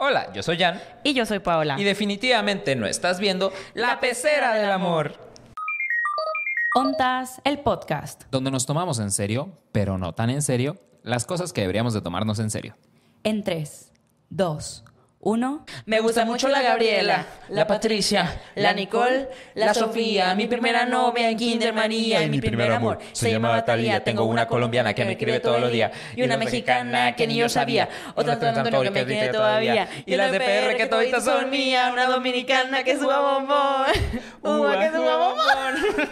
Hola, yo soy Jan. Y yo soy Paola. Y definitivamente no estás viendo La Pecera del Amor. Ontas, el podcast. Donde nos tomamos en serio, pero no tan en serio, las cosas que deberíamos de tomarnos en serio. En 3, 2, uno. Me gusta mucho la Gabriela, la Patricia, la Nicole, la Sofía, mi primera novia en Kinder María y mi primer amor. Se llama Talía, tengo una colombiana que me escribe todos los días y una mexicana que ni yo sabía, otra San Antonio que me quiere todavía y las de PR que toditas son mías, una dominicana que suba bombón, una que suba bombón.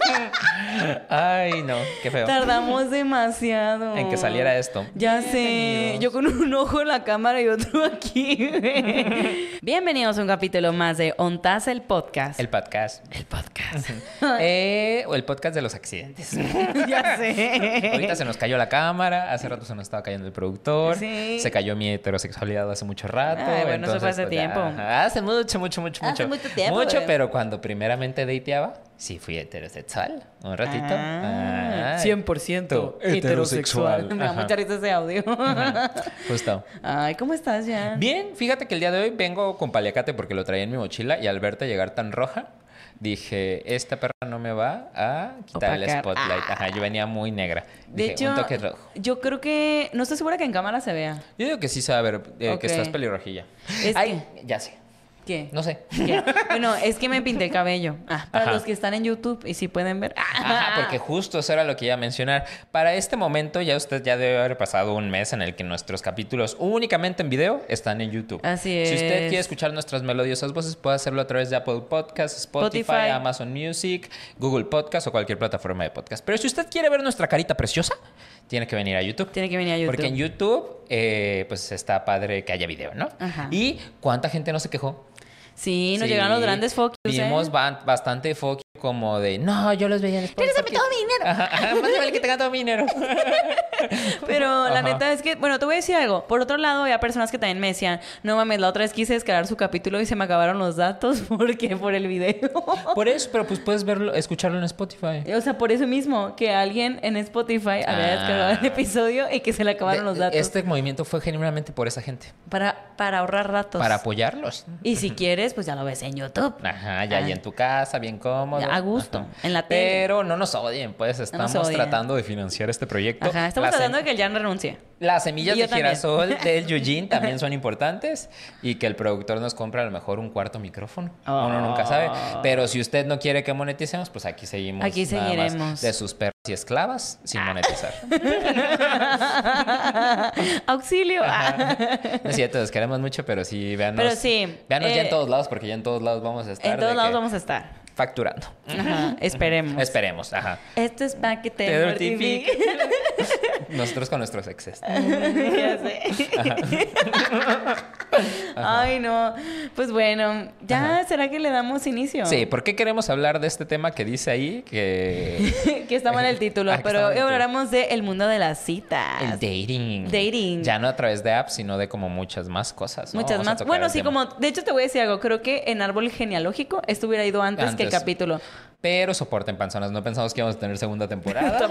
Ay, no, qué feo. Tardamos demasiado. En que saliera esto. Ya sé, yo con un ojo en la cámara y otro aquí. Bienvenidos a un capítulo más de Ontas el podcast. El podcast. El podcast. Eh, o el podcast de los accidentes. ya sé. Ahorita se nos cayó la cámara, hace rato se nos estaba cayendo el productor, Sí. se cayó mi heterosexualidad hace mucho rato. Ay, bueno, eso fue entonces, hace pues, tiempo. hace mucho, mucho, mucho, mucho. Hace mucho tiempo, Mucho, eh. pero cuando primeramente dateaba, sí fui heterosexual. Un ratito. Ah, Ay. 100% Tú, heterosexual. Me da mucha risa ese audio. Justo. Ay, ¿cómo estás ya? Bien, fíjate que el día de hoy vengo con paliacate porque lo traía en mi mochila y al verte llegar tan roja, dije, esta perra no me va a quitar el spotlight. Ah. Ajá, yo venía muy negra. De hecho, un toque rojo. yo creo que... No estoy segura que en cámara se vea. Yo digo que sí se va a ver eh, que estás pelirrojilla. Es Ay, ya sé. ¿Qué? No sé. ¿Qué? Bueno, es que me pinté el cabello. Ah, para Ajá. los que están en YouTube y si pueden ver. Ajá, porque justo eso era lo que iba a mencionar. Para este momento ya usted ya debe haber pasado un mes en el que nuestros capítulos únicamente en video están en YouTube. Así Si usted es. quiere escuchar nuestras melodiosas voces, puede hacerlo a través de Apple Podcasts, Spotify, Spotify. Amazon Music, Google Podcast o cualquier plataforma de podcast. Pero si usted quiere ver nuestra carita preciosa, tiene que venir a YouTube. Tiene que venir a YouTube. Porque en YouTube, eh, pues está padre que haya video, ¿no? Ajá. Y cuánta gente no se quejó. Sí, nos Sí, llegaron los grandes focus. ¿eh? Vimos ba- bastante foco como de, no, yo los veía en Spotify. Regrésame todo mi dinero. Ajá, ajá, más vale que tenga todo mi dinero. Pero la neta es que, bueno, te voy a decir algo. Por otro lado, había personas que también me decían, no mames, la otra vez quise descargar su capítulo y se me acabaron los datos porque por el video. Por eso, pero pues puedes verlo, escucharlo en Spotify. O sea, por eso mismo, que alguien en Spotify había Ah. descargado el episodio y que se le acabaron De- los datos. Este movimiento fue genuinamente por esa gente. Para, para ahorrar datos. Para apoyarlos. Y si quieres, pues ya lo ves en YouTube. Ajá, ya Ah. ahí en tu casa, bien cómodo. A gusto, Ajá. en la tele. Pero no nos odien, pues estamos odien. tratando de financiar este proyecto. Ajá, estamos tratando de que el Jan renuncie. Las semillas de también. girasol del Yujin también son importantes y que el productor nos compre a lo mejor un cuarto micrófono. Uno nunca sabe. Pero si usted no quiere que moneticemos, pues aquí seguimos. Aquí nada más seguiremos. De sus perros y esclavas sin monetizar. Auxilio. No es cierto, los queremos mucho, pero sí, véanos. Pero sí, Véanos ya en eh, todos lados, porque ya en todos lados vamos a estar. en todos lados vamos a estar. Facturando. Ajá, esperemos. Esperemos, ajá. Esto es Te mortifique. Nosotros con nuestros exes. ya sé. Ay, no. Pues bueno, ya será que le damos inicio. Sí, ¿por qué queremos hablar de este tema que dice ahí? Que. que está mal el título, Ah, pero hoy hablaremos de el mundo de las citas. El dating. Dating. Ya no a través de apps, sino de como muchas más cosas. ¿no? Muchas Vamos más. Bueno, sí, como. De hecho, te voy a decir algo. Creo que en Árbol Genealógico esto hubiera ido antes, que el capítulo. Pero soporten panzonas, no pensamos que íbamos a tener segunda temporada.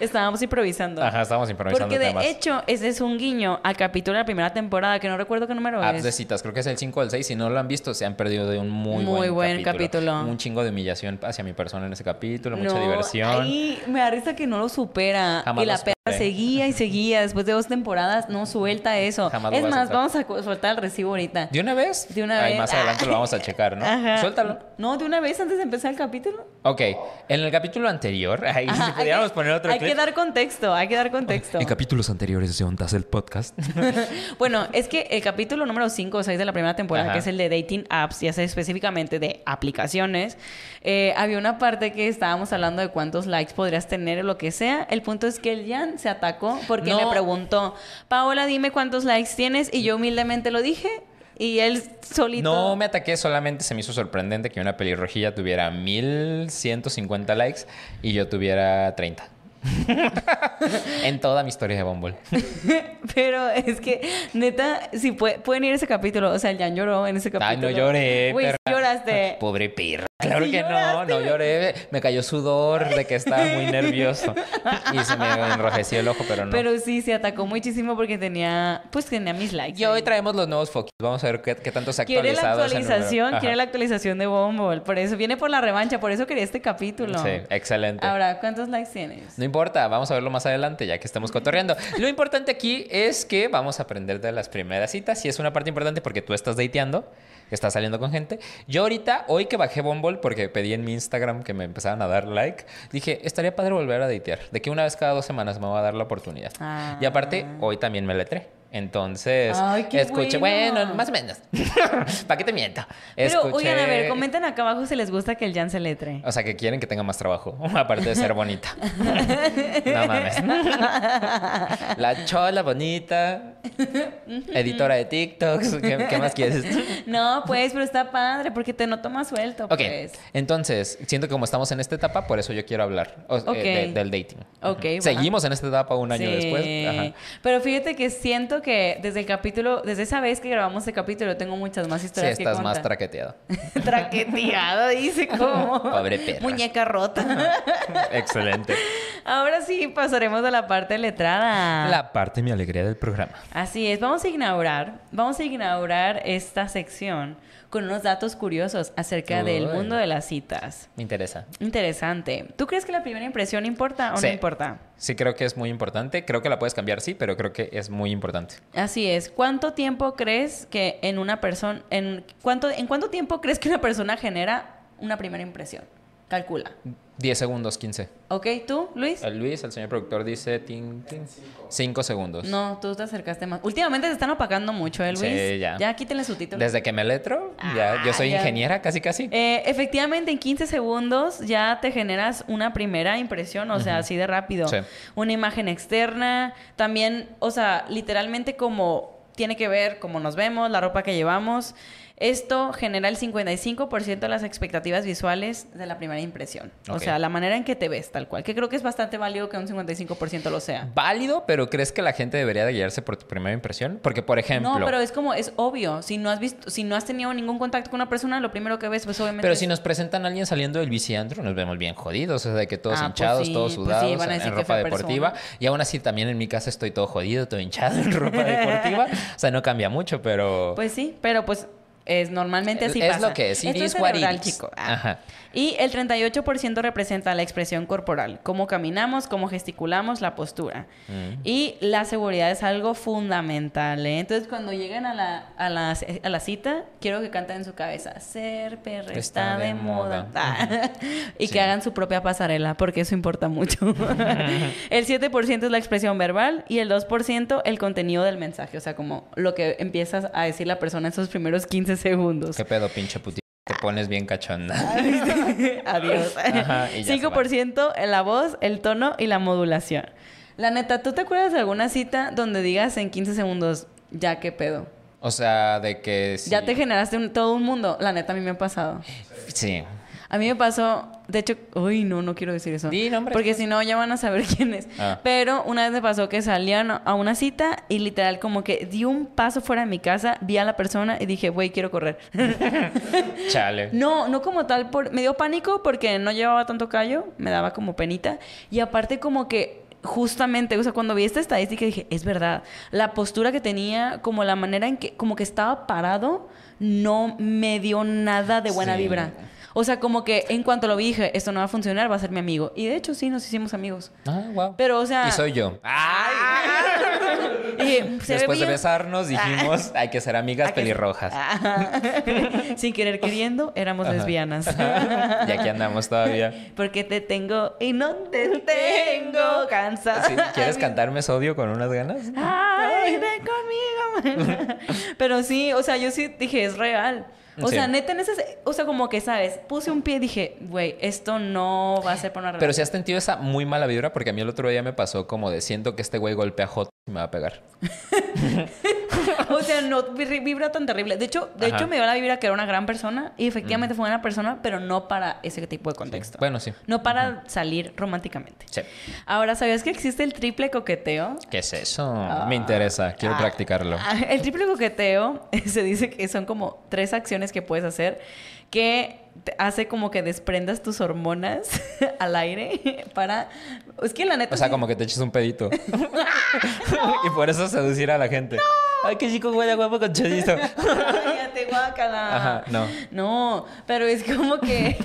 Estábamos improvisando. Ajá, estábamos improvisando Porque de temas. hecho, ese es un guiño al capítulo de la primera temporada, que no recuerdo qué número Apps es. de citas, creo que es el 5 o el 6. Si no lo han visto, se han perdido de un muy, Muy buen capítulo. Un chingo de humillación hacia mi persona en ese capítulo, mucha No, diversión. Ahí me da risa que no lo supera. Jamás y la lo superé. perra seguía y seguía. Después de dos temporadas, no suelta eso. Jamás es a más, vamos a soltar el recibo ahorita. ¿De una vez? De una Ay, vez. más adelante lo vamos a checar, ¿no? Ajá. Suéltalo. No, de una vez antes de empezar el capítulo. Ok, en el capítulo anterior, ahí Ajá, si hay pudiéramos que- poner otro Hay clip. que dar contexto, hay que dar contexto. En capítulos anteriores de Ondas el podcast. Bueno, es que el capítulo número 5 o 6 de la primera temporada, Ajá. que es el de dating apps, ya sea específicamente de aplicaciones, eh, había una parte que estábamos hablando de cuántos likes podrías tener o lo que sea. El punto es que el Jan se atacó porque No. me preguntó, Paola, dime cuántos likes tienes, y yo humildemente lo dije, y él solito... No me ataqué, solamente se me hizo sorprendente que una pelirrojilla tuviera 1150 likes y yo tuviera 30. en toda mi historia de Bumble. Pero es que, neta, si pueden ir a ese capítulo. O sea, el Jan lloró en ese capítulo. Ay, no lloré. Güey, lloraste. Pobre perra. Claro que no, no lloré. Me cayó sudor de que estaba muy nervioso. Y se me enrojeció el ojo, pero no. Pero sí, se atacó muchísimo porque tenía, pues tenía mis likes. Y hoy traemos los nuevos focos. Vamos a ver qué, tanto se ha actualizado. Quiere la actualización, quiere la actualización de Bumble. Por eso viene por la revancha, por eso quería este capítulo. Sí, excelente. Ahora, ¿cuántos likes tienes? No importa, vamos a verlo más adelante ya que estamos cotorreando. Lo importante aquí es que vamos a aprender de las primeras citas y es una parte importante porque tú estás dateando está saliendo con gente. Yo ahorita, hoy que bajé Bumble, porque pedí en mi Instagram que me empezaran a dar like, dije, estaría padre volver a datear. De que una vez cada dos semanas me va a dar la oportunidad. Y aparte, ah. hoy también me letré. Entonces, escuché, bueno. más o menos. ¿Para qué te miento? Pero, oigan, a ver, comenten acá abajo si les gusta que el Jan se letre. O sea, que quieren que tenga más trabajo, aparte de ser bonita. no mames. La chola bonita, editora de TikToks, ¿qué, más quieres? no, pues, pero está padre porque te noto más suelto. Ok, pues. entonces, siento que como estamos en esta etapa, por eso yo quiero hablar eh, del dating. Ok, Seguimos en esta etapa un año después. Pero fíjate que siento que desde el capítulo, desde esa vez que grabamos el capítulo, tengo muchas más historias. Sí, estás más traqueteado. traqueteado, dice como. Pobre perra. Muñeca rota. Excelente. Ahora sí pasaremos a la parte letrada. La parte mi alegría del programa. Así es, vamos a inaugurar, vamos a inaugurar esta sección con unos datos curiosos acerca del mundo de las citas. Me interesa. Interesante. ¿Tú crees que la primera impresión importa o no importa? Sí, creo que es muy importante. Creo que la puedes cambiar, sí, pero creo que es muy importante. Así es. ¿Cuánto tiempo crees que en una persona, en cuánto, en cuánto tiempo crees que una persona genera una primera impresión? Calcula. 10 segundos, 15. Ok, ¿tú, Luis? El Luis, el señor productor, dice 5 segundos. No, tú te acercaste más. Últimamente se están opacando mucho, ¿eh, Luis? Sí, ya. Ya quítenle su título. Desde que me letro, ya, yo soy ah, ingeniera, casi, casi. Eh, efectivamente, en 15 segundos ya te generas una primera impresión, o sea, así de rápido. Sí. Una imagen externa, también, o sea, literalmente como tiene que ver cómo nos vemos, la ropa que llevamos. Esto genera el 55% de las expectativas visuales de la primera impresión. O sea, la manera en que te ves, tal cual. Que creo que es bastante válido que un 55% lo sea. Válido, pero ¿crees que la gente debería de guiarse por tu primera impresión? Porque, por ejemplo... No, pero es como, es obvio. Si no has visto, si no has tenido ningún contacto con una persona, lo primero que ves, pues obviamente... Pero si nos presentan a alguien saliendo del biciandro, nos vemos bien jodidos. O sea, de que todos ah, pues hinchados, todos pues sudados, en, ropa deportiva. Y aún así, también en mi casa estoy todo jodido, todo hinchado en ropa deportiva. o sea, no cambia mucho, pero... Pues sí, pero pues es normalmente así es lo que es. Esto es cerebral, chico. Ah. Y el 38% representa la expresión corporal, cómo caminamos, cómo gesticulamos, la postura. Mm. Y la seguridad es algo fundamental. ¿eh? Entonces, cuando lleguen a la, a, la, a la cita, quiero que canten en su cabeza, ser perro está, de, moda. y que hagan su propia pasarela, porque eso importa mucho. el 7% es la expresión verbal y el 2% el contenido del mensaje. O sea, como lo que empiezas a decir la persona en esos primeros 15 segundos. ¿Qué pedo, pinche putito? Te pones bien cachonda. Adiós. 5% en la voz, el tono y la modulación. La neta, ¿tú te acuerdas de alguna cita donde digas en 15 segundos, ya qué pedo? O sea, de que... Ya te generaste todo un mundo. La neta, a mí me ha pasado. Sí. A mí me pasó, de hecho, uy, no, no quiero decir eso. porque si no, ya van a saber quién es. Ah. Pero una vez me pasó que salían a una cita y literal como que di un paso fuera de mi casa, vi a la persona y dije, güey, quiero correr. Chale. No, no como tal, por, me dio pánico porque no llevaba tanto callo, me daba como penita. Y aparte como que justamente, o sea, cuando vi esta estadística dije, es verdad, la postura que tenía, como la manera en que, como que estaba parado, no me dio nada de buena vibra. O sea, como que en cuanto lo vi dije, esto no va a funcionar, va a ser mi amigo. Y de hecho sí, nos hicimos amigos. Ah, wow. Pero, o sea... Y soy yo. y, Después de besarnos dijimos, hay que ser amigas pelirrojas. Sin querer queriendo, éramos lesbianas. y aquí andamos todavía. Porque te tengo y no te tengo cansada. ¿Quieres cantarme Sodio con unas ganas? Ay, ven conmigo. Pero sí, o sea, yo sí dije, es real. O sea, neta, en ese, o sea, como que, ¿sabes? Puse un pie y dije, güey, esto no va a ser para una relación. Pero si has sentido esa muy mala vibra, porque a mí el otro día me pasó como de siento que este güey golpea Hot y me va a pegar. o sea, no vi- vibra tan terrible. De hecho, de Ajá. hecho me dio la vibra que era una gran persona y efectivamente fue una persona, pero no para ese tipo de contexto. Bueno, sí. No para salir románticamente. Sí. Ahora, ¿sabías que existe el triple coqueteo? ¿Qué es eso? Me interesa. Quiero Ah, practicarlo. ah, El triple coqueteo se dice que son como tres acciones que puedes hacer que hace como que desprendas tus hormonas al aire para... Es que la neta... O sea, sí- como que te eches un pedito. y por eso seducir a la gente. Ay, qué chico huele guapo con chorizo. Cállate, guácala. Ajá, no. No, pero es como que...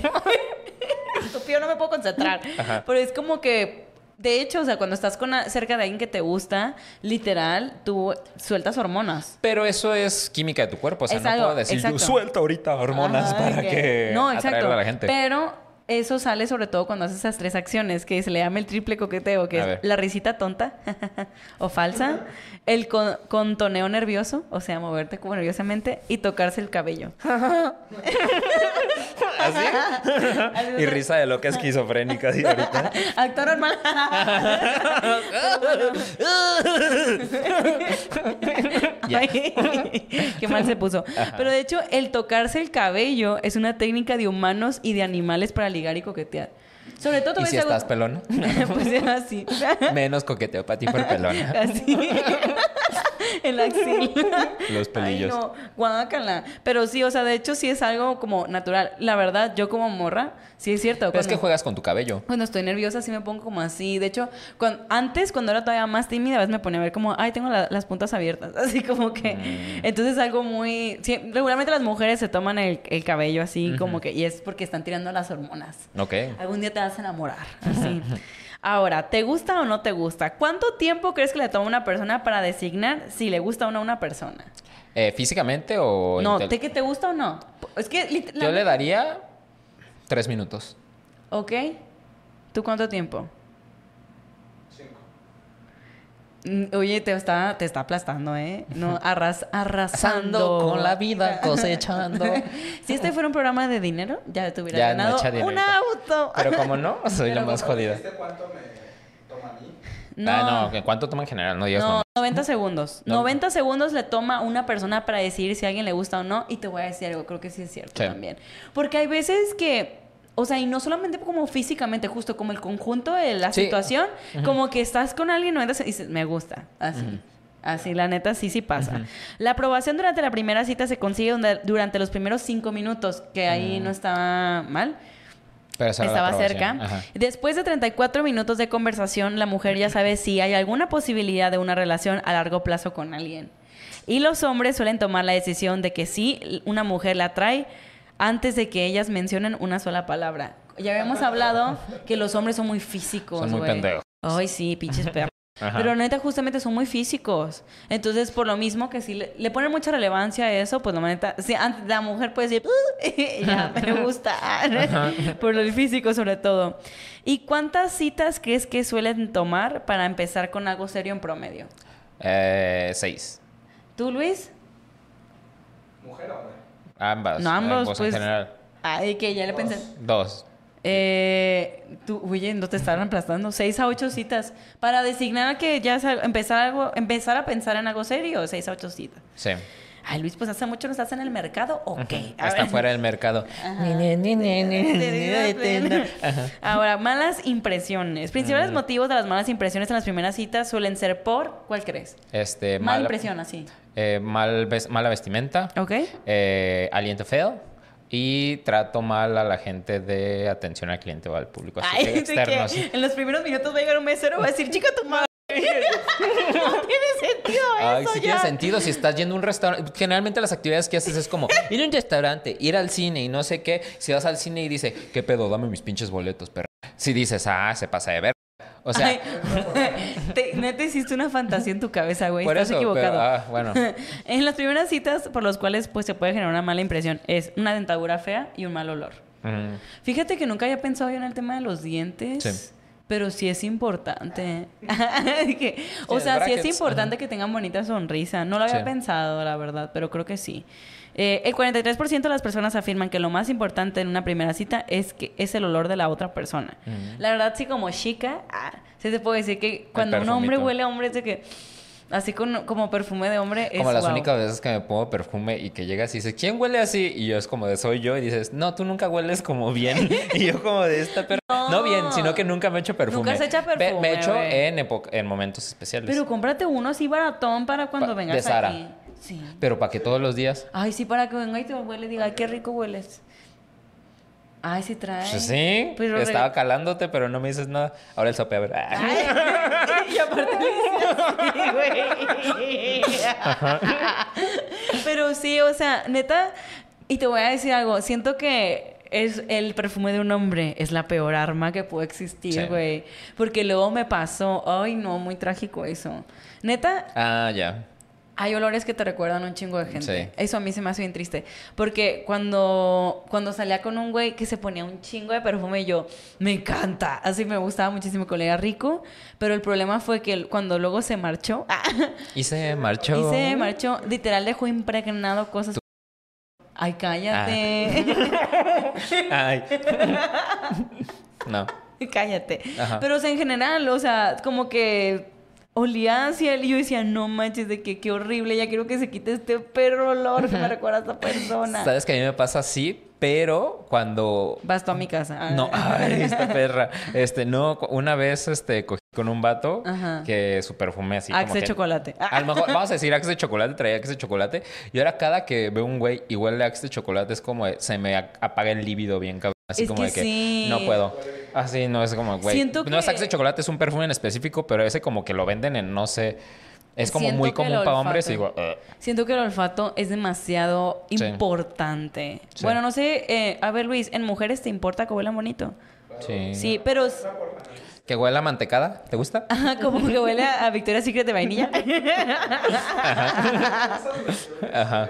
Estúpido, no me puedo concentrar. Ajá. Pero es como que... De hecho, o sea, cuando estás con cerca de alguien que te gusta, literal, tú sueltas hormonas. Pero eso es química de tu cuerpo. O sea, Es no puedo decir, exacto. suelta ahorita hormonas Ajá, para que- que No, exacto. a la gente. Pero eso sale sobre todo cuando haces esas tres acciones que se le llama el triple coqueteo, que A es ver. la risita tonta o falsa, el con- contoneo nervioso, o sea, moverte como nerviosamente y tocarse el cabello. ¿Así? y risa de loca esquizofrénica así ahorita. Actor normal. Qué mal se puso. Pero de hecho, el tocarse el cabello es una técnica de humanos y de animales para ligar y coquetear. Sobre todo ¿Y si estás algo- pelón? pues es así. Menos coqueteo para ti por pelón. Así. en la axil. Los pelillos. Ay, no, guácala. Pero sí, o sea, de hecho sí es algo como natural. La verdad, yo como morra, sí es cierto. Pero es que juegas con tu cabello. Cuando estoy nerviosa sí me pongo como así. De hecho, antes, cuando era todavía más tímida, a veces me ponía a ver como, ay, tengo la- las puntas abiertas. Así como que... Mm. Entonces algo muy... sí, regularmente las mujeres se toman el, el cabello así como que... Y es porque están tirando las hormonas. Ok. Algún día te vas a enamorar. Así. Ahora, ¿te gusta o no te gusta? ¿Cuánto tiempo crees que le toma a una persona para designar si le gusta o no a una persona? Eh, ¿Físicamente o...? No, ¿te que te gusta o no? Es que... la- Yo le daría tres minutos. ¿Ok? ¿Tú cuánto tiempo? Cinco. Oye, te está, te está aplastando, ¿eh? No, arras, arrasando. vida, cosechando. si este fuera un programa de dinero, ya te hubieras Ya, ganado mucha un auto. Pero como no, soy la más jodida. ¿Viste cuánto me toma a mí? No, Ah, no, ¿cuánto toma en general? No digas no, nomás. 90 segundos. No. 90 segundos le toma a una persona para decidir si a alguien le gusta o no. Y te voy a decir algo, creo que sí es cierto Sí. también. Porque hay veces que, o sea, y no solamente como físicamente, justo como el conjunto de la Sí. situación, como que estás con alguien 90 se- y dices, me gusta, así. Así, la neta, sí, sí pasa. La aprobación durante la primera cita se consigue durante los primeros cinco minutos, que ahí no estaba mal. Pero Estaba cerca. Ajá. Después de 34 minutos de conversación, la mujer ya sabe si hay alguna posibilidad de una relación a largo plazo con alguien. Y los hombres suelen tomar la decisión de que sí, una mujer la atrae antes de que ellas mencionen una sola palabra. Ya habíamos hablado que los hombres son muy físicos. Son muy pendejos. Ay, sí, pinches perros. Ajá. Pero neta, justamente son muy físicos. Entonces, por lo mismo que si le, le ponen mucha relevancia a eso, pues la neta, si antes la mujer puede decir, "Uh", ya, me gusta. por lo físico, sobre todo. ¿Y cuántas citas crees que suelen tomar para empezar con algo serio en promedio? Eh, seis. ¿Tú, Luis? ¿Mujer o hombre? Ambas. No, ambos, ambos pues. en general. Ay, que ya le pensé. Dos. Eh, tú, oye, no te están reemplazando. Seis a ocho citas. Para designar que ya empezar algo, empezar a pensar en algo serio, seis a ocho citas. Sí. Ay, Luis, pues hace mucho no estás en el mercado, ¿o qué? A Está ver. fuera del mercado. Ahora, malas impresiones. Principales motivos de las malas impresiones en las primeras citas suelen ser por, ¿cuál crees? Este, Mala mala- impresión, así. eh, mal mala vestimenta. ¿Ok? eh, aliento feo. Y trato mal a la gente de atención al cliente o al público. Así Ay, que externo. que en los primeros minutos va a llegar un mesero y va a decir, chica, tu madre. No tiene sentido Ay, eso sí ya. tiene sentido si estás yendo a un restaurante. Generalmente las actividades que haces es como ir a un restaurante, ir al cine y no sé qué. Si vas al cine y dice, ¿qué pedo? Dame mis pinches boletos, perra. Si dices, ah, se pasa de ver. O sea, Ay, te- hiciste una fantasía en tu cabeza, güey. por Estás eso. pero, equivocado. ah, bueno. en las primeras citas por los cuales pues se puede generar una mala impresión es una dentadura fea y un mal olor. Mm, Fíjate que nunca había pensado yo en el tema de los dientes. Sí. Pero sí es importante. Que- o sea, sí es importante que tengan bonita sonrisa. No lo había Sí. pensado, la verdad, pero creo que sí. Eh, el 43% de las personas afirman que lo más importante en una primera cita es que es el olor de la otra persona. La verdad, sí, como chica, ah, sí te puedo decir que cuando un hombre huele a hombre es de que Así con, como perfume de hombre. Es Como las wow. únicas veces que me pongo perfume y que llegas y dices, ¿quién huele así? Y yo es como de soy yo y dices, no, tú nunca hueles como bien. y yo como de esta perra. No. bien, sino que nunca me he hecho perfume. Nunca se echa perfume, Me he hecho en, en momentos especiales. Pero cómprate uno así baratón para cuando Pa- vengas de aquí. Sí. Pero para que todos los días. Ay, sí, para que venga y te huele y diga, qué rico hueles. Ay, sí trae. Pues sí, Pero re- estaba calándote, pero no me dices nada. Ahora el sope, a ver. Ay, y aparte le dice así, güey. Pero sí, o sea, neta, y te voy a decir algo, siento que es el perfume de un hombre es la peor arma que puede existir, Sí. güey. Porque luego me pasó, ay no, muy trágico eso. Neta, Ah, ya. Hay olores que te recuerdan a un chingo de gente. Sí. Eso a mí se me hace bien triste. Porque cuando, cuando salía con un güey que se ponía un chingo de perfume, yo, me encanta. Así me gustaba muchísimo que olía rico. Pero el problema fue que cuando luego se marchó, Y se marchó. y se marchó, literal dejó impregnado cosas. Ay, cállate. Ay. no. cállate. Ajá. Pero o sea, en general, o sea, como que olía hacia él y yo decía, no manches, de que qué horrible, ya quiero que se quite este perro olor que me recuerda a esta persona. Sabes que a mí me pasa así, pero cuando Vas tú a mi casa. No, ay, esta perra. Este, no, una vez este cogí con un vato Ajá. que su perfume así como Axe de que- chocolate. A lo mejor, vamos a decir Axe de chocolate, traía Axe de chocolate. Y ahora cada que veo un güey y huele a Axe de chocolate es como de- se me apaga el líbido bien cabrón. Así Es como que de que sí. no puedo. Así no es como, güey. Siento No es que- Axe de chocolate, es un perfume en específico, pero ese como que lo venden en no sé. Es como Siento muy común para hombres y digo. Siento que el olfato es demasiado Sí. importante. Sí. Bueno, no sé, eh, a ver Luis, ¿en mujeres te importa que huela bonito? sí. Sí, pero Que huele a mantecada, ¿te gusta? ajá, como que huele a Victoria's Secret de vainilla. Ajá.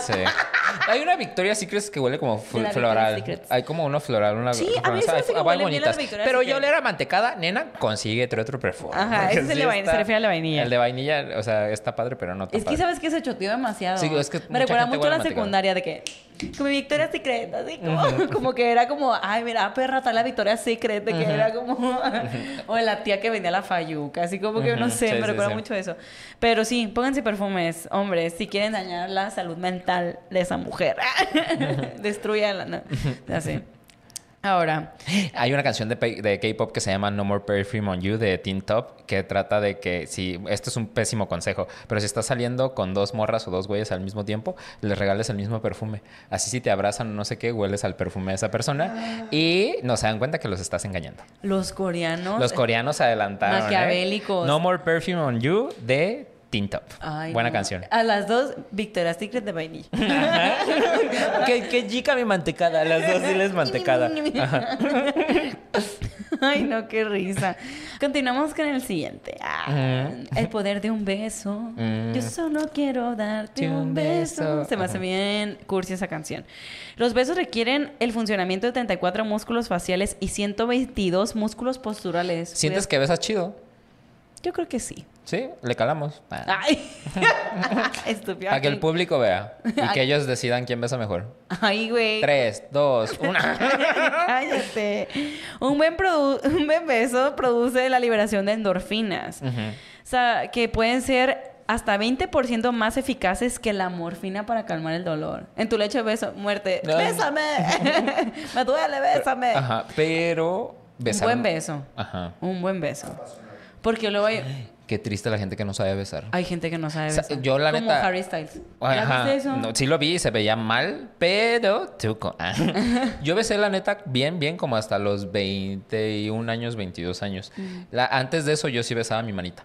Sí. Hay una Victoria Secret que huele como fl- floral. Hay como uno floral, una Sí, a mí se me hace que huelen bien las. Victoria's Pero Secret. yo oler a mantecada, nena, consigue otro, otro perfume. Ajá, ese es el de vainilla, se refiere al de vainilla. El de vainilla, o sea, está padre, pero no tan Es que padre. sabes que se choteó demasiado. Sí, es que me mucha recuerda gente mucho a huele la a secundaria de que como mi Victoria's Secret, así como, como que era como, ay, mira, perra, está la Victoria's Secret, de que era como o la tía que vendía la fayuca, así como que no sé, sí, me sí, recuerda sí. mucho eso. Pero sí, pónganse perfumes, hombres, si quieren dañar la salud mental de esa mujer. Destruyanla, ¿no? Así. Ahora, Hay una canción de, K-pop que se llama No More Perfume on You de Teen Top que trata de que si esto es un pésimo consejo, pero si estás saliendo con dos morras o dos güeyes al mismo tiempo, les regales el mismo perfume. Así si te abrazan o no sé qué, hueles al perfume de esa persona y no se dan cuenta que los estás engañando. los coreanos. Los coreanos se adelantaron. ¿eh? Maquiavélicos. No More Perfume on You de Teen Top. Ay, Buena no. canción. A las dos, Victoria's Secret de vainilla. que, que chica mi mantecada, a las dos diles mantecada. Ajá. Ay, no, qué risa. Continuamos con el siguiente. Ah, El poder de un beso. Mm. Yo solo quiero darte un un beso. beso. Se me hace Ajá. bien cursi esa canción. Los besos requieren el funcionamiento de 34 músculos faciales y 122 músculos posturales. ¿Sientes que besas chido? Yo creo que sí. Sí, le calamos. Ay, estúpido. Para que el público vea y que ellos decidan quién besa mejor. Ay, güey. Tres, dos, una. Cállate. Un buen, un buen beso produce la liberación de endorfinas. O sea, que pueden ser hasta 20% más eficaces que la morfina para calmar el dolor. En tu leche de beso, muerte. Ay. ¡Bésame! Me duele, bésame. Ajá, pero Un besar. buen beso. Ajá. Un buen beso. Porque luego hay, Qué triste la gente que no sabe besar. hay gente que no sabe O sea, besar. yo, la Como neta- Harry Styles. ¿Ya Ajá. viste eso? No, sí lo vi, se veía mal, pero tuco. Ah. Yo besé la neta bien, bien, como hasta los 21 años, 22 años. La, antes de eso yo sí besaba mi manita.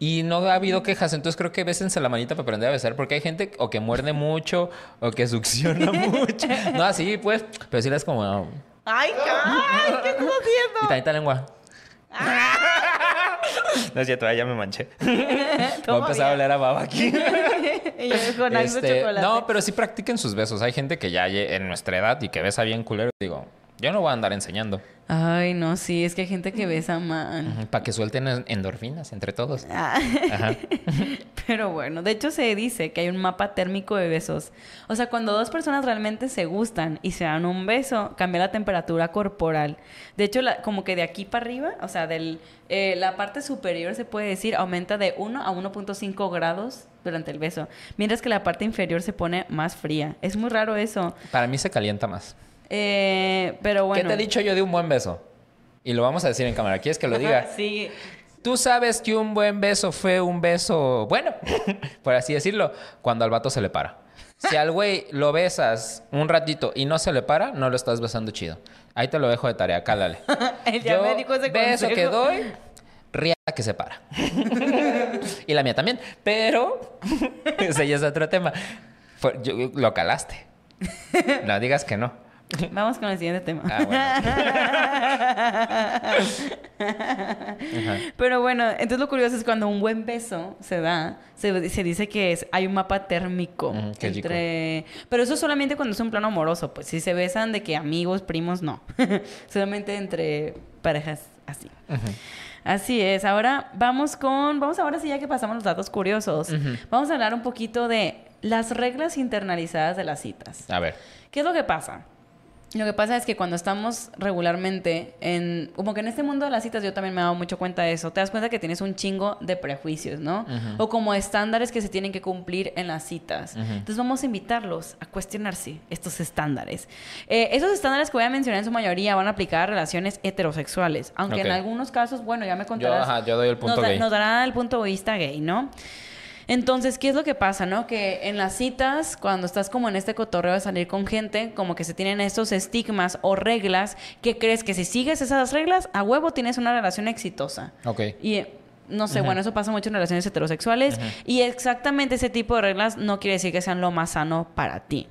Y no ha habido quejas, entonces creo que bésense la manita para aprender a besar, porque hay gente o que muerde mucho o que succiona mucho. No, así pues, pero sí es como... ah. ¡Ay, ay, ¿qué estás haciendo? Y tantita lengua. no es cierto, ah, ya me manché. Voy a ¿Cómo empezar a ya? oler a baba aquí. Y yo con algo Este, chocolate. no, pero sí practiquen sus besos. Hay gente que ya en nuestra edad y que besa bien culero. Digo, Yo no voy a andar enseñando. Ay, no, sí, es que hay gente que besa mal. Para que suelten en- endorfinas entre todos. Ah. Ajá. Pero bueno, de hecho se dice que hay un mapa térmico de besos. O sea, cuando dos personas realmente se gustan y se dan un beso, cambia la temperatura corporal. De hecho, la- como que de aquí para arriba, o sea, del, eh, la parte superior se puede decir aumenta de 1 a 1.5 grados durante el beso, mientras que la parte inferior se pone más fría. Es muy raro eso. Para mí se calienta más. Eh, pero bueno. ¿Qué te he dicho yo de un buen beso? Y lo vamos a decir en cámara. ¿Quieres que lo diga? Sí. Tú sabes que un buen beso fue un beso bueno, por así decirlo, cuando al vato se le para. Si al güey lo besas un ratito y no se le para, no lo estás besando chido. Ahí te lo dejo de tarea, cálale. Ya Yo, me dijo ese beso consejo. que doy, ría que se para. y la mía también. Pero ese ya es otro tema. Yo- lo calaste. No digas que no. Vamos con el siguiente tema. Ah, Pero bueno, entonces lo curioso es cuando un buen beso se da, se, se dice que es, hay un mapa térmico rico. entre... Pero eso solamente cuando es un plano amoroso, pues si se besan de que amigos, primos, no. solamente entre parejas así. Así es. Ahora vamos con... Vamos ahora sí ya que pasamos los datos curiosos. Vamos a hablar un poquito de las reglas internalizadas de las citas. A ver. ¿Qué es lo que pasa? Lo que pasa es que cuando estamos regularmente en... Como que en este mundo de las citas yo también me he dado mucho cuenta de eso. Te das cuenta que tienes un chingo de prejuicios, ¿no? O como estándares que se tienen que cumplir en las citas. Entonces vamos a invitarlos a cuestionarse estos estándares. Eh, esos estándares que voy a mencionar en su mayoría van a aplicar a relaciones heterosexuales. Aunque en algunos casos, bueno, ya me contarás... ajá, yo doy el punto nos, gay. nos dará el punto de vista gay, ¿no? Entonces, ¿qué es lo que pasa, no? Que en las citas, cuando estás como en este cotorreo de salir con gente, como que se tienen estos estigmas o reglas que crees que si sigues esas reglas, a huevo tienes una relación exitosa. Ok. Y no sé, bueno, eso pasa mucho en relaciones heterosexuales. Y exactamente ese tipo de reglas no quiere decir que sean lo más sano para ti.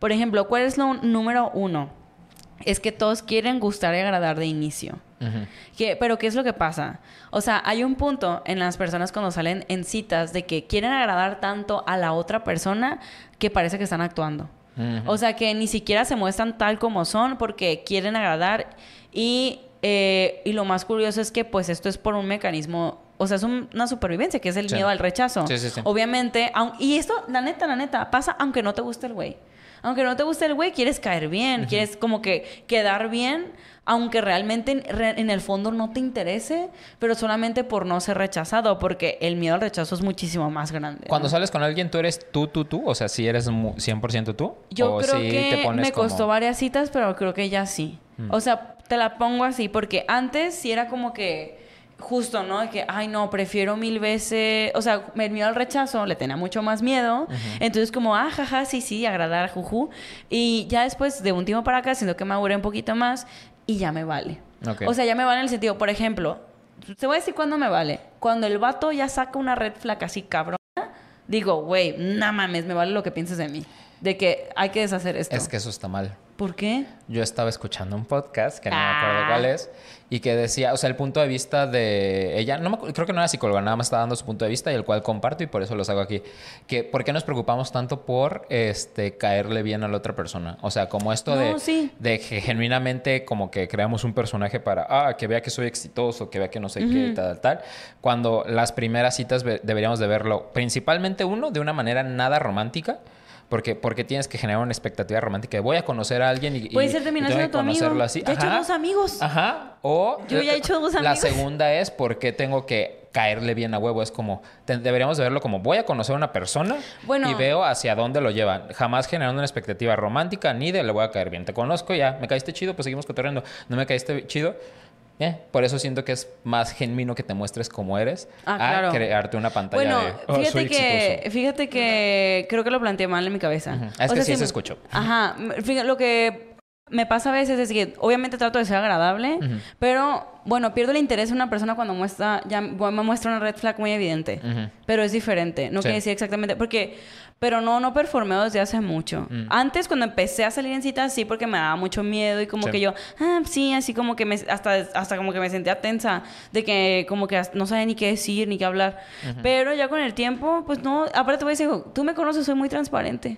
Por ejemplo, ¿cuál es lo número uno? Es que todos quieren gustar y agradar de inicio. Que- pero ¿qué es lo que pasa? O sea, hay un punto en las personas cuando salen en citas de que quieren agradar tanto a la otra persona que parece que están actuando. O sea, que ni siquiera se muestran tal como son porque quieren agradar y, eh, y lo más curioso es que pues esto es por un mecanismo, o sea, es un- una supervivencia, que es el Sí. miedo al rechazo. Sí, sí, sí. Obviamente, aun- y esto, la neta, la neta, pasa aunque no te guste el güey. Aunque no te guste el güey, quieres caer bien, quieres como que quedar bien, aunque realmente en, re- en el fondo no te interese, pero solamente por no ser rechazado, porque el miedo al rechazo es muchísimo más grande. Cuando ¿no? sales con alguien, ¿tú eres tú, tú, tú? O sea, si eres mu- 100% tú. Yo ¿O creo sí que te pones me costó como- Mm. varias citas, pero creo que ya sí. O sea, te la pongo así, porque antes sí era como que justo, ¿no? De que, ay, no, prefiero mil veces, o sea, el miedo al rechazo, le tenía mucho más miedo. Entonces, como, ah, jaja, sí, sí, agradar, juju. Y ya después, de un tiempo para acá, siento que me aburré un poquito más y ya me vale. Ok. O sea, ya me vale en el sentido, por ejemplo, te voy a decir cuándo me vale. Cuando el vato ya saca una red flag así cabrona, digo, güey, no mames, me vale lo que pienses de mí. De que hay que deshacer esto. Es que eso está mal. ¿Por qué? Yo estaba escuchando un podcast, que no me acuerdo Ah. cuál es, y que decía, o sea, el punto de vista de ella, no me creo que no era psicóloga, nada más está dando su punto de vista y el cual comparto y por eso los hago aquí. Que, ¿por qué nos preocupamos tanto por este, caerle bien a la otra persona? O sea, como esto No, de, sí. de que genuinamente como que creamos un personaje para, ah, que vea que soy exitoso, que vea que no sé qué, tal, tal. Cuando las primeras citas deberíamos de verlo, principalmente uno, de una manera nada romántica. Porque, porque tienes que generar una expectativa romántica de voy a conocer a alguien y, y- Puede ser terminar siendo tu amigo. conocerlo así. Ya he hecho dos amigos. Ajá. O Yo ya he hecho dos La amigos. segunda es por qué tengo que caerle bien a huevo. Es como, te- deberíamos de verlo como voy a conocer a una persona Bueno. y veo hacia dónde lo llevan. Jamás generando una expectativa romántica ni de le voy a caer bien. Te conozco ya, me caíste chido, pues seguimos cotorreando. No me caíste chido. Eh, por eso siento que es más genuino que te muestres como eres Ah, a claro. crearte una pantalla Bueno, de "Oh, fíjate soy que, exitoso". fíjate que creo que lo planteé mal en mi cabeza. Ujú. Es que sí si se escuchó. Ajá. Fíjate, lo que me pasa a veces es que obviamente trato de ser agradable, pero bueno, pierdo el interés en una persona cuando muestra, ya me muestra una red flag muy evidente. Pero es diferente. No Sí. quiere decir exactamente. Porque. Pero no, no performeo desde hace mucho. Mm. Antes, cuando empecé a salir en citas, sí, porque me daba mucho miedo y como Sí. que yo, ah, sí, así como que me, hasta, hasta como que me sentía tensa de que como que no sabía ni qué decir ni qué hablar. Pero ya con el tiempo, pues no, aparte te voy a decir, tú me conoces, soy muy transparente.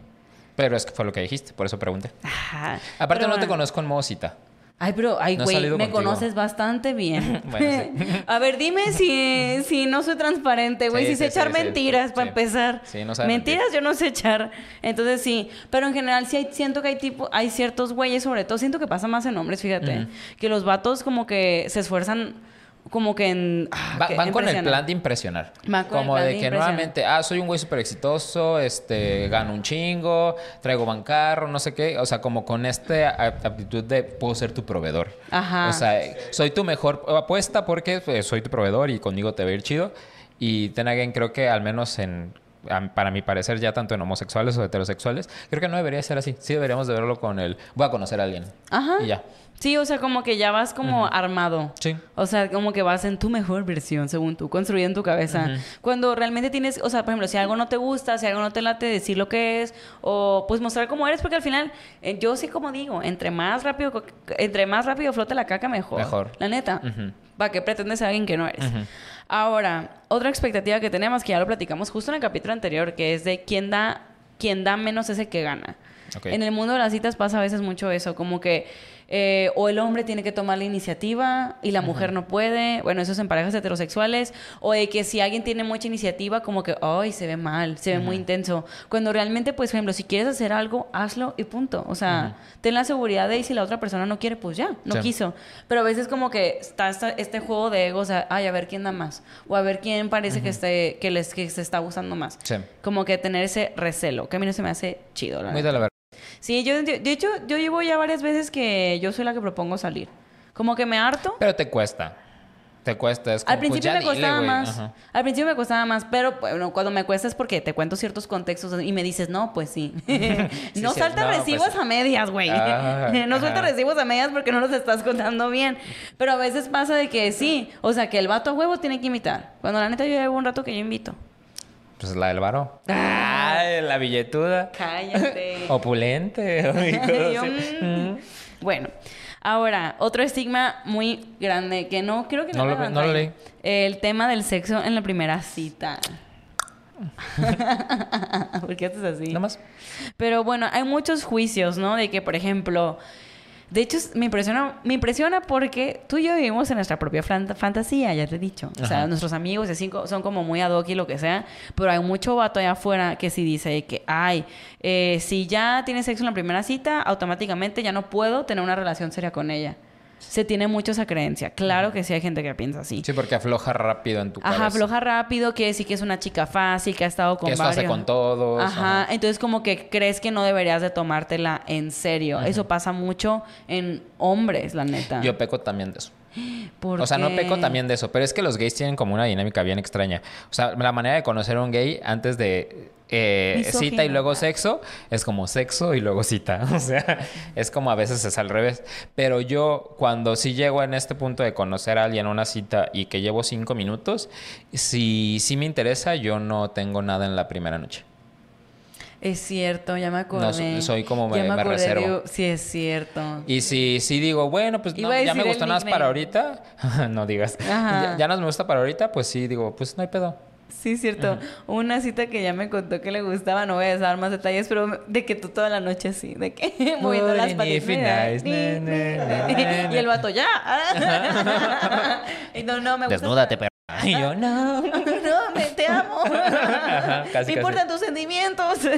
Pero es que fue lo que dijiste, por eso pregunté. Ajá. Aparte Pero no te conozco en modo cita. Ay, pero, ay, güey, me contigo. conoces bastante bien. Bueno, A ver, dime si, si no soy transparente, güey. Sí, si sé sí, echar sí, sí, mentiras sí. para empezar. Sí, no sabe Mentiras mentir. yo no sé echar. Entonces sí. Pero en general sí hay, siento que hay tipo, hay ciertos güeyes, sobre todo, siento que pasa más en hombres, fíjate. Que los vatos como que se esfuerzan como que en. ah, Va- que van con el plan de impresionar. Van con el Como plan de de que nuevamente, ah, soy un güey súper exitoso, este, gano un chingo, traigo bancarro, no sé qué. O sea, como con esta aptitud de puedo ser tu proveedor. Ajá. O sea, soy tu mejor apuesta porque pues, soy tu proveedor y conmigo te va a ir chido. Y Ten Again creo que al menos en... Para mi parecer, ya tanto en homosexuales o heterosexuales, creo que no debería ser así. Sí deberíamos de verlo con el... Voy a conocer a alguien. Ajá. Y ya. Sí, o sea, como que ya vas como armado. Sí. O sea, como que vas en tu mejor versión, según tú, construida en tu cabeza. Cuando realmente tienes, o sea, por ejemplo, si algo no te gusta, si algo no te late, decir lo que es, o pues mostrar cómo eres, porque al final, eh, yo sí como digo, entre más rápido, entre más rápido flote la caca, mejor. Mejor. La neta. Ujú. ¿Para qué pretendes ser alguien que no eres? Ahora, otra expectativa que tenemos, que ya lo platicamos justo en el capítulo anterior, que es de quién da, quién da menos es el que gana. Ok. En el mundo de las citas pasa a veces mucho eso, como que eh, o el hombre tiene que tomar la iniciativa y la mujer no puede, bueno, eso es en parejas heterosexuales, o de que si alguien tiene mucha iniciativa, como que, ay, se ve mal, se ve muy intenso, cuando realmente, pues, por ejemplo, si quieres hacer algo, hazlo y punto, o sea, ten la seguridad de y si la otra persona no quiere, pues ya, no Sí. quiso, pero a veces como que está este juego de egos, a- ay, a ver quién da más, o a ver quién parece que, esté, que, les, que se está gustando más. Sí. Como que tener ese recelo, que a mí no se me hace chido, la Muy de la verdad. Sí, yo, de hecho, yo llevo ya varias veces que yo soy la que propongo salir. Como que me harto. Pero te cuesta. Te cuesta. Es como, Al pues, principio ya me costaba dile, más. Ajá. Al principio me costaba más, pero bueno, cuando me cuesta es porque te cuento ciertos contextos y me dices, no, pues sí. no sí, salta no, pues recibos sí. a medias, güey. Ah, no suelta recibos a medias porque no los estás contando bien. Pero a veces pasa de que sí. O sea, que el vato a huevo tiene que invitar. Cuando la neta yo llevo un rato que yo invito. Pues la del varo. Ay, la billetuda. Cállate. Opulente. Yo, mm. Bueno, ahora, otro estigma muy grande que no creo que No lo no lo leí. El tema del sexo en la primera cita. ¿Por qué haces así? Nada más. Pero bueno, hay muchos juicios, ¿no? De que, por ejemplo, de hecho, me impresiona, me impresiona porque tú y yo vivimos en nuestra propia fan- fantasía, ya te he dicho. O sea, nuestros amigos así son como muy ad hoc y lo que sea, pero hay mucho vato allá afuera que sí dice que, ay, eh, si ya tienes sexo en la primera cita, automáticamente ya no puedo tener una relación seria con ella. Se tiene mucho esa creencia. Claro que sí hay gente que piensa así. Sí, porque afloja rápido en tu cabeza. Ajá, afloja rápido, quiere decir que es una chica fácil, que ha estado con Que eso varios. hace con todos. Ajá, ajá. entonces como que crees que no deberías de tomártela en serio. Eso pasa mucho en hombres, la neta. Yo peco también de eso. ¿Por O sea, no peco también de eso, pero es que los gays tienen como una dinámica bien extraña. O sea, la manera de conocer a un gay antes de eh, cita y luego sexo es como sexo y luego cita. O sea, es como a veces es al revés. Pero yo, cuando sí llego en este punto de conocer a alguien una cita y que llevo cinco minutos, si sí me interesa, yo no tengo nada en la primera noche. Es cierto, ya me acordé. so- soy como Ya me- me acordé, reservo. digo, sí, es cierto. Y si, si digo, bueno, pues no, ya me gustó nada más para ahorita, no digas, ya, ya no me gusta para ahorita, pues sí, digo, pues no hay pedo. Sí, es cierto. Una cita que ya me contó que le gustaba, no voy a dar más detalles, pero de que tú toda la noche así, de que moviendo las patitas. nice, y el vato ya. y no, no, me gusta. Desnúdate, perro. Y yo, no. no, me te amo. Ajá, casi, me importan tus sentimientos. Sí,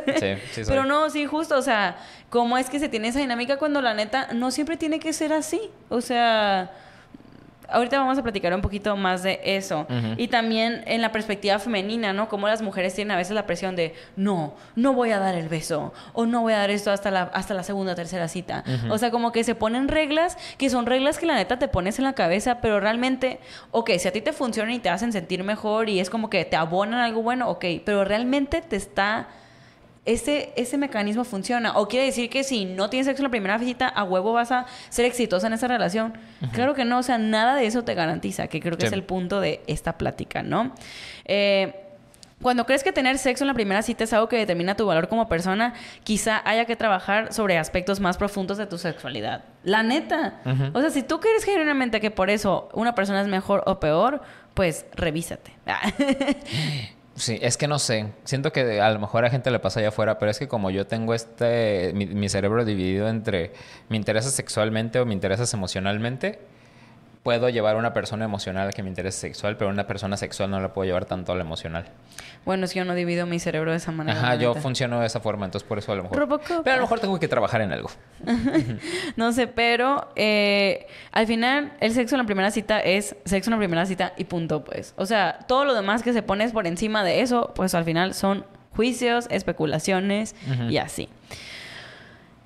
sí soy. Pero no, sí, justo, o sea, ¿cómo es que se tiene esa dinámica cuando la neta no siempre tiene que ser así? O sea, ahorita vamos a platicar un poquito más de eso. Y también en la perspectiva femenina, ¿no? Cómo las mujeres tienen a veces la presión de, no, no voy a dar el beso, o no voy a dar esto hasta la, hasta la segunda o tercera cita. O sea, como que se ponen reglas que son reglas que la neta te pones en la cabeza, pero realmente, ok, si a ti te funcionan y te hacen sentir mejor y es como que te abonan algo bueno, ok, pero realmente te está ese, ese mecanismo funciona. O quiere decir que si no tienes sexo en la primera visita, a huevo vas a ser exitosa en esa relación. Claro que no, o sea, nada de eso te garantiza, que creo que Sí. es el punto de esta plática, ¿no? Eh, cuando crees que tener sexo en la primera cita es algo que determina tu valor como persona, quizá haya que trabajar sobre aspectos más profundos de tu sexualidad. La neta. O sea, si tú crees genuinamente que por eso una persona es mejor o peor, pues revísate. Sí, es que no sé. Siento que a lo mejor a gente le pasa allá afuera, pero es que como yo tengo este, mi, mi cerebro dividido entre me interesa sexualmente o me interesas emocionalmente, puedo llevar a una persona emocional que me interese sexual, pero una persona sexual no la puedo llevar tanto a la emocional. Bueno, es que yo no divido mi cerebro de esa manera. Ajá, yo funciono de esa forma, entonces por eso a lo mejor. Robocop. Pero a lo mejor tengo que trabajar en algo. No sé, pero eh, al final el sexo en la primera cita es sexo en la primera cita y punto, pues. O sea, todo lo demás que se pone por encima de eso, pues al final son juicios, especulaciones y así.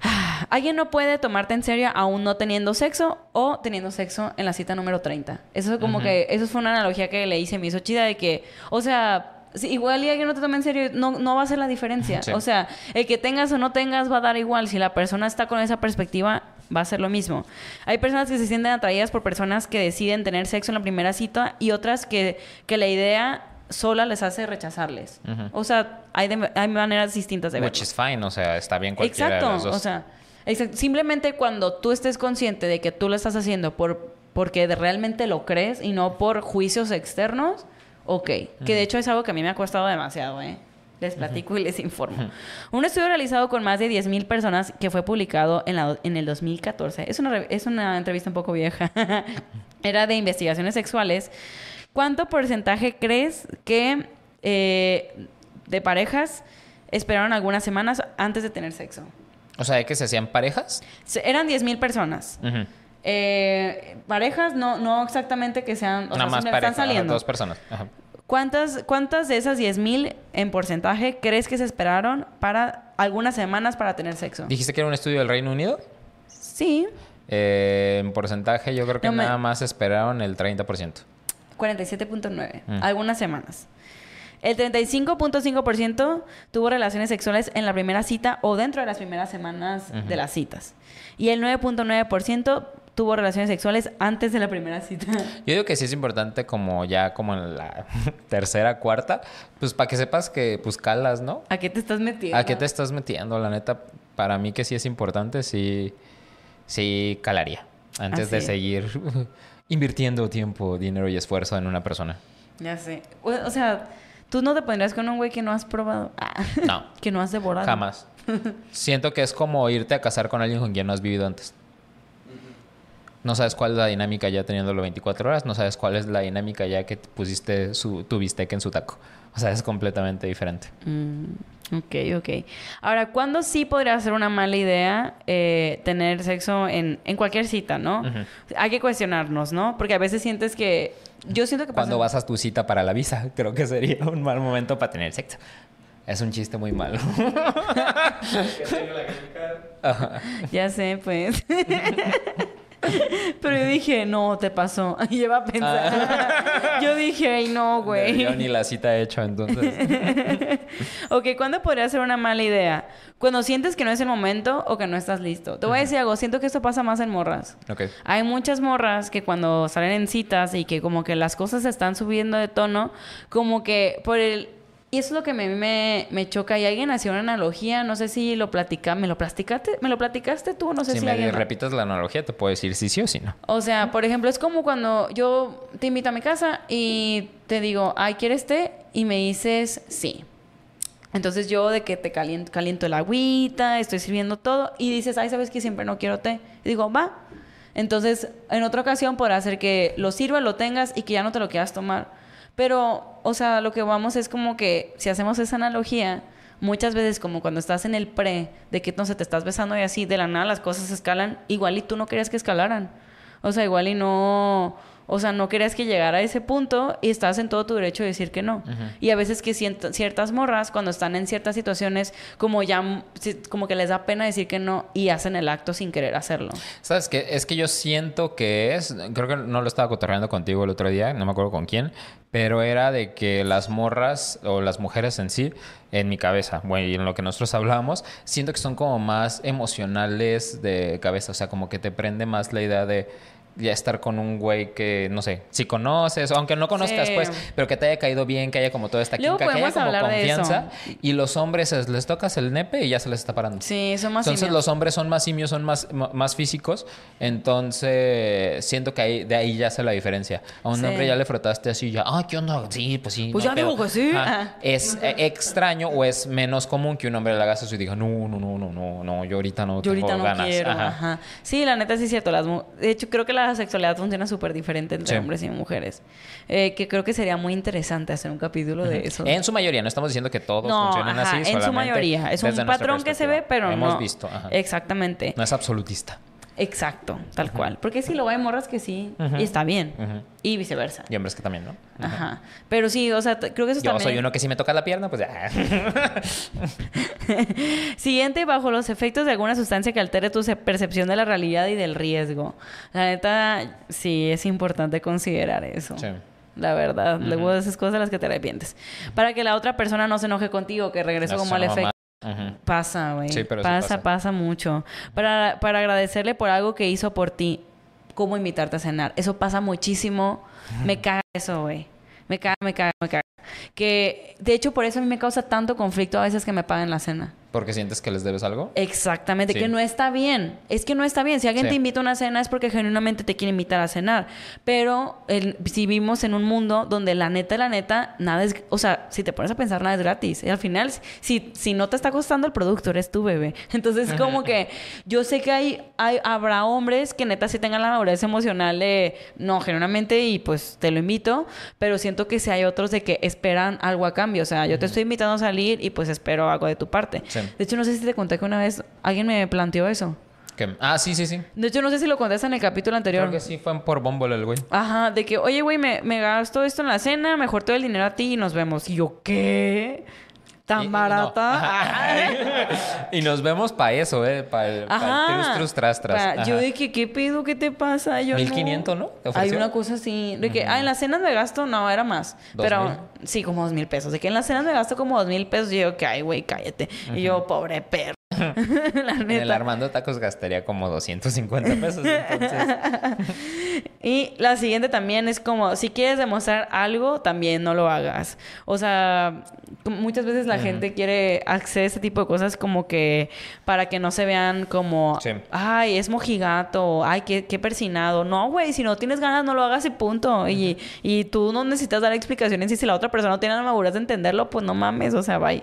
Alguien no puede tomarte en serio aún no teniendo sexo o teniendo sexo en la cita número 30. Eso es como que, eso fue una analogía que le hice, me hizo chida de que, o sea, si igual y alguien no te toma en serio, no, no va a ser la diferencia. Sí. O sea, el que tengas o no tengas va a dar igual. Si la persona está con esa perspectiva, va a ser lo mismo. Hay personas que se sienten atraídas por personas que deciden tener sexo en la primera cita y otras que, que la idea sola les hace rechazarles. O sea, hay, de- hay maneras distintas de verlo. Which is fine, o sea, está bien cualquiera Exacto, de las dos. o sea, exact- simplemente cuando tú estés consciente de que tú lo estás haciendo por porque realmente lo crees y no por juicios externos, ok. Que de hecho es algo que a mí me ha costado demasiado, ¿eh? Les platico y les informo. Un estudio realizado con más de 10.000 personas que fue publicado en, la- en el 2014. Es una, es una entrevista un poco vieja. Era de investigaciones sexuales. ¿Cuánto porcentaje crees que eh, de parejas esperaron algunas semanas antes de tener sexo? O sea, ¿de que se hacían parejas? Se- Eran 10.000 personas. Eh, parejas, no, no exactamente que sean... O Nada sea, más parejas, están saliendo. dos personas. Ajá. ¿Cuántas, ¿Cuántas de esas 10.000 en porcentaje crees que se esperaron para algunas semanas para tener sexo? ¿Dijiste que era un estudio del Reino Unido? Sí, Eh, en porcentaje, yo creo que No me- nada más esperaron el 30%. 47.9. Mm. Algunas semanas. El 35.5% tuvo relaciones sexuales en la primera cita o dentro de las primeras semanas Ujú. de las citas. Y el 9.9% tuvo relaciones sexuales antes de la primera cita. Yo digo que sí es importante como ya como en la tercera, cuarta, pues para que sepas que pues calas, ¿no? ¿A qué te estás metiendo? ¿A qué te estás metiendo? La neta, para mí que sí es importante, sí, sí calaría. Antes Así de seguir invirtiendo tiempo, dinero y esfuerzo en una persona. Ya sé. O sea, tú no te pondrías con un güey que no has probado. Ah, No, que no has devorado. jamás. Siento que es como irte a casar con alguien con quien no has vivido antes. No sabes cuál es la dinámica ya teniéndolo 24 horas, no sabes cuál es la dinámica ya que te pusiste su, tu bistec en su taco. O sea, es completamente diferente. Mm, ok, ok. Ahora, ¿cuándo sí podría ser una mala idea eh, tener sexo en, en cualquier cita, no? Hay que cuestionarnos, ¿no? Porque a veces sientes que... Yo siento que pasa... Cuando vas a tu cita para la visa, creo que sería un mal momento para tener sexo. Es un chiste muy malo. Ya sé, pues. Pero yo dije, no, te pasó. Y iba a pensar. yo dije, ay, no, güey. Yo ni la cita he hecho, entonces. Ok, ¿cuándo podría ser una mala idea? Cuando sientes que no es el momento o que no estás listo. Te voy a decir algo, siento que esto pasa más en morras. Ok. Hay muchas morras que cuando salen en citas y que como que las cosas se están subiendo de tono, como que por el... Y eso es lo que me, me, me choca. Y alguien hacía una analogía, no sé si lo platica, ¿me lo platicaste? ¿Me lo platicaste tú? No sé Si si, me alguien... repites la analogía, te puedo decir sí, sí o sí no. O sea, por ejemplo, es como cuando yo te invito a mi casa y te digo, ay, ¿quieres té? Y me dices sí. Entonces yo de que te caliento, caliento el agüita, estoy sirviendo todo y dices, ay, ¿sabes que siempre no quiero té? Y digo, va. Entonces, en otra ocasión podrá ser que lo sirva, lo tengas y que ya no te lo quieras tomar. Pero, o sea, lo que vamos es como que si hacemos esa analogía, muchas veces como cuando estás en el pre, de que no te estás besando y así, de la nada las cosas escalan, igual y tú no querías que escalaran. O sea, igual y no, o sea, no querías que llegara a ese punto y estás en todo tu derecho de decir que no. Y a veces que ciertas morras, cuando están en ciertas situaciones, como ya, como que les da pena decir que no y hacen el acto sin querer hacerlo. ¿Sabes qué? Es que yo siento que es, creo que no lo estaba cotorreando contigo el otro día, no me acuerdo con quién, pero era de que las morras o las mujeres en sí, en mi cabeza, bueno, y en lo que nosotros hablábamos, siento que son como más emocionales de cabeza, o sea, como que te prende más la idea de ya estar con un güey que, no sé, si conoces, aunque no conozcas, Sí. pues, pero que te haya caído bien, que haya como toda esta química, que haya como confianza. Y los hombres es- les tocas el nepe y ya se les está parando. Sí, son más Entonces simios. los hombres son más simios, son más, más físicos. Entonces siento que ahí, de ahí ya hace la diferencia. A un Sí. hombre ya le frotaste así ya, ah, ¿qué onda? Sí, pues sí. Pues no ya hay digo pedo". que sí. Ajá. Es eh, extraño o es menos común que un hombre le haga eso y diga, no, no, no, no, no, no, yo ahorita no Yo tengo ahorita no ganas". quiero. Ajá. Ajá. Sí, la neta sí es cierto. Las de hecho, creo que la sexualidad funciona súper diferente entre Sí. hombres y mujeres. Eh, que creo que sería muy interesante hacer un capítulo de eso. En su mayoría, no estamos diciendo que todos no, ajá, así. en su mayoría. Es un patrón que se ve, pero Hemos no. visto. ajá. Exactamente. No es absolutista. Exacto, tal cual. Porque si lo hay morras que sí, y está bien. Y viceversa. Y hombres que también, ¿no? Ajá. Pero sí, o sea, creo que eso Yo también... soy uno que si me toca la pierna, pues ya. Siguiente, bajo los efectos de alguna sustancia que altere tu percepción de la realidad y del riesgo. La neta, sí, es importante considerar eso. Sí. La verdad, luego de esas cosas de las que te arrepientes. Para que la otra persona no se enoje contigo, que regreso No como al efecto. mamá. Pasa, güey. Sí, pero sí pasa, pasa. pasa, mucho. Para, para agradecerle por algo que hizo por ti, como invitarte a cenar. Eso pasa muchísimo. Me caga eso, güey. Me caga, me caga, me caga. Que, de hecho, por eso a mí me causa tanto conflicto a veces que me paguen la cena. Porque sientes que les debes algo. Exactamente, Sí. que no está bien. Es que no está bien. Si alguien Sí. te invita a una cena es porque genuinamente te quiere invitar a cenar. Pero el- si vivimos en un mundo donde la neta, la neta, nada es... O sea, si te pones a pensar, nada es gratis. Y al final, si, si no te está costando el producto, eres tú, bebé. Entonces, como que yo sé que hay, hay habrá hombres que neta sí tengan la madurez emocional de, no, genuinamente, y pues te lo invito. Pero siento que si hay otros de que esperan algo a cambio. O sea, yo te estoy invitando a salir y pues espero algo de tu parte. Sí. De hecho, no sé si te conté que una vez alguien me planteó eso. Ah, sí, sí, sí. De hecho, no sé si lo contaste en el capítulo anterior. Creo que sí fue por Bumble el güey. Ajá, de que, oye, güey, me, me gasto esto en la cena, mejor te doy el dinero a ti y nos vemos. Y yo, ¿qué? ¿Tan no. barata? y nos vemos para eso, ¿eh? Para pa' el trus, trus, tras, tras. Yo de que, ¿qué pedo? ¿Qué te pasa? Yo 1500, ¿no? ¿Te Hay una cosa así. De que, ah, en las cenas me gasto, no, era más. ¿Dos Pero, mil? sí, como dos mil pesos. De que en las cenas me gasto como dos mil pesos. Y yo, que, ay, güey, cállate. Y yo, pobre perro. la En el. Armando Tacos gastaría como 250 pesos. Entonces, Y la siguiente también es como, si quieres demostrar algo, también no lo hagas. O sea, muchas veces la gente quiere hacer este tipo de cosas como que para que no se vean como, Sí. ay, es mojigato, ay, qué, qué persinado. No, güey, si no tienes ganas, no lo hagas y punto. y, y tú no necesitas dar explicaciones y si la otra persona no tiene la madurez de entenderlo, pues no mames, o sea, bye.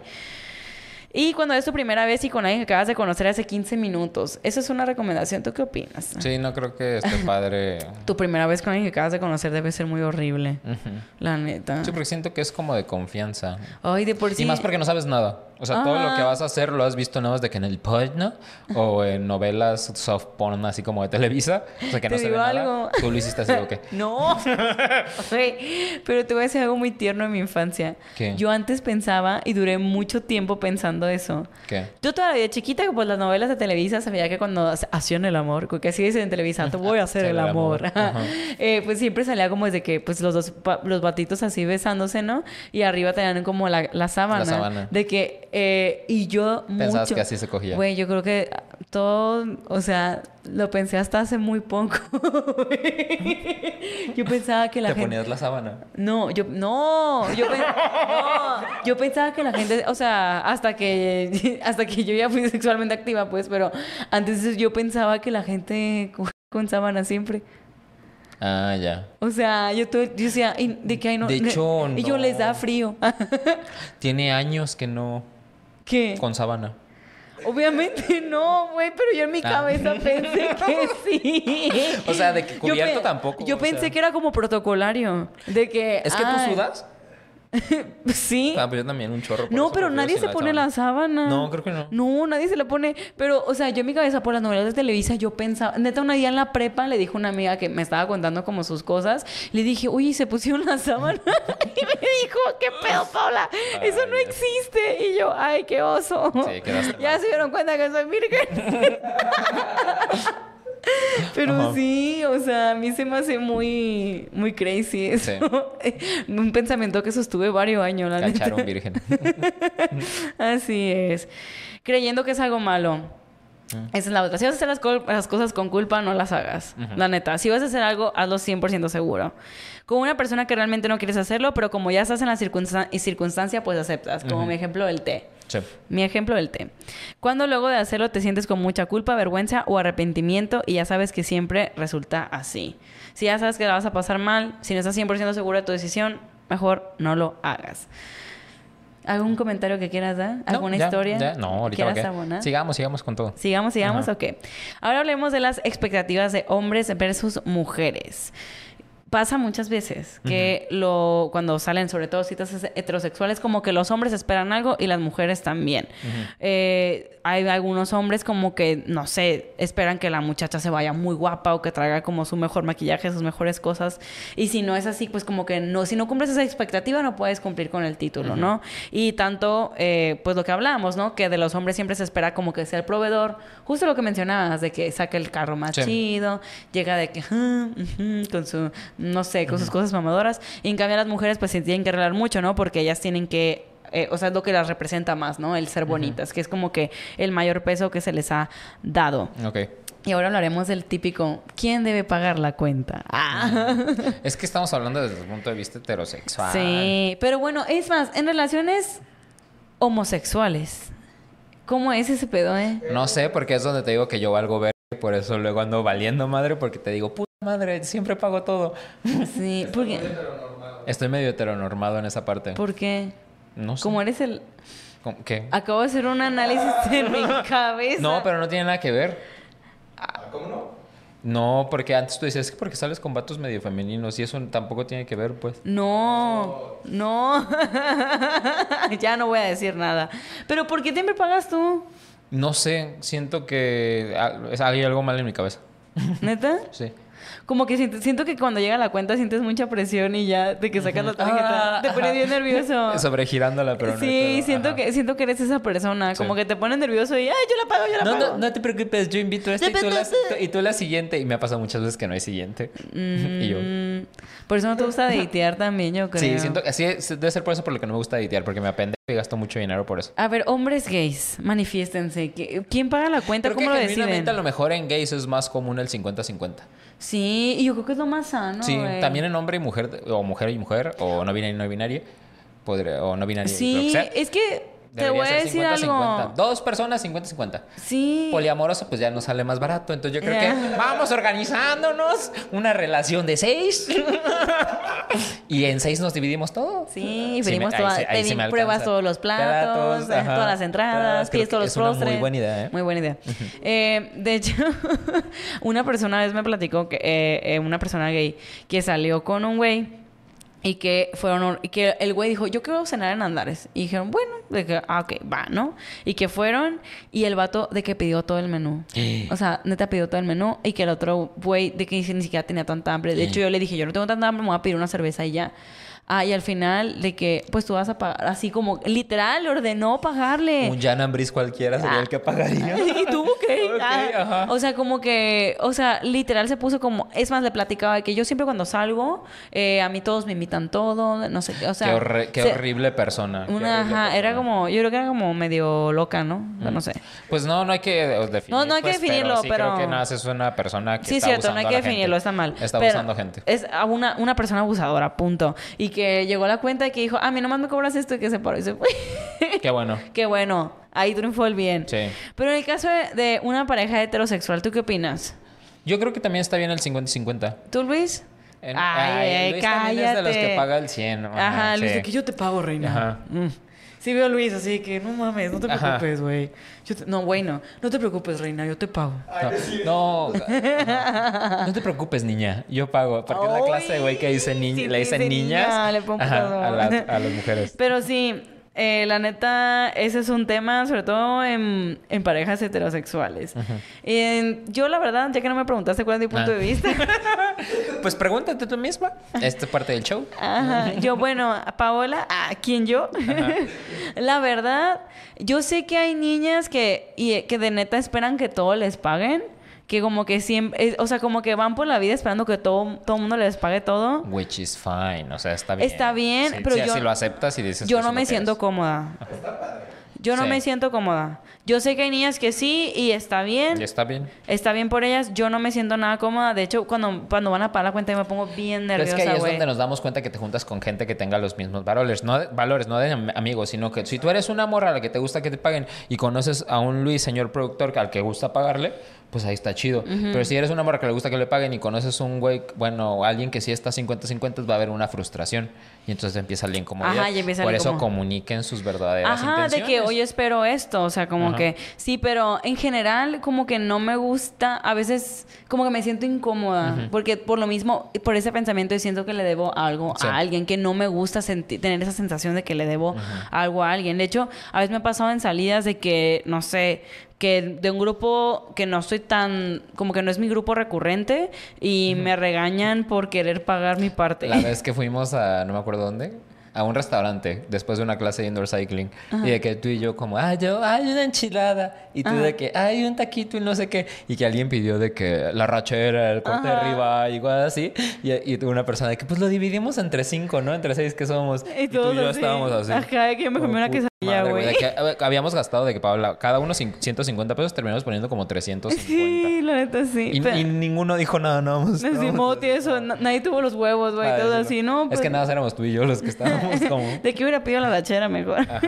Y cuando es tu primera vez y con alguien que acabas de conocer hace 15 minutos, eso es una recomendación. ¿Tú qué opinas? sí, no creo que esté padre. Tu primera vez con alguien que acabas de conocer debe ser muy horrible. Ujú. La neta. Sí, porque siento que es como de confianza. Ay, de por sí. Y más porque no sabes nada. O sea, todo lo Ajá. que vas a hacer lo has visto nada más de que en el porno o en novelas soft porn así como de Televisa. O sea, que no Te se ve digo nada. algo. Tú lo hiciste así o qué. No. Güey, pero te voy a decir algo muy tierno en mi infancia. ¿Qué? Yo antes pensaba y duré mucho tiempo pensando eso. ¿Qué? Yo todavía chiquita, pues las novelas de Televisa sabía que cuando hacían el amor, que así dicen en Televisa, te voy a hacer el amor. Eh, pues siempre salía como desde que pues los dos los batitos así besándose, ¿no? Y arriba tenían como la, la sábana. La sábana. De que, eh, y yo Pensabas mucho- que así se cogía. Güey, yo creo que todo, o sea, lo pensé hasta hace muy poco. yo pensaba que la Te gente... ponías la sábana. No, yo no, yo, pen- no, yo pensaba que la gente, o sea, hasta que hasta que yo ya fui sexualmente activa, pues, pero antes yo pensaba que la gente co- con sábana siempre. Ah, ya. O sea, yo, todo- yo decía, "Ay, de que hay no. De hecho, y yo no. les da frío. Tiene años que no ¿Qué? con sábana. Obviamente no, güey, pero yo en mi Ah. cabeza pensé que sí. O sea, de que cubierto tampoco, Yo pensé sea. que era como protocolario. De que. ¿Es que tú sudas? Sí. Ah, pues yo también un chorro. No, pero nadie se pone la sábana. No, creo que no. No, nadie se la pone. Pero, o sea, yo en mi cabeza por las novelas de Televisa, yo pensaba. Neta, una día en la prepa le dijo una amiga que me estaba contando como sus cosas. Le dije, oye, ¿se pusieron la sábana? y me dijo, ¿qué pedo, Paula? Eso no existe. Y yo, ay, qué oso. Sí, ya se dieron cuenta que soy virgen. Pero Ajá. sí, o sea, a mí se me hace muy, muy crazy eso. Un pensamiento que sostuve varios años, la. Cacharon virgen. Así es. Creyendo que es algo malo. Esa es la otra. Si vas a hacer las, cosas con culpa, no las hagas. La neta. Si vas a hacer algo, hazlo 100% seguro. Con una persona que realmente no quieres hacerlo, pero como ya estás en la circunstan- circunstancia, pues aceptas. Como mi ejemplo del té. Sí. Mi ejemplo del té. Cuando luego de hacerlo te sientes con mucha culpa, vergüenza o arrepentimiento y ya sabes que siempre resulta así. Si ya sabes que la vas a pasar mal, si no estás 100% seguro de tu decisión, mejor no lo hagas. ¿Algún comentario que quieras dar? No, ¿Alguna ya, historia? ya. No, ahorita ¿Quieras abonar? Sigamos, sigamos con todo. Sigamos, sigamos, Ajá. ok. Ahora hablemos de las expectativas de hombres versus mujeres. Pasa muchas veces que lo cuando salen, sobre todo citas heterosexuales, como que los hombres esperan algo y las mujeres también. Eh, hay algunos hombres como que, no sé, esperan que la muchacha se vaya muy guapa o que traiga como su mejor maquillaje, sus mejores cosas. Y si no es así, pues como que no, si no cumples esa expectativa, no puedes cumplir con el título, ¿no? Y tanto, eh, pues lo que hablamos, ¿no? Que de los hombres siempre se espera como que sea el proveedor. Justo lo que mencionabas, de que saque el carro más Sí. chido, llega de que, "Ah, ujú", con su, no sé, con sus cosas mamadoras. Y en cambio las mujeres pues se tienen que arreglar mucho, ¿no? Porque ellas tienen que eh, o sea, es lo que las representa más, ¿no? El ser bonitas, que es como que el mayor peso que se les ha dado. Ok. Y ahora hablaremos del típico, ¿quién debe pagar la cuenta? Ah. Es que estamos hablando desde el punto de vista heterosexual. Sí, pero bueno, es más, en relaciones homosexuales, ¿cómo es ese pedo, eh? No sé, porque es donde te digo que yo valgo ver. Por eso luego ando valiendo madre, porque te digo, puta madre, siempre pago todo. Sí, porque, Estoy medio heteronormado en esa parte. ¿por qué? No sé. Como eres el... ¿Cómo- ¿Qué? Acabo de hacer un análisis en mi cabeza. No, pero no tiene nada que ver. ¿Cómo no? No, porque antes tú decías "Es que porque sales con vatos medio femeninos y eso tampoco tiene que ver, pues. No, no. ya no voy a decir nada. Pero ¿por qué siempre pagas tú? No sé, siento que ah, es- hay algo mal en mi cabeza. ¿Neta? Sí. Como que siento, siento que cuando llega la cuenta sientes mucha presión y ya de que sacas la tarjeta. Ah, te pones bien nervioso. Sobregirándola, pero no. sí, pero- siento ajá. que, siento que eres esa persona. Como Sí. que te pones nervioso y, ay, yo la pago, yo la No, pago. no, no te preocupes, yo invito a esta y tú, la, y tú la siguiente. Y me ha pasado muchas veces que no hay siguiente. y yo. Mm, por eso no te gusta datear también, yo creo. Sí, siento que así debe ser por eso por lo que no me gusta editear, porque me apende y gasto mucho dinero por eso. A ver, hombres gays, manifiéstense. ¿Qui- ¿Quién paga la cuenta? Creo ¿Cómo que lo deciden? a lo mejor en gays es más común el 50-50. Sí, y yo creo que es lo más sano. sí, güey. también en hombre y mujer, o mujer y mujer, o no binaria y no binaria, podría, o no binaria. Sí, sea, es que te voy a decir 50-50. algo. Dos personas, 50-50. Sí. Poliamoroso, pues ya nos sale más barato. Entonces yo creo que vamos organizándonos una relación de seis. y en seis nos dividimos todo. Sí, pedimos todas, sí- me pruebas todos los platos, Platos, ajá. todas las entradas, pides todos los es una muy postres. buena idea, ¿eh? Muy buena idea. Eh, de hecho, una persona vez me platicó que eh, eh, una persona gay que salió con un güey y que fueron y que el güey dijo, "Yo quiero cenar en Andares." Y dijeron, "Bueno, de que ah, ok, va, ¿no?" Y que fueron y el vato de que pidió todo el menú. o sea, neta pidió todo el menú y que el otro güey de que ni siquiera tenía tanta hambre. De hecho, yo le dije, "Yo no tengo tanta hambre, me voy a pedir una cerveza y ya." Ah, y al final de que pues tú vas a pagar así como literal ordenó pagarle. Un Jan Ambris cualquiera sería el que pagaría. ¿Y tú? Ok, Ah, ajá. O sea, como que, o sea, literal se puso como, es más, le platicaba de que yo siempre cuando salgo, eh, a mí todos me invitan todo, no sé, qué, o sea. qué horri- qué se- horrible persona. qué Una, horrible ajá, era como, yo creo que era como medio loca, ¿no? No sé. Pues no, no hay que definirlo. No, no hay que definirlo, sí pero- creo que nada, es una persona que Sí, está cierto, no hay que definirlo, gente. está mal. Está Pero abusando gente. Es una, una persona abusadora, punto. Y que llegó a la cuenta y que dijo, a mí nomás me cobras esto y que se paró y se fue. Qué bueno. Qué bueno, ahí triunfó el bien. Sí. Pero en el caso de, de una pareja heterosexual, ¿tú qué opinas? Yo creo que también está bien el 50 y 50. ¿Tú, Luis? Ay, ay, Luis también es de los que cállate. paga el 100. ¿no? Ajá, Luis, sí. de que yo te pago, reina. Ajá. Mm. Sí veo a Luis así que, no mames, no te preocupes, güey. Yo te- No, güey, no. No te preocupes, reina, yo te pago. No, no, no te preocupes, niña. Yo pago. Porque es la clase güey que dice sí, le dicen dice niñas niña, le pongo ajá, perdón. a, las- a las mujeres. Pero sí, eh, la neta, ese es un tema, sobre todo en, en parejas heterosexuales. En- yo, la verdad, ya que no me preguntaste cuál es mi punto Ah. de vista. Pues pregúntate tú misma. Esta es parte del show. Ajá. Yo, bueno, Paola, ¿a quién yo? La verdad, yo sé que hay niñas que, y, que de neta esperan que todo les paguen. Que como que siempre, o sea, como que van por la vida esperando que todo todo mundo les pague todo. Which is fine. O sea, está bien. Está bien, Sí, pero sí, yo- Si lo aceptas y dices Yo no me siento es. cómoda. Yo no Sí. me siento cómoda. Yo sé que hay niñas que sí y está bien. Y está bien. Está bien por ellas. Yo no me siento nada cómoda. De hecho, cuando, cuando van a pagar la cuenta, yo me pongo bien Pero es nerviosa, que ahí es donde nos damos cuenta que te juntas con gente que tenga los mismos valores, no de, valores, no de am- amigos, sino que si tú eres una morra a la que te gusta que te paguen y conoces a un Luis, señor productor, al que gusta pagarle, pues ahí está chido. Pero si eres una morra que le gusta que le paguen y conoces un güey, bueno, alguien que sí está 50-50, va a haber una frustración. Y entonces empieza la incomodidad. Ajá, y empieza Por eso incomod- comuniquen sus verdaderas Ajá, de intenciones. que hoy espero esto, o sea, como Ajá. que sí, pero en general como que no me gusta, a veces como que me siento incómoda, porque por lo mismo, por ese pensamiento yo siento que le debo algo Sí. a alguien, que no me gusta tener esa sensación de que le debo algo a alguien. De hecho, a veces me ha pasado en salidas de que, no sé, que de un grupo que no estoy tan, como que no es mi grupo recurrente y me regañan por querer pagar mi parte. La vez que fuimos a, no me acuerdo dónde, a un restaurante después de una clase de indoor cycling. Y de que tú y yo como, ay, yo, hay una enchilada. Y tú de que, hay un taquito y no sé qué. Y que alguien pidió de que la rachera, el corte de Ajá. arriba, igual así. Y, y una persona de que, pues lo dividimos entre cinco, ¿no? Entre seis que somos. Y, tú todos y yo así. estábamos así. Ajá, que yo me comí una quesadilla, madre, güey. de que, habíamos gastado de que cada uno cin- 150 pesos, terminamos poniendo como 350. Sí, la neta sí. Y, Pero- y ninguno dijo nada, no. Vamos, No, Moti, eso, na- nadie tuvo los huevos, güey, todo así, ¿no? Es Pues, que nada, éramos tú y yo los que estábamos como... De que hubiera pedido la dachera mejor. Ajá,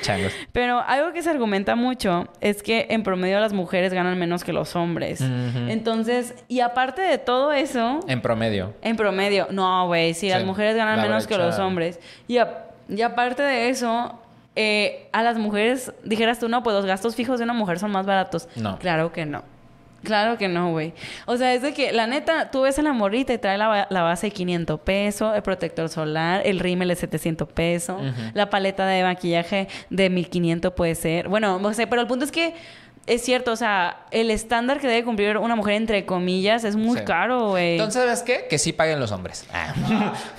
changos. Pero algo que se argumenta mucho es que en promedio las mujeres ganan menos que los hombres. Entonces, y aparte de todo eso, En promedio. en promedio, no, güey, sí, las mujeres ganan la menos que los hombres. Y, a- y aparte de eso, eh, a las mujeres, dijeras tú, no, pues los gastos fijos de una mujer son más baratos. No. Claro que no. Claro que no, güey. O sea, es de que, la neta, tú ves a la morrita y trae la, la base de 500 pesos, el protector solar, el rímel de 700 pesos, la paleta de maquillaje de 1500 puede ser. Bueno, no sé, pero el punto es que es cierto, o sea, el estándar que debe cumplir una mujer, entre comillas, es muy Sí. caro, güey. Entonces, ¿sabes qué? Que sí paguen los hombres. Ah.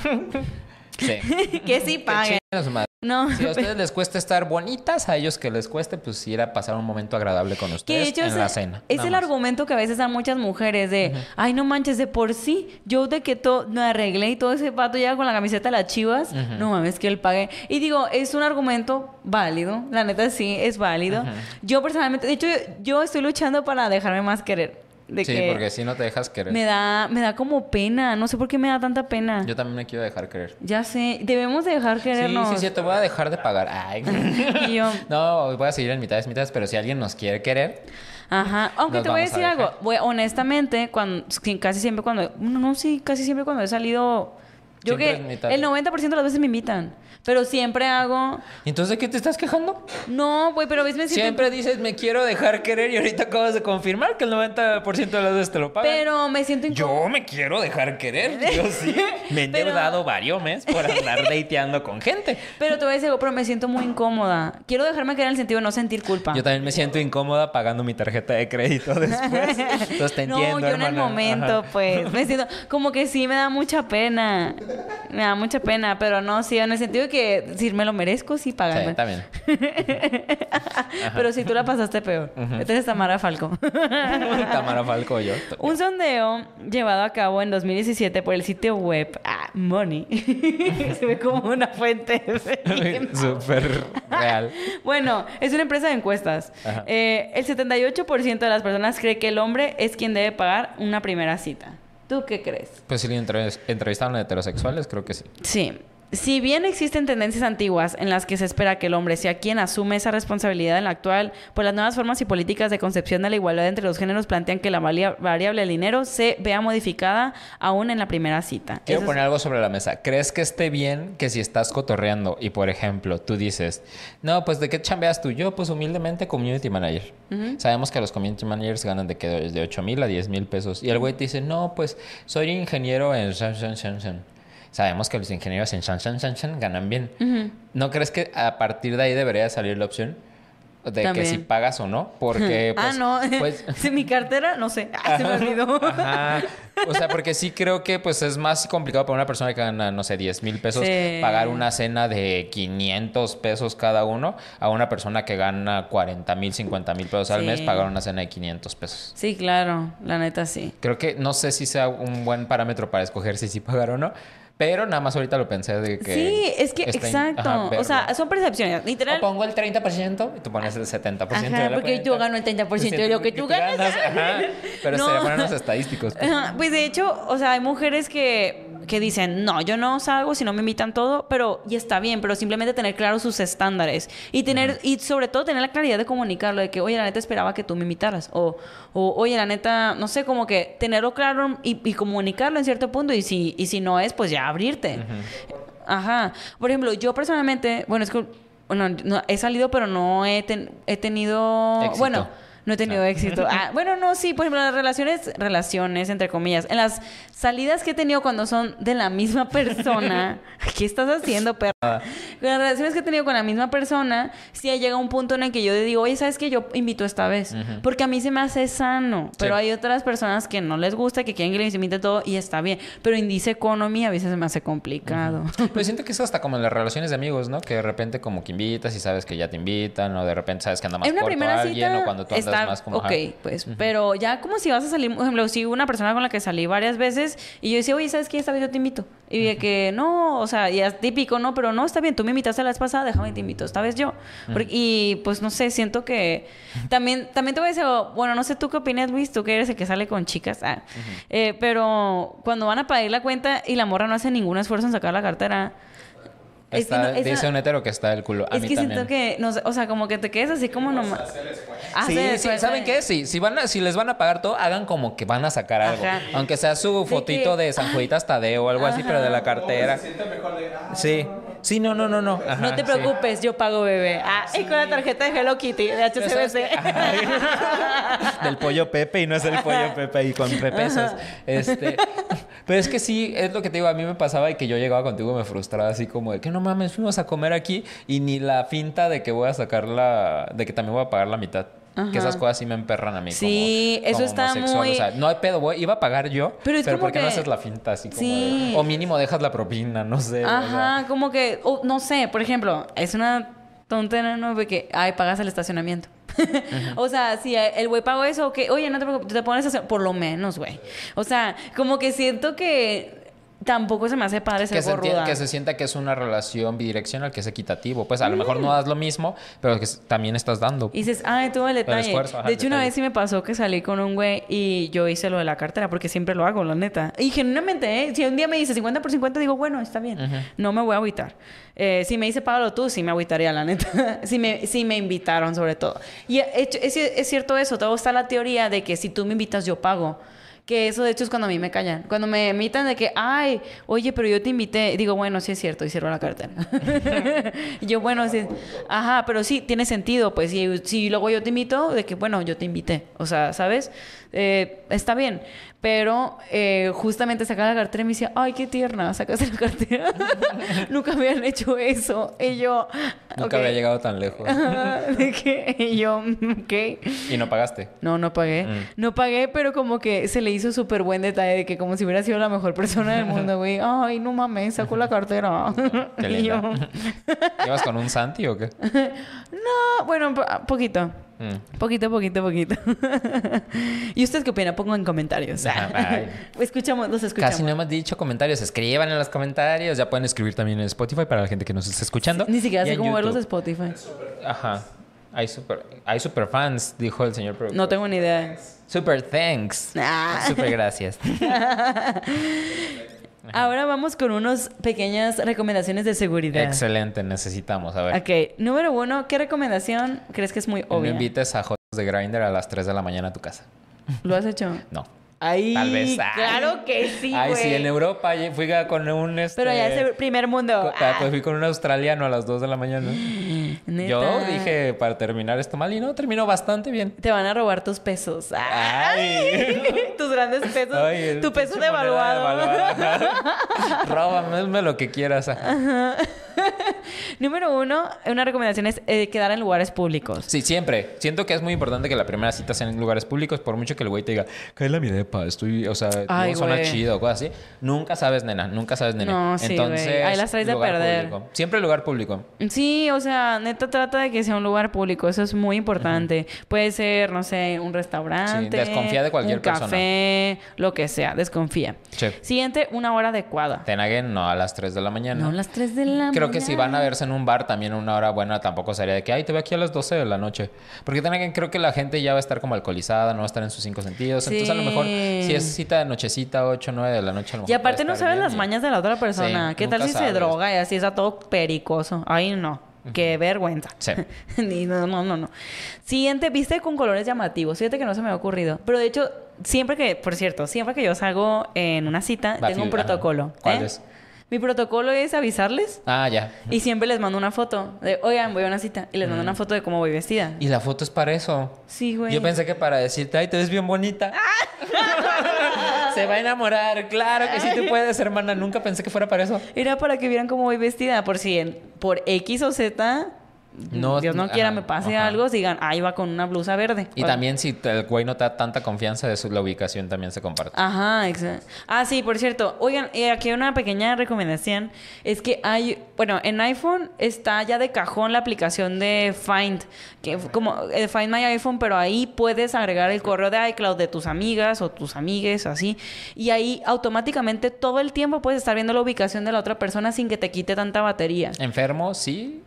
sí. que sí paguen. A su madre. No, Si a ustedes les cuesta estar bonitas, a ellos que les cueste, pues ir a pasar un momento agradable con ustedes en es, la cena. es el más. argumento que a veces dan muchas mujeres de, ay, no manches, de por sí, yo de que todo me arreglé y todo ese pato llega con la camiseta de las chivas, no mames que él pague. Y digo, es un argumento válido, la neta sí, es válido. Yo personalmente, de hecho, yo estoy luchando para dejarme más querer. De Sí, que porque si no te dejas querer. me da, me da como pena, no sé por qué me da tanta pena. Yo también me quiero dejar querer. Ya sé, debemos de dejar Sí, querernos. sí, sí, te voy a dejar de pagar. Ay. Y yo, No, voy a seguir en mitades, mitades, pero si alguien nos quiere querer, Ajá, aunque te voy a decir algo, honestamente, cuando sí, casi siempre cuando no, no, sí, casi siempre cuando he salido yo Siempre que el 90% de las veces me invitan, pero siempre hago ¿y entonces de qué te estás quejando? no, güey, pero a veces me siento Siempre dices, me quiero dejar querer y ahorita acabas de confirmar que el 90% de las veces te lo pagan. pero me siento incómoda. Yo me quiero dejar querer, yo sí. Me he Pero- endeudado varios meses por andar dateando con gente. Pero te voy a decir pero me siento muy incómoda. Quiero dejarme querer en el sentido de no sentir culpa. Yo también me siento incómoda pagando mi tarjeta de crédito después. Entonces te entiendo, no, yo en el momento, Ajá. pues, me siento como que sí me da mucha pena. Me da mucha pena, pero no, sí, en el sentido de que si me lo merezco, sí, Sí, págame. está bien. pero si tú la pasaste peor. Esta es Tamara Falco. Tamara Falco yo. Un sondeo llevado a cabo en 2017 por el sitio web ah, Money. Se ve como una fuente. Súper real. bueno, es una empresa de encuestas. Eh, el 78% de las personas cree que el hombre es quien debe pagar una primera cita. ¿Tú qué crees? Pues si le entrev- entrevistaron a heterosexuales, creo que sí. Sí. Si bien existen tendencias antiguas en las que se espera que el hombre sea quien asume esa responsabilidad en la actual, pues las nuevas formas y políticas de concepción de la igualdad entre los géneros plantean que la variable del dinero se vea modificada aún en la primera cita. Quiero Eso es- poner algo sobre la mesa. ¿Crees que esté bien que si estás cotorreando y, por ejemplo, tú dices, no, pues ¿de qué chambeas tú? Yo, pues humildemente, community manager. Sabemos que los community managers ganan de que de 8 mil a 10 mil pesos. Y el güey te dice, no, pues soy ingeniero en shan, shan, shan, shan". Sabemos que los ingenieros en shan, shan, shan, shan ganan bien. ¿No crees que a partir de ahí debería salir la opción? De También. que si pagas o no, porque pues, ah, no. pues si mi cartera, no sé. Ah, se me olvidó. Ajá. O sea, porque sí creo que pues es más complicado para una persona que gana, no sé, 10 mil pesos Sí. pagar una cena de 500 pesos cada uno a una persona que gana 40 mil, 50 mil pesos al Sí. mes pagar una cena de 500 pesos. Sí, claro. La neta, sí. Creo que no sé si sea un buen parámetro para escoger si sí pagar o no, Pero nada más ahorita lo pensé de que... sí, es que, in- exacto. ajá, o sea, son percepciones. Literal. O pongo el 30% y tú pones el 70% de Ajá, la porque yo gano el 30% de lo que tú ganas. Ajá. Pero No. sería ponernos estadísticos. pues. Ajá, Pues de hecho, o sea, hay mujeres que, que dicen, no, yo no salgo si no me invitan todo, pero, y está bien, pero simplemente tener claros sus estándares y tener, y sobre todo tener la claridad de comunicarlo, de que, oye, la neta esperaba que tú me invitaras, o, o oye, la neta, no sé, como que tenerlo claro y, y comunicarlo en cierto punto, y si, y si no es, pues ya abrirte. Ajá. Por ejemplo, yo personalmente, bueno, es que, bueno, no, he salido, pero no he, ten- he tenido, Éxito. bueno, no he tenido Ah. éxito. Ah, bueno, no, sí, por ejemplo, las relaciones, relaciones, entre comillas, en las salidas que he tenido cuando son de la misma persona, ¿qué estás haciendo, perra? Con las relaciones que he tenido con la misma persona, sí llega un punto en el que yo le digo, oye, ¿sabes qué? Yo invito esta vez. Porque a mí se me hace sano. Pero Sí. hay otras personas que no les gusta, que quieren que les invite todo y está bien. Pero en dice economía a veces se me hace complicado. Pues siento que es hasta como en las relaciones de amigos, ¿no? Que de repente como que invitas y sabes que ya te invitan, o de repente sabes que anda más En una corto primera alguien, cita o cuando tú andas está más como... ok, ajá. pues, pero ya como si vas a salir, por ejemplo, si una persona con la que salí varias veces y yo decía, oye, ¿sabes qué? Esta vez yo te invito. Y de que no, o sea, ya es típico, no, pero no, está bien, tú me invitaste la vez pasada, déjame te invito, esta vez yo. Porque- y pues no sé, siento que también, también te voy a decir, bueno, no sé tú qué opinas, Luis, tú que eres el que sale con chicas, ah, eh, pero cuando van a pagar la cuenta y la morra no hace ningún esfuerzo en sacar la cartera. Es que Está- no- esa- Dice un hetero que está el culo. A es mí que también. siento que, no sé, o sea, como que te quedes así como nomás. Ah, Sí, sí. ¿saben qué? Sí, si, van a- si les van a pagar todo, hagan como que van a sacar algo. Ajá. Aunque sea su De fotito que- de San Juditas Tadeo o algo así, pero de la cartera. Se siente mejor de. Ah, Sí. Sí, no, no, no, no. Ajá, No te sí. preocupes, yo pago bebé. Ah, y con la tarjeta de Hello Kitty, de Pero ¿sabes HCBC. Del pollo Pepe y no es el pollo Pepe ahí con repesos. Este, pero es que sí, es lo que te digo, a mí me pasaba y que yo llegaba contigo y me frustraba así como de que no mames, fuimos a comer aquí y ni la finta de que voy a sacar la, de que también voy a pagar la mitad. Que esas cosas sí me emperran a mí. Sí, como- eso como está homosexual. muy- O sea, no hay pedo, voy- iba a pagar yo. Pero es como ¿por qué no haces la finta así como Sí. de- O mínimo dejas la propina, no sé. o sea. Ajá, como que, no sé, por ejemplo, es una tontera, ¿no? Porque, ay, pagas el estacionamiento. o sea, si el güey pagó eso, que, oye, no te preocupes, te pones a hacer, por lo menos, güey. O sea, como que siento que tampoco se me hace padre ser que se, gorruda. que se sienta que es una relación bidireccional, que es equitativo. Pues a lo mejor no das lo mismo, pero que también estás dando. Y dices, ay, tuvo el detalle. esfuerzo, ajá, de el hecho, una vez sí me pasó que salí con un güey y yo hice lo de la cartera, porque siempre lo hago, la neta. Y genuinamente, ¿eh? si un día me dice 50 por 50, digo, bueno, está bien. No me voy a agüitar. Eh, si me dice, págalo tú, sí me agüitaría, la neta. si, me, si me invitaron, sobre todo. Y eh, es, es cierto eso. Todo está la teoría de que si tú me invitas, yo pago. Que eso, de hecho, es cuando a mí me callan. Cuando me invitan de que, ay, oye, pero yo te invité. Digo, bueno, sí es cierto, y cierro la cartera. yo, bueno, sí. Ajá, pero sí, tiene sentido, pues. Si, si luego yo te invito, de que, bueno, yo te invité. O sea, ¿sabes? Eh, está bien. Pero eh, justamente saca la cartera y me dice, ay, qué tierna, sacaste la cartera. Nunca me habían hecho eso. Y yo, Nunca había llegado tan lejos. De y yo, ok. y no pagaste. No, no pagué. Mm. No pagué, pero como que se le hizo súper buen detalle de que como si hubiera sido la mejor persona del mundo, güey. Ay, no mames, sacó la cartera. Qué Y yo. ¿Ibas con un Santi o qué? no, bueno, po- poquito. Mm. Poquito, poquito, poquito. ¿Y usted qué opina? Pongo en comentarios. Ay. escuchamos, los escuchamos. Casi no hemos dicho comentarios. Escriban en los comentarios. Ya pueden escribir también en Spotify para la gente que nos está escuchando. Ni siquiera Y sé cómo verlos de. Spotify. Ajá. Hay super, hay super fans, dijo el señor productor. No tengo ni idea. Super thanks. Ah. Super gracias. Ahora vamos con unas pequeñas recomendaciones de seguridad. Excelente, necesitamos. A ver. Ok, número uno, ¿qué recomendación crees que es muy No obvia? invites a Jotas de Grinder a las 3 de la mañana a tu casa. ¿Lo has hecho? No. Ay, Tal vez. Ay. Claro que sí, Ay, güey. sí, en Europa fui con un. Este, Pero ya es el primer mundo. co- Ah, Pues fui con un australiano a las 2 de la mañana. neta. Yo dije para terminar esto mal y no, terminó bastante bien. Te van a robar tus pesos. Ay. tus grandes pesos. Ay, tu peso devaluado. Róbame, lo que quieras. Número uno, una recomendación es eh, quedar en lugares públicos. Sí, siempre. Siento que es muy importante que la primera cita sea en lugares públicos, por mucho que el güey te diga, cae la mi depa, estoy, o sea, Ay, no suena chido o cosas así. Nunca sabes, nena, nunca sabes, nena. No, sí, Entonces. Ahí las traes de perder. público. Siempre lugar público. Sí, o sea, neta trata de que sea un lugar público, eso es muy importante. Puede ser, no sé, un restaurante, Sí, desconfía de cualquier un persona. café, lo que sea, desconfía. Sí. Siguiente, una hora adecuada. Tenaguen no a las 3 de la mañana. No a las 3 de la mañana. Creo que si van a verse en un bar también una hora buena tampoco sería de que, ay, te veo aquí a las 12 de la noche. Porque Tenaguen creo que la gente ya va a estar como alcoholizada, no va a estar en sus cinco sentidos. Entonces a lo mejor si es cita de nochecita, 8, 9 de la noche, a lo mejor Y aparte no sabes bien las mañas de la otra persona. ¿Qué tal si se droga y así está todo pericoso? Ay, no. Qué vergüenza. Sí. No, no, no, no. Siguiente, viste con colores llamativos. Fíjate que no se me ha ocurrido. Pero de hecho, siempre que, por cierto, siempre que yo salgo en una cita, Va, tengo un protocolo. ¿Cuál ¿eh? es? Mi protocolo es avisarles Ah, ya. y siempre les mando una foto de, oigan, voy a una cita. Y les mando una foto de cómo voy vestida. Y la foto es para eso. Sí, güey. Yo pensé que para decirte, ay, te ves bien bonita. Ah. Se va a enamorar. Claro que sí te puedes, hermana. Nunca pensé que fuera para eso. Era para que vieran cómo voy vestida. Por si en- por X o Z, No, Dios no quiera, ajá, me pase ajá. algo, digan, ahí va con una blusa verde. Y O- también si el güey no te da tanta confianza de su, la ubicación también se comparte. Ajá, exacto. Ah, sí, por cierto. Oigan, eh, aquí una pequeña recomendación. Es que hay, bueno, en iPhone está ya de cajón la aplicación de Find, que como eh, Find My iPhone, pero ahí puedes agregar el correo de iCloud de tus amigas o tus amigues, así. Y ahí automáticamente todo el tiempo puedes estar viendo la ubicación de la otra persona sin que te quite tanta batería. Enfermo, sí.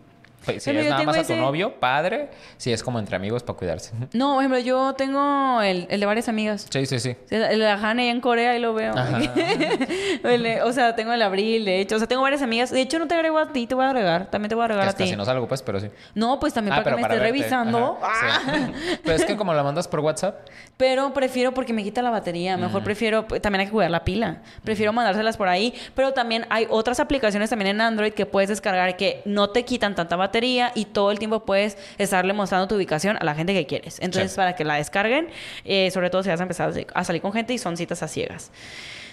Pues, Si es nada más a tu ese- novio, padre. Si es como entre amigos para cuidarse. No, por ejemplo, yo tengo el, el de varias amigas. Sí, sí, sí. El el de la Hane en Corea y lo veo. Ajá. El o sea, tengo el Abril, de hecho. O sea, tengo varias amigas. De hecho, no te agrego a ti, te voy a agregar. También te voy a agregar Que a ti. si no salgo, pues, pero sí. No, pues también Ah, para que me estés revisando. Ah. sí. Pero es que como la mandas por WhatsApp, Pero prefiero porque me quita la batería. Mejor prefiero, pues, también hay que cuidar la pila. Prefiero mandárselas por ahí. Pero también hay otras aplicaciones también en Android que puedes descargar que no te quitan tanta batería y todo el tiempo puedes estarle mostrando tu ubicación a la gente que quieres. Entonces, Sí. para que la descarguen, eh, sobre todo si vas a empezar a salir con gente y son citas a ciegas.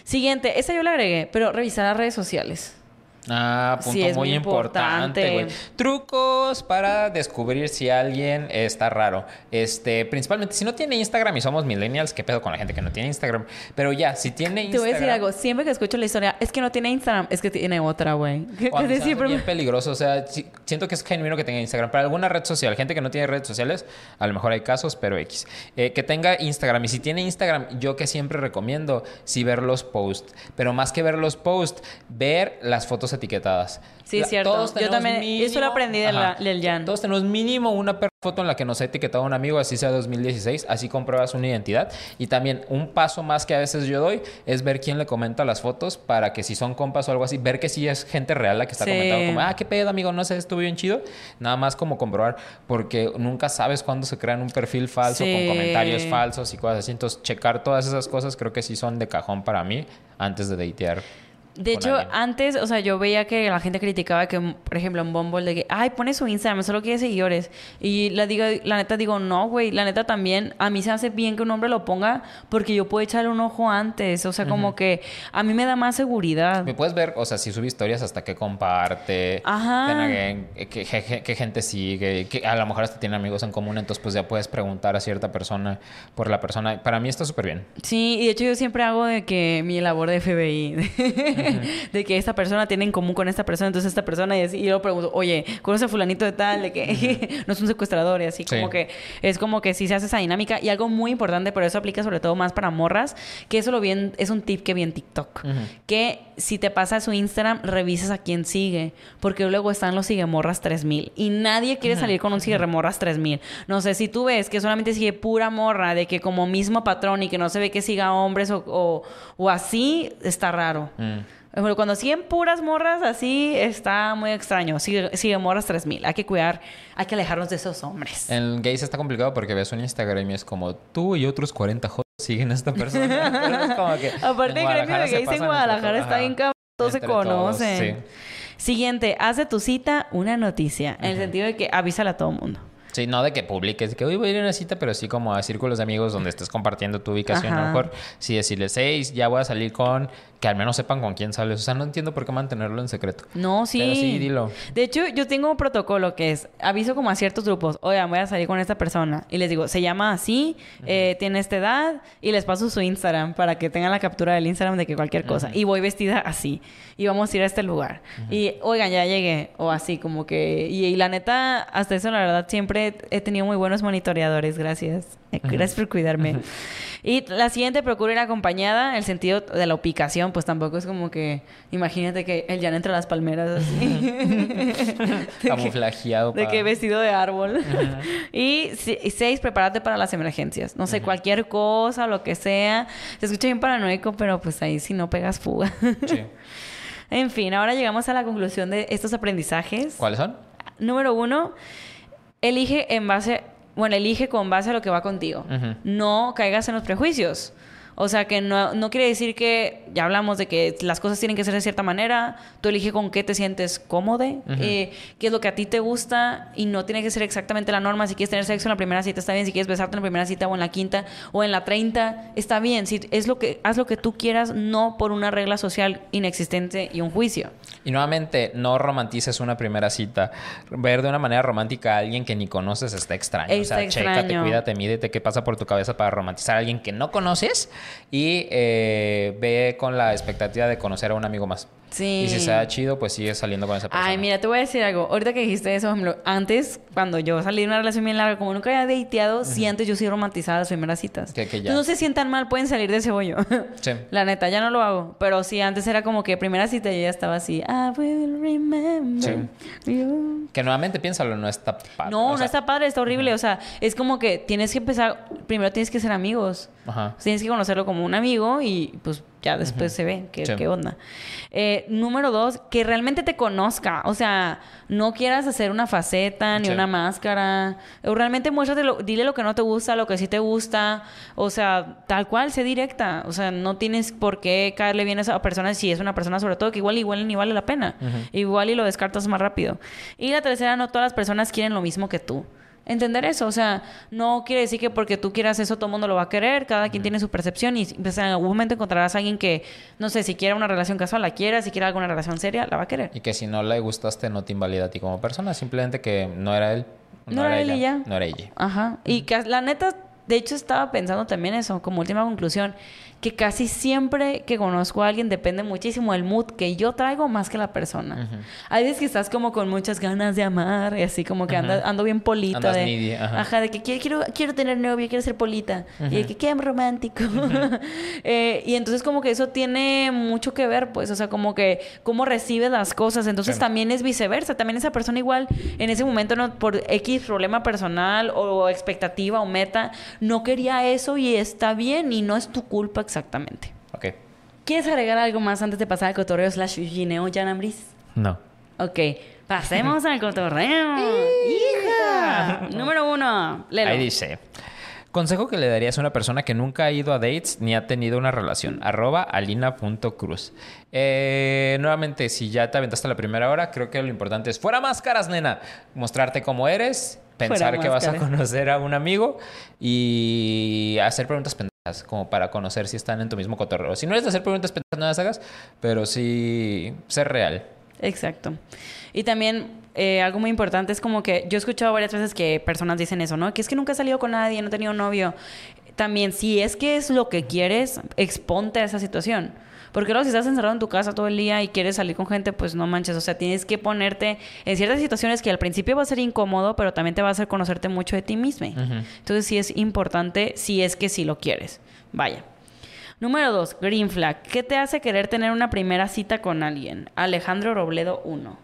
Siguiente, esta yo la agregué, pero revisar las redes sociales. Ah, punto Sí, es muy importante, güey. Trucos para descubrir si alguien está raro. Este, principalmente, si no tiene Instagram y somos millennials, ¿qué pedo con la gente que no tiene Instagram? Pero ya, si tiene Te Instagram... voy a decir algo, siempre que escucho la historia, es que no tiene Instagram, es que tiene otra, güey. Hace siempre bien peligroso. O sea, si- siento que es genuino que tenga Instagram. Pero alguna red social, gente que no tiene redes sociales, a lo mejor hay casos, pero X. Eh, que tenga Instagram. Y si tiene Instagram, yo que siempre recomiendo, sí ver los posts. Pero más que ver los posts, ver las fotos etiquetadas. Sí, La- cierto. todos Yo también- eso lo aprendí de la- del Jan. Todos tenemos mínimo una foto en la que nos ha etiquetado un amigo, así sea 2016, así compruebas una identidad. Y también un paso más que a veces yo doy es ver quién le comenta las fotos para que si son compas o algo así, ver que sí es gente real la que está Sí. comentando como, ah, qué pedo amigo, no sé, estuvo bien chido. Nada más como comprobar, porque nunca sabes cuándo se crean un perfil falso Sí. con comentarios falsos y cosas así. Entonces, checar todas esas cosas creo que sí son de cajón para mí antes de datear. De hecho, alguien. antes, o sea, yo veía que la gente criticaba que, por ejemplo, en Bumble, de que, ay, pone su Instagram, solo quiere seguidores. Y la, digo, la neta digo, no, güey, la neta también, a mí se hace bien que un hombre lo ponga porque yo puedo echarle un ojo antes. O sea, como que a mí me da más seguridad. Me puedes ver, o sea, si sube historias hasta que comparte, Ajá. eh, qué- qué gente sigue, que a lo mejor hasta tiene amigos en común, entonces pues ya puedes preguntar a cierta persona por la persona. Para mí está súper bien. Sí, y de hecho yo siempre hago de que mi labor de FBI, de, que esta persona tiene en común con esta persona, entonces esta persona, y, así, y yo pregunto, oye, ¿conoce a fulanito de tal? De que no es un secuestrador y así, Sí. como que es como que sí se hace esa dinámica. Y algo muy importante, pero eso aplica sobre todo más para morras, que eso lo vi en- es un tip que vi en TikTok, que si te pasa su Instagram, revises a quién sigue, porque luego están los siguemorras 3000 y nadie quiere salir con un siguemorras 3000. No sé, si tú ves que solamente sigue pura morra, de que como mismo patrón y que no se ve que siga hombres o, o, o así, está raro. Mm. Pero cuando siguen puras morras así, está muy extraño. Sigue, sigue morras 3000. Hay que cuidar, hay que alejarnos de esos hombres. En gays está complicado porque ves un Instagram y es como tú y otros 40 jotos siguen a esta persona. Es como que Aparte, el gremio de gays en Guadalajara está bien cabrón. Todos se todos, conocen. sí. Siguiente, haz de tu cita una noticia. En el sentido de que avísala a todo mundo. Sí, no de que publiques, que hoy voy a ir a una cita, pero sí como a círculos de amigos donde estés compartiendo tu ubicación. A lo Ajá. mejor sí decirles, hey, ya voy a salir con, que al menos sepan con quién sales. O sea, no entiendo por qué mantenerlo en secreto. No, sí. Pero sí, dilo. De hecho, yo tengo un protocolo que es, aviso como a ciertos grupos, oigan, voy a salir con esta persona. Y les digo, se llama así, eh, tiene esta edad, y les paso su Instagram para que tengan la captura del Instagram de que cualquier cosa. Y voy vestida así. Y vamos a ir a este lugar. Y, oigan, ya llegué. O así, como que... Y, y la neta, hasta eso, la verdad, siempre he tenido muy buenos monitoreadores. Gracias. Eh, Gracias por cuidarme. Y la siguiente, procura ir acompañada. El sentido de la ubicación, pues tampoco es como que... Imagínate que el Jan entre las palmeras así. De que- Camuflajeado. de que vestido de árbol. y seis, prepárate para las emergencias. No sé, cualquier cosa, lo que sea. Se escucha bien paranoico, pero pues ahí si no pegas fuga. Sí. en fin, ahora llegamos a la conclusión de estos aprendizajes. ¿Cuáles son? Número uno, elige en base, bueno, elige con base a lo que va contigo. No caigas en los prejuicios. O sea, que no, no quiere decir que, ya hablamos de que las cosas tienen que ser de cierta manera, tú elige con qué te sientes cómodo, eh, qué es lo que a ti te gusta y no tiene que ser exactamente la norma. Si quieres tener sexo en la primera cita, está bien. Si quieres besarte en la primera cita o en la quinta o en la treinta, está bien. Si es lo que, haz lo que tú quieras, no por una regla social inexistente y un juicio. Y nuevamente, no romantices una primera cita. Ver de una manera romántica a alguien que ni conoces está extraño. Está o sea, chécate, extraño. cuídate, mídete qué pasa por tu cabeza para romantizar a alguien que no conoces y eh, ve con la expectativa de conocer a un amigo más. Sí. Y si se da chido, pues sigue saliendo con esa persona. Ay, mira, te voy a decir algo. Ahorita que dijiste eso, ejemplo, antes, cuando yo salí de una relación bien larga, como nunca había dateado, sí, antes yo sí romantizaba las primeras citas. Que- que ya. No se sientan mal, pueden salir de ese bollo. Sí. La neta, ya no lo hago. Pero sí, antes era como que primera cita yo ya estaba así. I will remember you. Que nuevamente piénsalo, no está padre. No, O no sea, está padre, está horrible. O sea, es como que tienes que empezar. Primero tienes que ser amigos. Ajá. Tienes que como un amigo y pues ya después se ve qué, Sí. qué onda. Eh, número dos, que realmente te conozca. O sea, no quieras hacer una faceta ni Sí. una máscara. O realmente muéstratelo, dile lo que no te gusta, lo que sí te gusta. O sea, tal cual, sé directa. O sea, no tienes por qué caerle bien a esa persona si es una persona sobre todo que igual igual ni vale la pena. Igual y lo descartas más rápido. Y la tercera, no todas las personas quieren lo mismo que tú. Entender eso, o sea, no quiere decir que porque tú quieras eso todo el mundo lo va a querer, cada quien tiene su percepción y pues, en algún momento encontrarás a alguien que, no sé, si quiere una relación casual, la quiera, si quiere alguna relación seria, la va a querer. Y que si no le gustaste, no te invalida a ti como persona. Simplemente que no era él. No era él y ya. No era ella. Ajá. Y que la neta, de hecho estaba pensando también eso, como última conclusión, que casi siempre que conozco a alguien depende muchísimo del mood que yo traigo más que la persona. Hay veces que estás como con muchas ganas de amar y así como que anda- ando bien polita. Andas de, needy, ajá. de que quiero, quiero, quiero tener novio, quiero ser polita. Y de que qué romántico. Eh, y entonces como que eso tiene mucho que ver, pues, o sea, como que cómo recibes las cosas. Entonces también es viceversa. También esa persona igual en ese momento no por X problema personal o expectativa o meta no quería eso y está bien y no es tu culpa exactamente. Ok. ¿Quieres agregar algo más antes de pasar al cotorreo slash gineo, Jan Ambris? No. Ok, pasemos al cotorreo. ¡Hija! Número uno, Lelo. Ahí dice. Consejo que le darías a una persona que nunca ha ido a dates ni ha tenido una relación. Arroba alina.cruz. Eh, nuevamente, si ya te aventaste la primera hora, creo que lo importante es fuera máscaras, nena. Mostrarte cómo eres, pensar Fuera que vas a conocer a un amigo y hacer preguntas pendejas como para conocer si están en tu mismo cotorreo. Si no eres de hacer preguntas pendejas, no las hagas, pero sí ser real. Exacto. Y también eh, algo muy importante es como que yo he escuchado varias veces que personas dicen eso, ¿no? Que es que nunca he salido con nadie, no he tenido novio. También, si es que es lo que quieres, exponte a esa situación. Porque luego si estás encerrado en tu casa todo el día y quieres salir con gente, pues no manches. O sea, tienes que ponerte en ciertas situaciones que al principio va a ser incómodo, pero también te va a hacer conocerte mucho de ti mismo. Entonces sí es importante si es que sí lo quieres. Vaya. Número dos, green flag. ¿Qué te hace querer tener una primera cita con alguien? Alejandro Robledo 1.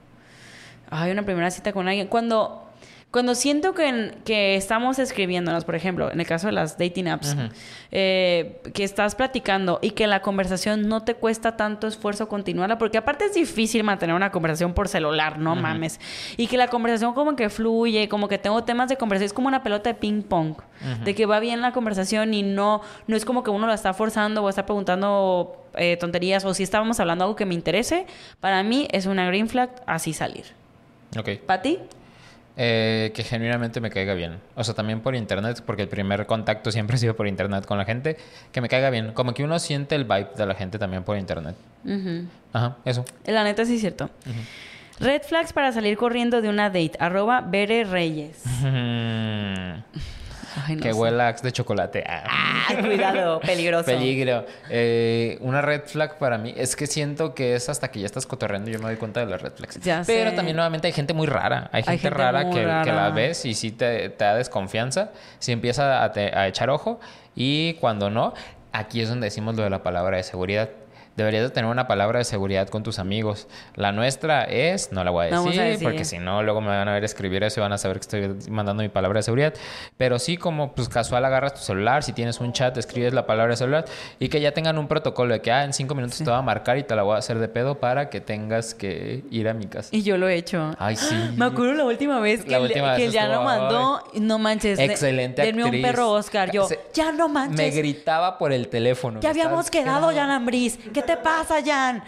Ay, una primera cita con alguien. Cuando, cuando siento que, que estamos escribiéndonos, por ejemplo, en el caso de las dating apps, eh, que estás platicando y que la conversación no te cuesta tanto esfuerzo continuarla, porque aparte es difícil mantener una conversación por celular, no mames. Y que la conversación como que fluye, como que tengo temas de conversación, es como una pelota de ping pong, de que va bien la conversación y no, no es como que uno la está forzando o está preguntando eh, tonterías o si estábamos hablando algo que me interese, para mí es una green flag así salir. Ok. ¿Para ti? Eh, que genuinamente me caiga bien. O sea, también por internet, porque el primer contacto siempre ha sido por internet con la gente. Que me caiga bien. Como que uno siente el vibe de la gente también por internet. Ujú. Ajá, eso. La neta sí es cierto. Red flags para salir corriendo de una date. Arroba Bere Reyes. Ay, no que sé. huela de chocolate. Ah. Cuidado, peligroso. Peligro. Eh, una red flag para mí es que siento que es hasta que ya estás cotorreando yo me doy cuenta de las red flags. Ya Pero sé. también nuevamente hay gente muy rara. Hay gente, gente rara, que, que rara. la ves y sí te, te da desconfianza. Si empieza a, te- a echar ojo y cuando no, aquí es donde decimos lo de la palabra de seguridad. Deberías de tener una palabra de seguridad con tus amigos. La nuestra es, no la voy a No decir, a decir. porque si no, luego me van a ver escribir eso y van a saber que estoy mandando mi palabra de seguridad. Pero sí, como pues casual agarras tu celular, si tienes un chat, escribes la palabra de celular y que ya tengan un protocolo de que, ah, en cinco minutos te voy a marcar y te la voy a hacer de pedo para que tengas que ir a mi casa. Y yo lo he hecho. Ay, sí. Me acuerdo la última vez que, La última que vez el ya lo mandó. No manches. de- Excelente un actriz. perro Oscar. Yo, Se- ya no manches. Me gritaba por el teléfono. Ya habíamos quedado. Jan Ambris. ¿Qué te pasa, Jan?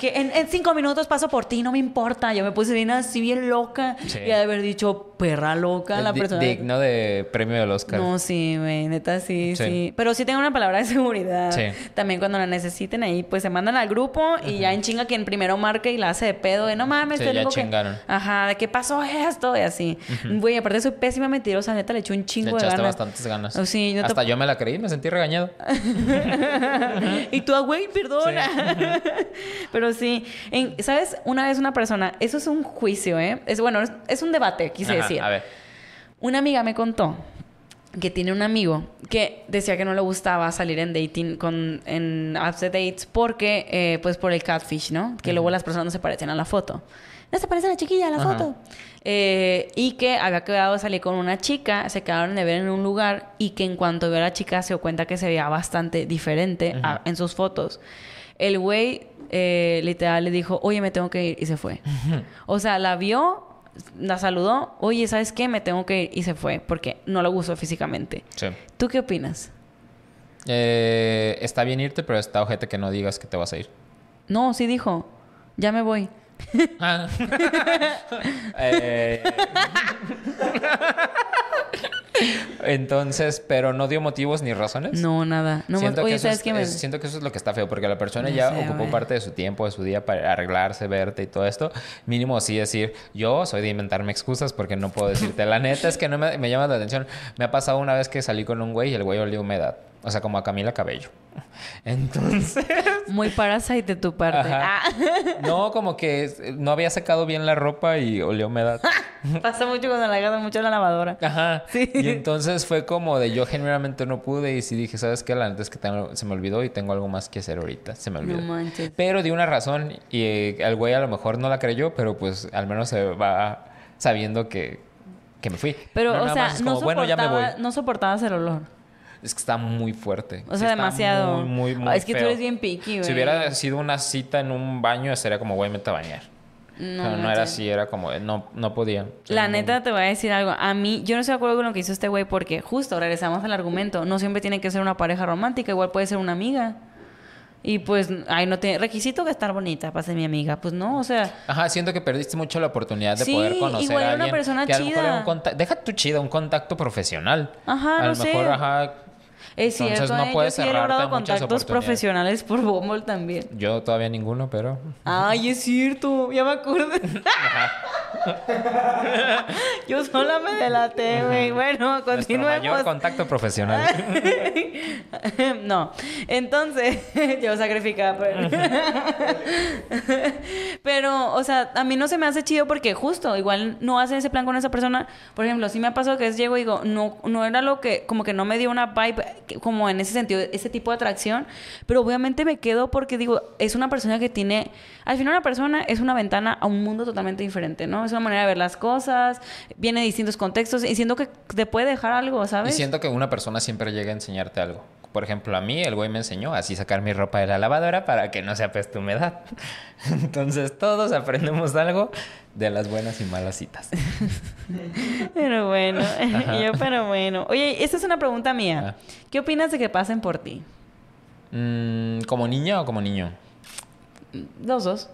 Que en, en cinco minutos paso por ti, no me importa. Yo me puse bien así, bien loca. Sí. Y de haber dicho, perra loca, la Di- persona. Digno de premio del Oscar. No, sí, güey, neta, sí, sí, Sí. Pero sí tengo una palabra de seguridad. Sí. También cuando la necesiten ahí, pues se mandan al grupo y ya en chinga quien primero marque y la hace de pedo de no mames, Sí, te ya digo que-". chingaron. Ajá, de qué pasó esto y así. Güey, aparte soy pésima mentirosa, neta, le eché un Le chingo de echaste ganas. bastantes ganas. Oh, sí, no te- Hasta yo me la creí, me sentí regañado. y tú, ah, güey, Pero sí, en- ¿sabes? Una vez una persona, eso es un juicio, ¿eh? Es bueno, es, es un debate, quise Ajá, decir. A ver. Una amiga me contó que tiene un amigo que decía que no le gustaba salir en dating con en apps de dates porque eh, pues por el catfish, ¿no? Que luego las personas no se parecen a la foto. No se parece a la chiquilla a la foto. Eh, y que había quedado de salir con una chica, se quedaron de ver en un lugar y que en cuanto vio a la chica se dio cuenta que se veía bastante diferente a- en sus fotos. El güey eh, literal le dijo, oye, me tengo que ir y se fue. O sea, la vio, la saludó, oye, ¿sabes qué? Me tengo que ir y se fue porque no lo gustó físicamente. Sí. ¿Tú qué opinas? Eh, está bien irte, pero está ojete que no digas que te vas a ir. No, sí dijo, ya me voy. Ah. Eh, Entonces, pero no dio motivos ni razones. No, nada. No, siento, oye, que ¿sabes es? Me- es- siento que eso es lo que está feo, porque la persona No ya sé, ocupó parte de su tiempo, de su día para arreglarse, verte y todo esto. Mínimo sí decir, yo soy de inventarme excusas porque no puedo decirte. La neta es que no me, me llama la atención. Me ha pasado una vez que salí con un güey y el güey olía humedad. O sea, como a Camila Cabello. Entonces... Muy parasite de tu parte. Ah. No, como que no había secado bien la ropa y a humedad. Pasa mucho cuando la gastan mucho en la lavadora. Ajá. Sí. Y entonces fue como de yo genuinamente no pude y sí dije, ¿sabes qué? La neta es que tengo- se me olvidó y tengo algo más que hacer ahorita. Se me olvidó. No manches. Pero di una razón y eh, el güey a lo mejor no la creyó, pero pues al menos se va sabiendo que, que me fui. Pero, No o sea, es no, como, bueno, ya me voy. no soportabas el olor. Es que está muy fuerte. O sea, demasiado. Muy, muy, muy es que tú eres bien picky, güey. Si hubiera sido una cita en un baño, sería como, güey, mete a bañar. No, Pero no, era así, era como, no, no podía. La No- neta te voy a decir algo. A mí, yo no estoy de acuerdo con lo que hizo este güey porque justo regresamos al argumento. No siempre tiene que ser una pareja romántica, igual puede ser una amiga. Y pues, ay, no tiene requisito que estar bonita para ser mi amiga. Pues no, o sea, Ajá, siento que perdiste mucho la oportunidad de Sí, poder conocer igual a era una alguien persona que a lo mejor era un conta- Deja tu chida, un contacto profesional. Ajá, a no lo sé. mejor, ajá. Es Entonces, cierto. no ¿eh? puedes yo sí he logrado contactos profesionales por Bumble también. Yo todavía ninguno, pero. Ay, es cierto, ya me acuerdo. Yo sola me delaté, güey. Bueno, Nuestro continuemos. mayor contacto profesional. no. Entonces, yo sacrificaba. Pero... o sea, a mí no se me hace chido porque justo, igual no hacen ese plan con esa persona. Por ejemplo, sí me ha pasado que es llego y digo, no, no era lo que, como que no me dio una vibe como en ese sentido, ese tipo de atracción. Pero obviamente me quedo porque digo, es una persona que tiene, al final una persona es una ventana a un mundo totalmente diferente, ¿no? Es una manera de ver las cosas, viene de distintos contextos y siento que te puede dejar algo, y ¿sabes? siento que una persona siempre llega a enseñarte algo. Por ejemplo, a mí el güey me enseñó así sacar mi ropa de la lavadora para que no se apeste humedad. Entonces todos aprendemos algo de las buenas y malas citas. Pero bueno, yo, pero bueno. Oye, esta es una pregunta mía. Ah. ¿Qué opinas de que pasen por ti? Mm, ¿Como niña o como niño? Los dos.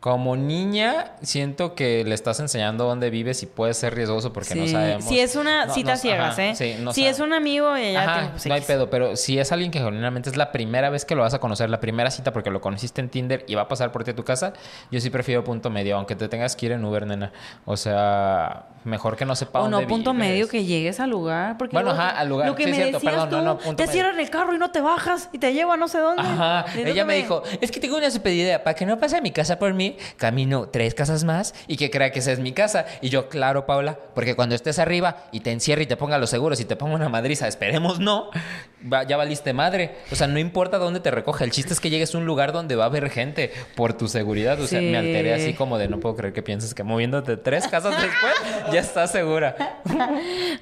Como niña, siento que le estás enseñando dónde vives y puede ser riesgoso porque no sabemos. Si es una No, cita no- ciegas, ajá, ¿eh? sí, no si sabe- es un amigo, ella Ajá, tiene, pues, no hay pedo, pero si es alguien que genuinamente es la primera vez que lo vas a conocer, la primera cita porque lo conociste en Tinder y va a pasar por ti a tu casa, yo sí prefiero punto medio, aunque te tengas que ir en Uber, nena. O sea, mejor que no sepa O dónde no, punto vives. medio que llegues al lugar. Porque Bueno, ajá, al lugar. Lo que Sí, me cierto, decías perdón, tú, no, punto te cierran el carro y no te bajas y te lleva a no sé dónde. Ajá, ella me dijo, es que tengo una super idea, para que no pase a mi casa por mí, camino tres casas más y que crea que esa es mi casa. Y yo, claro, Paula, porque cuando estés arriba y te encierre y te ponga los seguros y te ponga una madriza, esperemos no, va- ya valiste madre. O sea, no importa dónde te recoja, el chiste es que llegues a un lugar donde va a haber gente por tu seguridad. O sea, Sí. me alteré así como de no puedo creer que pienses que moviéndote tres casas después ya estás segura.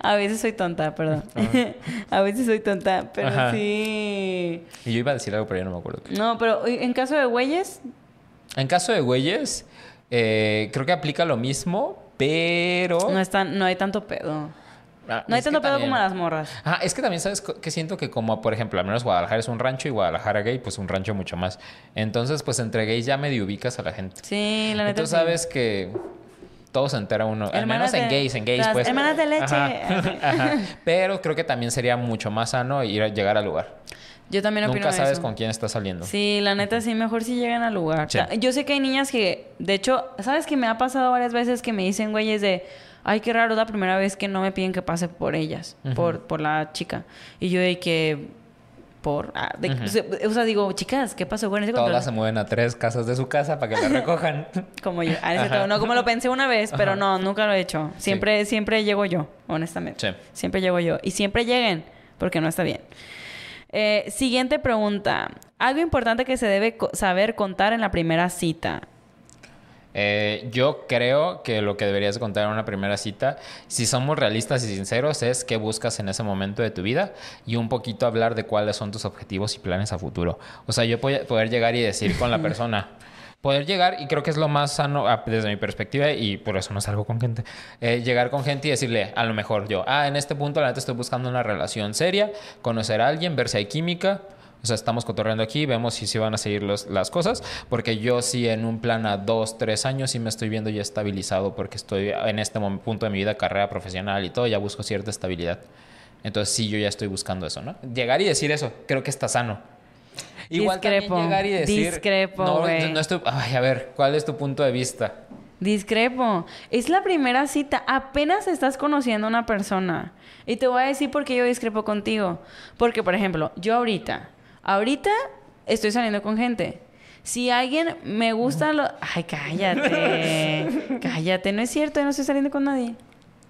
A veces soy tonta, perdón. a veces soy tonta, pero Ajá. sí. Y yo iba a decir algo, pero ya no me acuerdo. No, pero en caso de güeyes, En caso de güeyes, eh, creo que aplica lo mismo, pero... no, están, no hay tanto pedo. Ah, No hay es tanto pedo también- como las morras. Ah, es que también sabes que siento que como, por ejemplo, al menos Guadalajara es un rancho y Guadalajara gay, pues un rancho mucho más. Entonces, pues entre gays ya medio ubicas a la gente. Sí, la neta. Tú sí. sabes que todo se entera uno, al Hermanas menos en gays, en gays, pues. hermanas de leche. Ajá, ajá. Pero creo que también sería mucho más sano ir a llegar al lugar. Yo también opino Nunca sabes eso. con quién estás saliendo. Sí, la neta sí, mejor si llegan al lugar. Sí. Yo sé que hay niñas que, de hecho, ¿sabes que me ha pasado varias veces que me dicen güeyes de, ay, qué raro, la primera vez que no me piden que pase por ellas, por, por la chica? Y yo de que, por, ah, de- o sea, o sea, digo, chicas, ¿qué pasó con ese control? Todas se mueven a tres casas de su casa para que la recojan. Como yo, ah, no como lo pensé una vez, pero no, nunca lo he hecho. Siempre, siempre llego yo, honestamente. Sí. Siempre llego yo. Y siempre lleguen, porque no está bien. Eh, siguiente pregunta. Algo importante que se debe saber contar en la primera cita. Eh, yo creo que lo que deberías de contar en una primera cita, si somos realistas y sinceros, es qué buscas en ese momento de tu vida y un poquito hablar de cuáles son tus objetivos y planes a futuro. O sea, yo po- poder llegar y decir con la persona, poder llegar, y creo que es lo más sano ah, desde mi perspectiva, y por eso no salgo con gente, eh, llegar con gente y decirle, a lo mejor yo, ah, en este punto la neta estoy buscando una relación seria, conocer a alguien, ver si hay química. O sea, estamos cotorreando aquí, vemos si se van a seguir los- las cosas, porque yo sí en un plan a dos, tres años sí me estoy viendo ya estabilizado, porque estoy en este mom- punto de mi vida, carrera profesional y todo, ya busco cierta estabilidad. Entonces sí, yo ya estoy buscando eso, ¿no? Llegar y decir eso, creo que está sano. Igual Discrepo, llegar y decir... discrepo, no, güey. no estoy... Ay, a ver, ¿cuál es tu punto de vista? Discrepo. Es la primera cita. Apenas estás conociendo a una persona. Y te voy a decir por qué yo discrepo contigo. Porque, por ejemplo, yo ahorita, ahorita estoy saliendo con gente. Si alguien me gusta lo... Ay, cállate. cállate. No es cierto, yo no estoy saliendo con nadie.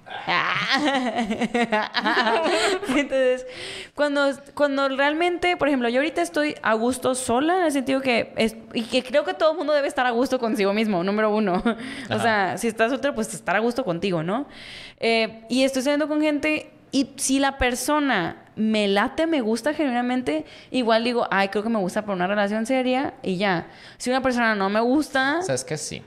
Entonces, cuando, cuando realmente, por ejemplo, yo ahorita estoy a gusto sola, en el sentido que, es, y que creo que todo el mundo debe estar a gusto consigo mismo, número uno. o Ajá. sea, si estás soltero, pues estar a gusto contigo, ¿no? Eh, y estoy saliendo con gente y si la persona me late, me gusta genuinamente, igual digo, ay, creo que me gusta por una relación seria y ya. Si una persona no me gusta, ¿Sabes que sí?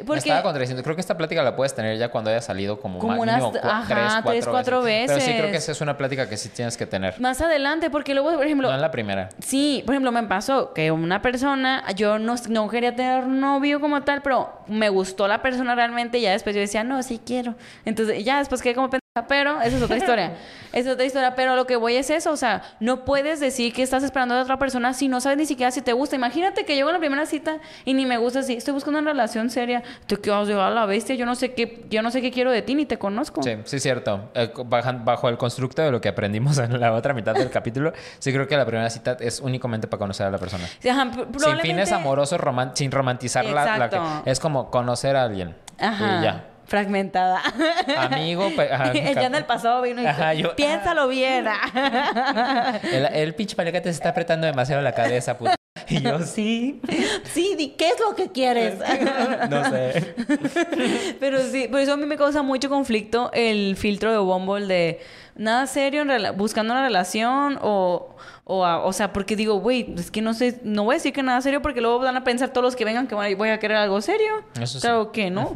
Me porque... estaba contradiciendo. Creo que esta plática la puedes tener ya cuando hayas salido como, Como unas- ajá, tres, cuatro Pero sí creo que veces. esa es una plática que sí tienes que tener. Más adelante, porque luego, por ejemplo, No en la primera. Sí, por ejemplo, me pasó que una persona, yo no, no quería tener novio como tal, pero me gustó la persona realmente y ya después yo decía, no, sí quiero. Entonces ya después quedé como pero esa es otra historia. Es otra historia, pero lo que voy es eso, o sea, no puedes decir que estás esperando a otra persona si no sabes ni siquiera si te gusta. Imagínate que llego a la primera cita y ni me gusta así, estoy buscando una relación seria, te quedas de a la bestia, yo no sé qué, yo no sé qué quiero de ti ni te conozco. Sí, sí, cierto. Eh, bajo el constructo de lo que aprendimos en la otra mitad del capítulo, sí creo que la primera cita es únicamente para conocer a la persona. Sí, ajá, p- Sin fines amorosos, roman- sin romantizar la, la que... Es como conocer a alguien. Ajá. Y ya. Fragmentada. Amigo, ajá, Ella en el pasado vino y Ajá, yo- piénsalo bien. El, el pinche paliacate se está apretando demasiado la cabeza, puta. Y yo, sí. sí, di, ¿qué es lo que quieres? No sé. Pero sí, por eso a mí me causa mucho conflicto el filtro de Bumble de nada serio, en buscando una relación o... O, a- o sea, porque digo, güey, es que no sé, no voy a decir que nada serio porque luego van a pensar todos los que vengan que voy a querer algo serio. Eso sí. Claro que no.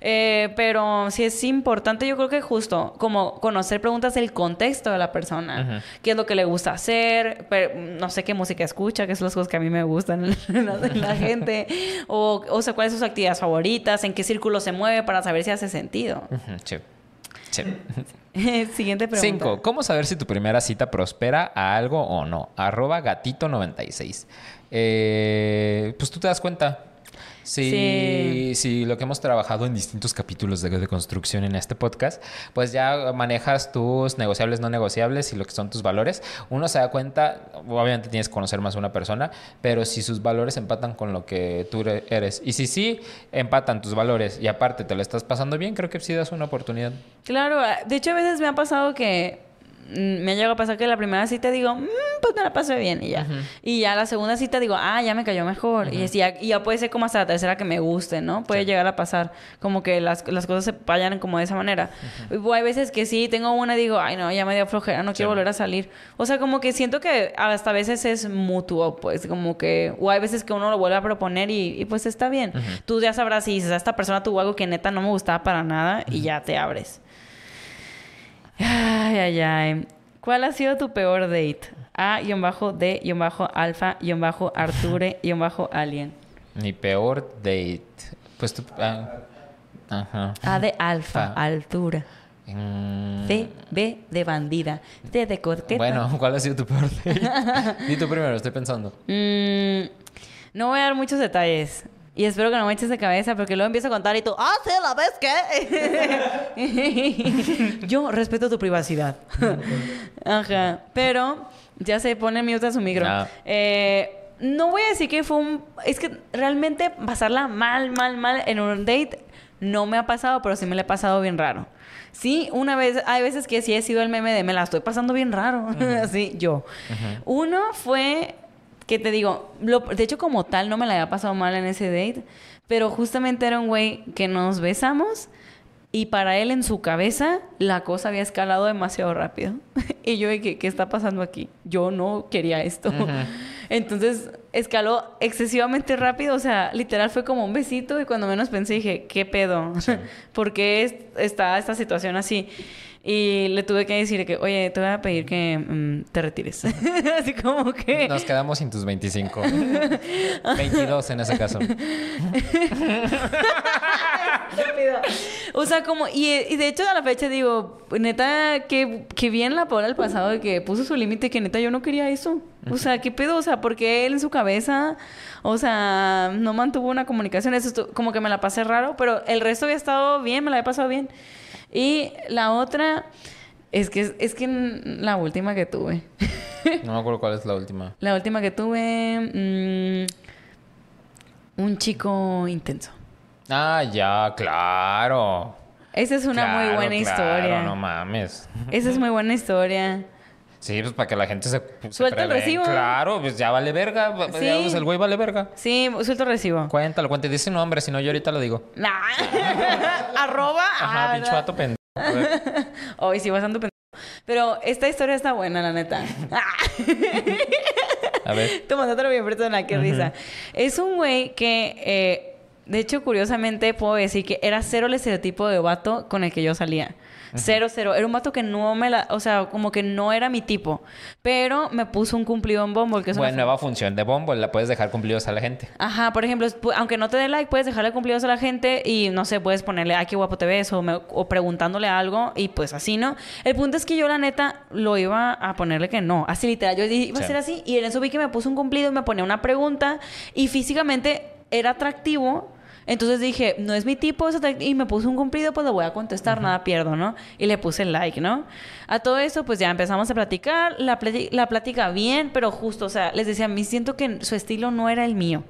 Eh, pero sí es importante, yo creo que justo como conocer preguntas del contexto de la persona. ¿Qué es lo que le gusta hacer? Pero, no sé qué música escucha, qué son las cosas que a mí me gustan en la, en la gente. O, o sea, cuáles son sus actividades favoritas, en qué círculo se mueve para saber si hace sentido. Ujú, Sí. Sí. Siguiente pregunta. Cinco. ¿Cómo saber si tu primera cita prospera a algo o no? Arroba gatito96. Eh, pues tú te das cuenta. Si, Sí. si lo que hemos trabajado en distintos capítulos de, de construcción en este podcast, pues ya manejas tus negociables, no negociables y lo que son tus valores. Uno se da cuenta, obviamente tienes que conocer más a una persona, pero si sus valores empatan con lo que tú re- eres. Y si sí empatan tus valores y aparte te lo estás pasando bien, creo que sí das una oportunidad. Claro, de hecho a veces me ha pasado que mm, me llega a pasar que la primera cita digo, "Mm, pues me la pasé bien y ya. Y ya la segunda cita digo, ah, ya me cayó mejor. y, ya, y ya puede ser como hasta la tercera que me guste, ¿no? Puede llegar a pasar como que las, las cosas se vayan como de esa manera. O hay veces que sí, tengo una y digo, ay, no, ya me dio flojera, no quiero volver a salir. O sea, como que siento que hasta a veces es mutuo, pues, como que, o hay veces que uno lo vuelve a proponer y, y pues está bien. Tú ya sabrás si dices, esta persona tuvo algo que neta no me gustaba para nada y ya te abres. Ay, ay, ay. ¿Cuál ha sido tu peor date? A-D-Arture-Arture-Alien. Mi peor date. Pues tú. ah, ajá. A de alfa, Ah. altura. Mm, C, B de bandida. D de coqueta. Bueno, ¿cuál ha sido tu peor date? Di tú primero, estoy pensando. Mm, no voy a dar muchos detalles. Y espero que no me eches de cabeza porque luego empiezo a contar y tú, ah, sí, la vez que. Yo respeto tu privacidad. Ajá. Pero ya se pone mute a su micro. Ah. Eh, no voy a decir que fue un. Es que realmente pasarla mal, mal, mal en un date no me ha pasado, pero sí me la he pasado bien raro. Sí, una vez, hay veces que sí he sido el meme de me la estoy pasando bien raro. Así, yo. Uno fue que te digo, lo- de hecho como tal no me la había pasado mal en ese date, pero justamente era un güey que nos besamos y para él en su cabeza la cosa había escalado demasiado rápido. y yo que, ¿qué está pasando aquí? Yo no quería esto. Entonces escaló excesivamente rápido, o sea, literal fue como un besito y cuando menos pensé dije, ¿qué pedo? ¿Por qué es- está esta situación así? Y le tuve que decir que, oye, te voy a pedir que mm, te retires. así como que... Nos quedamos sin tus 25. 22 en ese caso. O sea, como, y, y de hecho a la fecha digo, neta, que, que bien la pobre el pasado de que puso su límite, que neta yo no quería eso. O sea, ¿qué pedo? O sea, porque él en su cabeza, o sea, no mantuvo una comunicación. Eso como que me la pasé raro, pero el resto había estado bien, me la había pasado bien. Y la otra, es que, es que la última que tuve. No me acuerdo cuál es la última. La última que tuve, mm, un chico intenso. Ah, ya, claro. Esa es una muy buena claro, historia. No mames. Esa es muy buena historia. Sí, pues para que la gente se. se Suelta el recibo. Claro, pues ya vale verga. Ya, Sí. pues, el güey vale verga. Sí, suelto recibo. Cuéntalo, cuéntalo. Dice nombre, si no, yo ahorita lo digo. Nah. Arroba. Ajá, ah, pinche vato pendejo. Hoy sí, bastante pendejo. Pero esta historia está buena, la neta. A ver. Tomándotelo bien persona, qué risa. Es un güey que, eh, de hecho, curiosamente puedo decir que era cero el estereotipo de vato con el que yo salía. Cero, cero. Era un vato que no me la... O sea, como que no era mi tipo. Pero me puso un cumplido en Bumble, que es una Bueno, nueva función de Bombo. La puedes dejar cumplidos a la gente. Ajá, por ejemplo, aunque no te dé like, puedes dejarle cumplidos a la gente y no sé, puedes ponerle, ay, qué guapo te ves o, me- o preguntándole algo y pues así, ¿no? El punto es que yo, la neta, lo iba a ponerle que no. Así literal, yo dije, iba a ser así y en eso vi que me puso un cumplido y me ponía una pregunta y físicamente era atractivo. Entonces dije, no es mi tipo, y me puso un cumplido, pues le voy a contestar, nada pierdo, ¿no? Y le puse el like, ¿no? A todo eso, pues ya empezamos a platicar, la, plati- la plática bien, pero justo, o sea, les decía, a mí siento que su estilo no era el mío,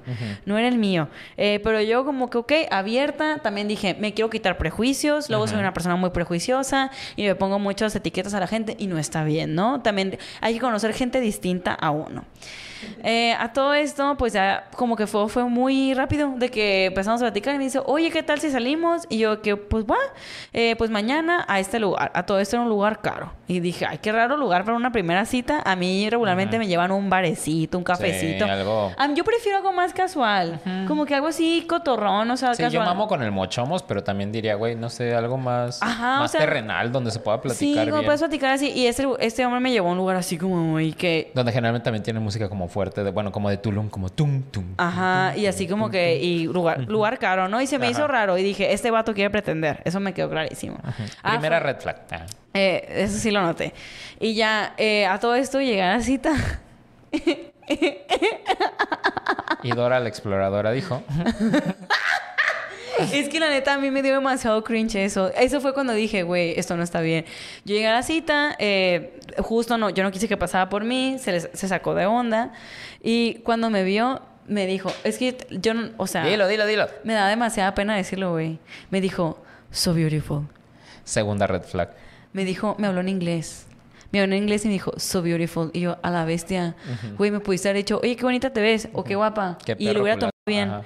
no era el mío. Eh, pero yo como que, ok, abierta, también dije, me quiero quitar prejuicios, luego soy una persona muy prejuiciosa y me pongo muchas etiquetas a la gente y no está bien, ¿no? También hay que conocer gente distinta a uno. Eh, a todo esto, pues ya como que fue, fue muy rápido de que empezamos a platicar y me dice, oye, ¿qué tal si salimos? Y yo, que pues va, eh, pues mañana a este lugar. A todo esto era un lugar caro. Y dije, ay, qué raro lugar para una primera cita. A mí regularmente me llevan un barecito, un cafecito. algo- A mí- yo prefiero algo más casual. Como que algo así cotorrón, o sea, Sí, yo casual. mamo con el mochomos, pero también diría, güey, no sé, algo más, Ajá, o más sea, terrenal donde se pueda Sí, platicar como bien. puedes platicar así. Y este, este hombre me llevó a un lugar así como muy que... Donde generalmente también tiene música como fuerte, de, bueno, como de Tulum, como tum, tum. Ajá, y así como que... Y lugar, lugar caro, ¿no? Y se me Ajá. hizo raro. Y dije, este vato quiere pretender. Eso me quedó clarísimo. Ah, Primera fue- red flag. Ah. Eh, eso sí lo noté. Y ya, eh, a todo esto llegué a la cita. Y Dora la exploradora dijo, es que la neta a mí me dio demasiado cringe eso. Eso fue cuando dije, güey, esto no está bien. Yo llegué a la cita, eh, justo no, yo no quise que pasara por mí, se, les- se sacó de onda. Y cuando me vio, me dijo, es que yo, no- o sea, dilo, dilo, dilo. me da demasiada pena decirlo, güey. Me dijo, so beautiful. Segunda red flag. Me dijo, me habló en inglés. Me habló en inglés y me dijo, so beautiful. Y yo, a la bestia. Güey, me pudiste haber dicho, oye, qué bonita te ves. O qué guapa. Qué y lo hubiera tomado bien. Ajá.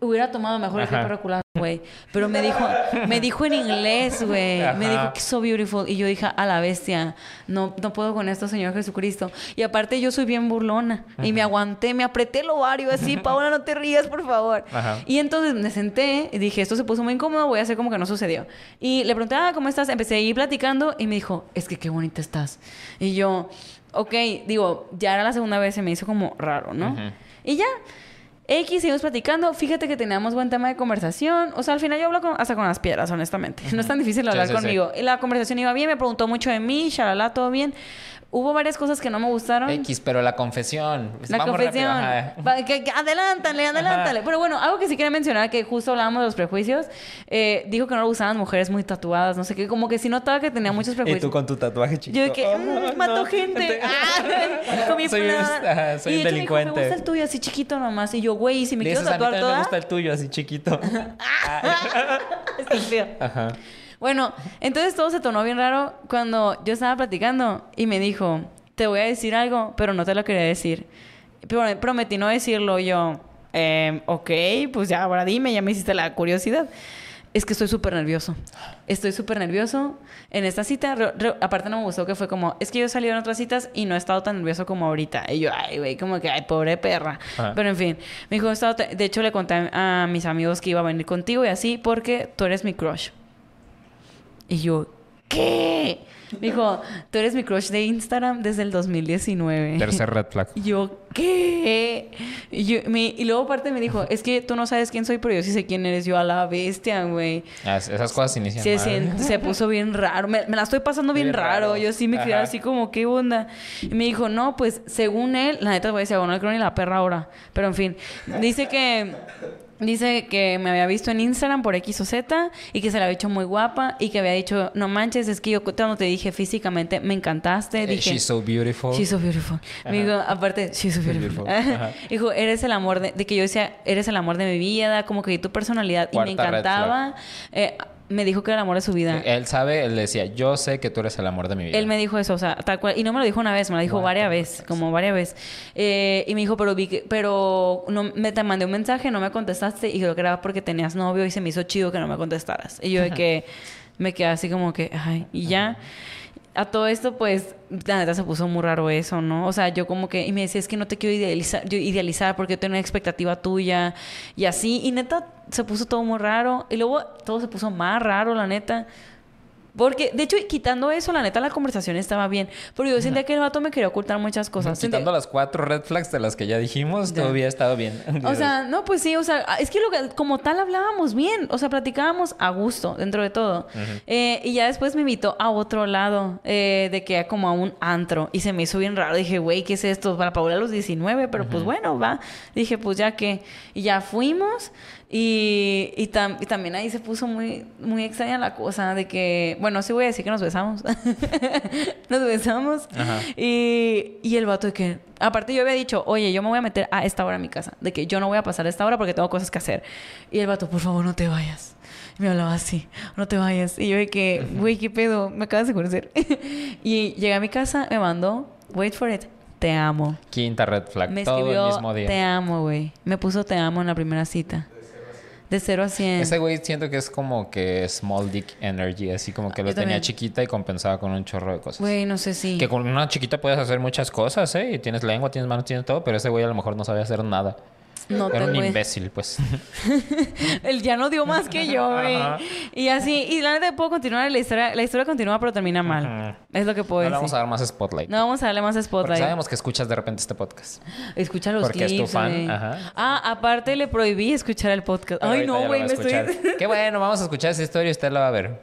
Hubiera tomado mejor el Ajá. perro culado, güey. Pero me dijo, me dijo en inglés, güey. Me Ajá. dijo que so beautiful. Y yo dije, a la bestia, no, no puedo con esto, Señor Jesucristo. Y aparte yo soy bien burlona. Y me aguanté, me apreté el ovario así, Paola, no te rías, por favor. Ajá. Y entonces me senté y dije, esto se puso muy incómodo, voy a hacer como que no sucedió. Y le pregunté, ah, ¿cómo estás? Empecé a ir platicando y me dijo, es que qué bonita estás. Y yo, ok, digo, ya era la segunda vez, se me hizo como raro, ¿no? Ujú. Y ya. X, seguimos platicando. Fíjate que teníamos buen tema de conversación. O sea, al final yo hablo con- hasta con las piedras, honestamente. No es tan difícil Sí, hablar sí, sí. conmigo. Y la conversación iba bien, me preguntó mucho de mí, shalala, todo bien. Hubo varias cosas que no me gustaron. X, pero la confesión. La Vamos confesión. que- que adelántale, adelántale. Pero bueno, algo que sí quería mencionar, que justo hablábamos de los prejuicios. eh, dijo que no le gustaban mujeres muy tatuadas, no sé qué. Como que sí notaba que tenía muchos Y prejuicios. tú con tu tatuaje chiquito. Yo de que, Oh, "Mm, mato no. gente. Ah, con mi Soy ajá, soy y un de hecho me dijo, delincuente. Me gusta el tuyo así chiquito nomás. Y yo, güey, ¿y si me quiero tatuar también me toda. gusta el tuyo así chiquito. Estúpido. Ajá. Bueno, entonces todo se tornó bien raro cuando yo estaba platicando y me dijo, te voy a decir algo, pero no te lo quería decir. Pero prometí no decirlo yo. "Em, ok, pues ya, ahora dime, ya me hiciste la curiosidad. Es que estoy súper nervioso. Estoy súper nervioso. En esta cita, re- re- aparte no me gustó que fue como, es que yo he salido en otras citas y no he estado tan nervioso como ahorita. Y yo, ay, güey, como que, ay, pobre perra. Ajá. Pero en fin, me dijo, he estado de hecho le conté a mis amigos que iba a venir contigo y así, porque tú eres mi crush. Y yo, ¿qué? Me dijo, tú eres mi crush de Instagram desde el 2019. Tercer red flag. Y yo, ¿qué? Y, yo, me- y luego aparte me dijo, es que tú no sabes quién soy, pero yo sí sé quién eres yo a la bestia, güey. Ah, Esas cosas inician Se, se, se puso bien raro. Me, me la estoy pasando bien, Bien raro. raro. Yo sí me quedé Ajá. así como, ¿qué onda? Y me dijo, no, pues según él, la neta voy a decir, bueno, no creo ni la perra ahora. Pero en fin, dice que. Dice que me había visto en Instagram por X o Z y que se la había hecho muy guapa y que había dicho, no manches, es que yo cuando te dije físicamente, me encantaste. Eh, Dije, She's so beautiful. She's so beautiful. Me dijo, aparte, she's so beautiful. Dijo, eres el amor de, de que yo decía, eres el amor de mi vida, como que tu personalidad. y me encantaba. Eh, me dijo que era el amor de su vida. Él sabe, él decía, yo sé que tú eres el amor de mi vida. Él me dijo eso, o sea, tal cual. Y no me lo dijo una vez, me lo dijo What varias veces, como varias veces. Eh, y me dijo, pero vi que, pero no, me te mandé un mensaje, no me contestaste y creo que era porque tenías novio y se me hizo chido que no me contestaras. Y yo de que me quedé así como que, ay, y ya. A todo esto, pues, la neta se puso muy raro eso, ¿no? O sea, yo como que, y me decía, es que no te quiero idealizar, yo idealizar porque yo tengo una expectativa tuya y así. Y neta, se puso todo muy raro. Y luego todo se puso más raro, la neta. Porque, de hecho, quitando eso, la neta, la conversación estaba bien. Pero yo sentía que el vato me quería ocultar muchas cosas. Quitando las cuatro red flags de las que ya dijimos, Ya. todo estado bien. O sea, no, pues sí, o sea, es que, lo que como tal hablábamos bien, o sea, platicábamos a gusto dentro de todo. Eh, y ya después me invitó a otro lado, eh, de que como a un antro, y se me hizo bien raro. Dije, güey, ¿qué es esto? Para Paula a los 19, pero pues bueno, va. Dije, pues ya que. Y ya fuimos, y, y, tam- y también ahí se puso muy, muy extraña la cosa de que, bueno, sí voy a decir que nos besamos. nos besamos. Ajá. Y, y el vato de que, aparte yo había dicho, oye, yo me voy a meter a esta hora a mi casa, de que yo no voy a pasar a esta hora porque tengo cosas que hacer. Y el vato, por favor, no te vayas. Me hablaba así, no te vayas. Y yo de que, güey, ¿qué pedo? Me acabas de conocer. y llegué a mi casa, me mandó, wait for it, te amo. Quinta red flag. Me todo escribió, el mismo día. te amo, güey. Me puso te amo en la primera cita. De 0 a 100. Ese güey siento que es como que small dick energy, así como que lo Yo tenía también. chiquita y compensaba con un chorro de cosas. Güey, no sé si. Que con una chiquita puedes hacer muchas cosas, ¿eh? Y tienes lengua, tienes manos, tienes todo, pero ese güey a lo mejor no sabía hacer nada. No Era un imbécil, pues. Él ya no dio más que yo, güey. Y así, y la neta puedo continuar la historia. La historia continúa, pero termina mal. Ajá. Es lo que puedo No le decir. vamos a dar más spotlight. No vamos a darle más porque spotlight. sabemos que escuchas de repente este podcast. Escucha los Porque es tu clips, fan, ajá. Ah, aparte le prohibí escuchar el podcast. Pero Ay, no, güey, me estoy. Qué bueno, vamos a escuchar esa historia y usted la va a ver.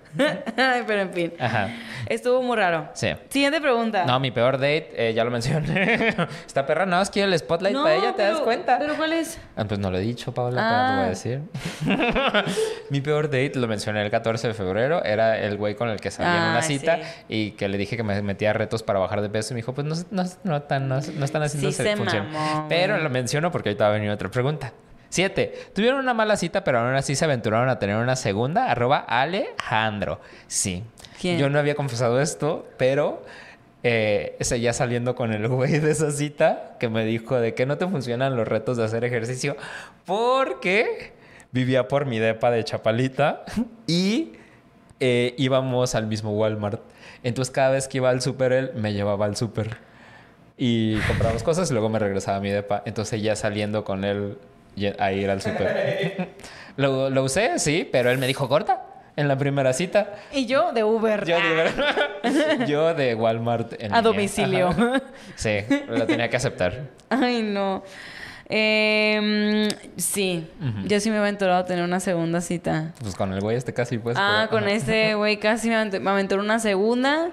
Ay, pero en fin. Ajá. Estuvo muy raro. Sí. Siguiente pregunta. No, mi peor date, eh, ya lo mencioné. Esta perra no, es que el spotlight No, para ella, ¿te das cuenta? ¿Pero cuál es? Ah, pues no lo he dicho, Paula, pero Ah. te voy a decir. Mi peor date, lo mencioné el 14 de febrero, era el güey con el que salí en una cita sí. y que le dije que me metía retos para bajar de peso y me dijo, pues no, no, no, tan- no, no están haciendo Sí se función. mamó, Pero lo menciono porque ahorita va a venir otra pregunta. Siete. Tuvieron una mala cita, pero aún así se aventuraron a tener una segunda. Arroba Alejandro. Sí. ¿Quién? Yo no había confesado esto, pero eh, seguía saliendo con el güey de esa cita que me dijo de que no te funcionan los retos de hacer ejercicio porque vivía por mi depa de Chapalita y eh, íbamos al mismo Walmart. Entonces cada vez que iba al súper él me llevaba al súper y comprábamos cosas y luego me regresaba a mi depa. Entonces ya saliendo con él a ir al súper. lo, lo usé, sí, pero él me dijo corta en la primera cita. Y yo de Uber. Yo de, yo de Walmart. en A línea. domicilio. Ajá. Sí, lo tenía que aceptar. Ay, no. Eh, sí, yo sí me he aventurado a tener una segunda cita. Pues con el güey este casi, pues. ah, pero- con este güey casi me avent- me aventuré una segunda.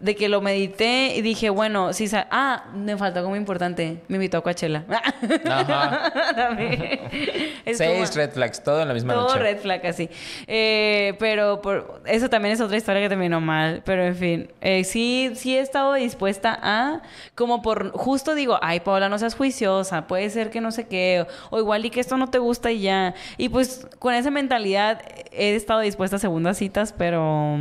De que lo medité y dije, bueno, sí, ah, me faltó algo muy importante. Me invitó a Coachella. Ajá. Seis como- red flags, todo en la misma Todo noche. red flag así. Eh, pero por, eso también es otra historia que terminó mal. Pero en fin, eh, sí, sí he estado dispuesta a, como por, justo digo, ay, Paola, no seas juiciosa, puede ser que no sé qué, o, o igual y que esto no te gusta y ya. Y pues con esa mentalidad he estado dispuesta a segundas citas, pero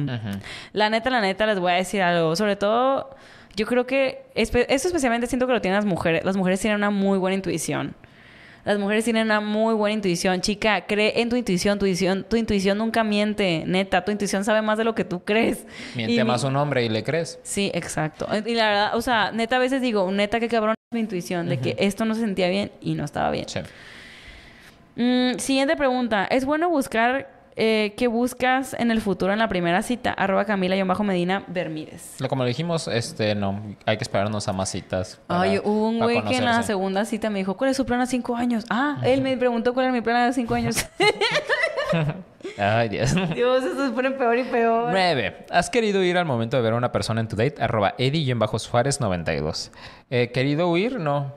la neta, la neta, les voy a decir algo. Sobre todo, yo creo que, esto especialmente siento que lo tienen las mujeres. Las mujeres tienen una muy buena intuición. Las mujeres tienen una muy buena intuición. Chica, cree en tu intuición. Tu intuición, tu intuición nunca miente. Neta, tu intuición sabe más de lo que tú crees. Miente Y- más un hombre y le crees. Sí, exacto. Y la verdad, o sea, neta a veces digo, neta que cabrón es mi intuición de que esto no se sentía bien y no estaba bien. Sí. Mm, siguiente pregunta. ¿Es bueno buscar eh, qué buscas en el futuro en la primera cita? Arroba Camila-Medina Bermídez. Lo- Como le dijimos, este, no, hay que esperarnos a más citas. para- Ay, hubo un güey que en la segunda cita me dijo, ¿cuál es su plan a cinco años? Ah, él me preguntó cuál era mi plan a cinco años. Ay, Dios. Dios, eso se pone peor y peor. 9. ¿Has querido ir al momento de ver a una persona en tu date? Arroba Eddie-Suárez92. Eh, ¿Querido huir? No.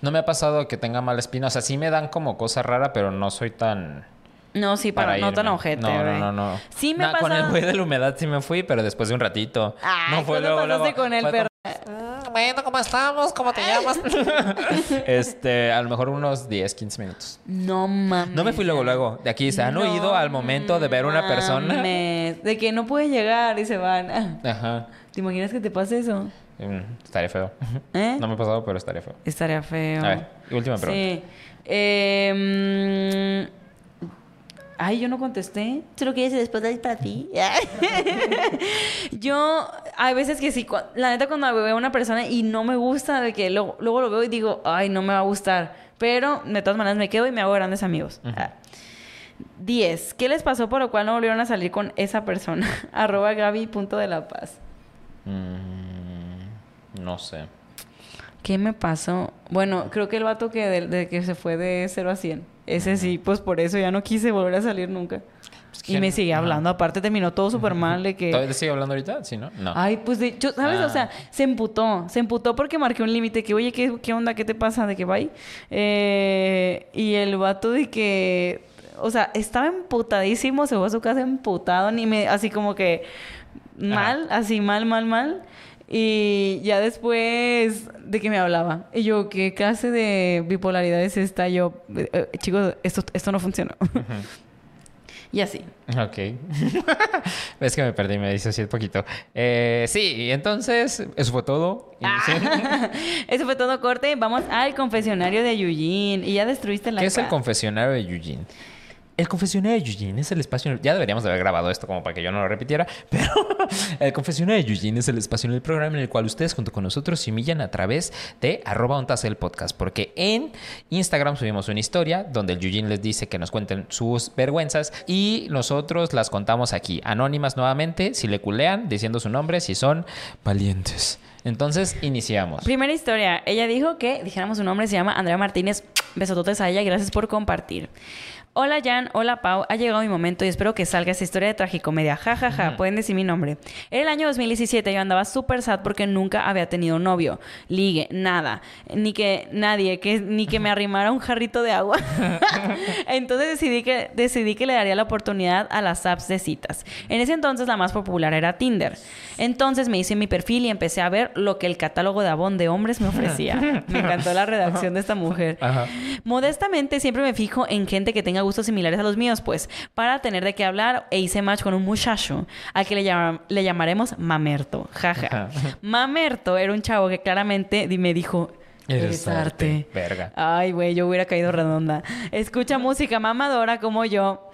No me ha pasado que tenga mala espina. O sea, sí me dan como cosa rara, pero no soy tan... No, sí, para, Para no tan ojete, No, no, no, no. Sí me Nah, ha Con el güey de la humedad sí me fui, pero después de un ratito. Ay, no fue ¿cuándo luego, pasaste luego. con el perro? como, Bueno, ¿cómo estamos? ¿Cómo te llamas? este, a lo mejor unos 10, 15 minutos. No mames. No me fui luego, luego. De aquí se han oído al momento de ver una persona. mames. De que no puede llegar y se van. Ah, Ajá. ¿Te imaginas que te pase eso? Mm, estaría feo. ¿Eh? No me ha pasado, pero estaría feo. Estaría feo. A ver, última pregunta. Sí. Eh, Ay, yo no contesté. Solo que ese después de para ti. yo, hay veces que sí, la neta cuando veo a una persona y no me gusta, de que luego, luego lo veo y digo, ay, no me va a gustar. Pero de todas maneras me quedo y me hago grandes amigos. Ah. 10. ¿Qué les pasó por lo cual no volvieron a salir con esa persona? Arroba Gaby punto de la paz. Mm, no sé. ¿Qué me pasó? Bueno, creo que el vato que, de, de que se fue de 0 a 100. Ese sí, pues por eso ya no quise volver a salir nunca. Es Y me sigue ajá. hablando. Aparte terminó todo súper mal de que... ¿Todavía te sigue hablando ahorita? Sí, ¿no? No. Ay, pues de hecho, ¿sabes? O Ah. sea, se emputó. Se emputó porque marqué un límite. Que, oye, ¿qué, ¿qué onda? ¿Qué te pasa? ¿De que bye? Eh, y el vato de que... O sea, estaba emputadísimo. Se fue a su casa emputado. Ni me... Así como que... Mal. Así mal, mal, mal. Y ya después de que me hablaba. Y yo, ¿qué clase de bipolaridad es esta? Yo, eh, eh, chicos, esto, esto no funciona. y así. Ok. es que me perdí, me dice así un poquito. Eh, sí, entonces, eso fue todo. Eso fue todo corte. Vamos al confesionario de Eugene. Y ya destruiste la ¿Qué es el confesionario de Eugene? El confesionario de Eugene es el espacio... Ya deberíamos de haber grabado esto como para que yo no lo repitiera, pero el confesionario de Eugene es el espacio en el programa en el cual ustedes junto con nosotros se humillan a través de arroba ontas el podcast, porque en Instagram subimos una historia donde el Eugene les dice que nos cuenten sus vergüenzas y nosotros las contamos aquí, anónimas nuevamente, si le culean, diciendo su nombre, si son valientes. Entonces, iniciamos. Primera historia. Ella dijo que dijéramos su nombre, se llama Andrea Martínez. Besototes a ella gracias por compartir. Hola Jan, hola Pau, ha llegado mi momento y espero que salga esa historia de tragicomedia. Ja, ja, ja, pueden decir mi nombre. En el año 2017 yo andaba súper sad porque nunca había tenido novio, ligue, nada, ni que nadie, que, ni que me arrimara un jarrito de agua. entonces decidí que, decidí que le daría la oportunidad a las apps de citas. En ese entonces la más popular era Tinder. Entonces me hice mi perfil y empecé a ver lo que el catálogo de Avon de hombres me ofrecía. me encantó la redacción de esta mujer. Ajá. Modestamente siempre me fijo en gente que tenga gustos similares a los míos, pues, para tener de qué hablar e hice match con un muchacho al que le, llama- le llamaremos Mamerto. Jaja. Mamerto era un chavo que claramente me dijo, Eres arte, verga. Ay, güey, yo hubiera caído redonda. Escucha música mamadora como yo.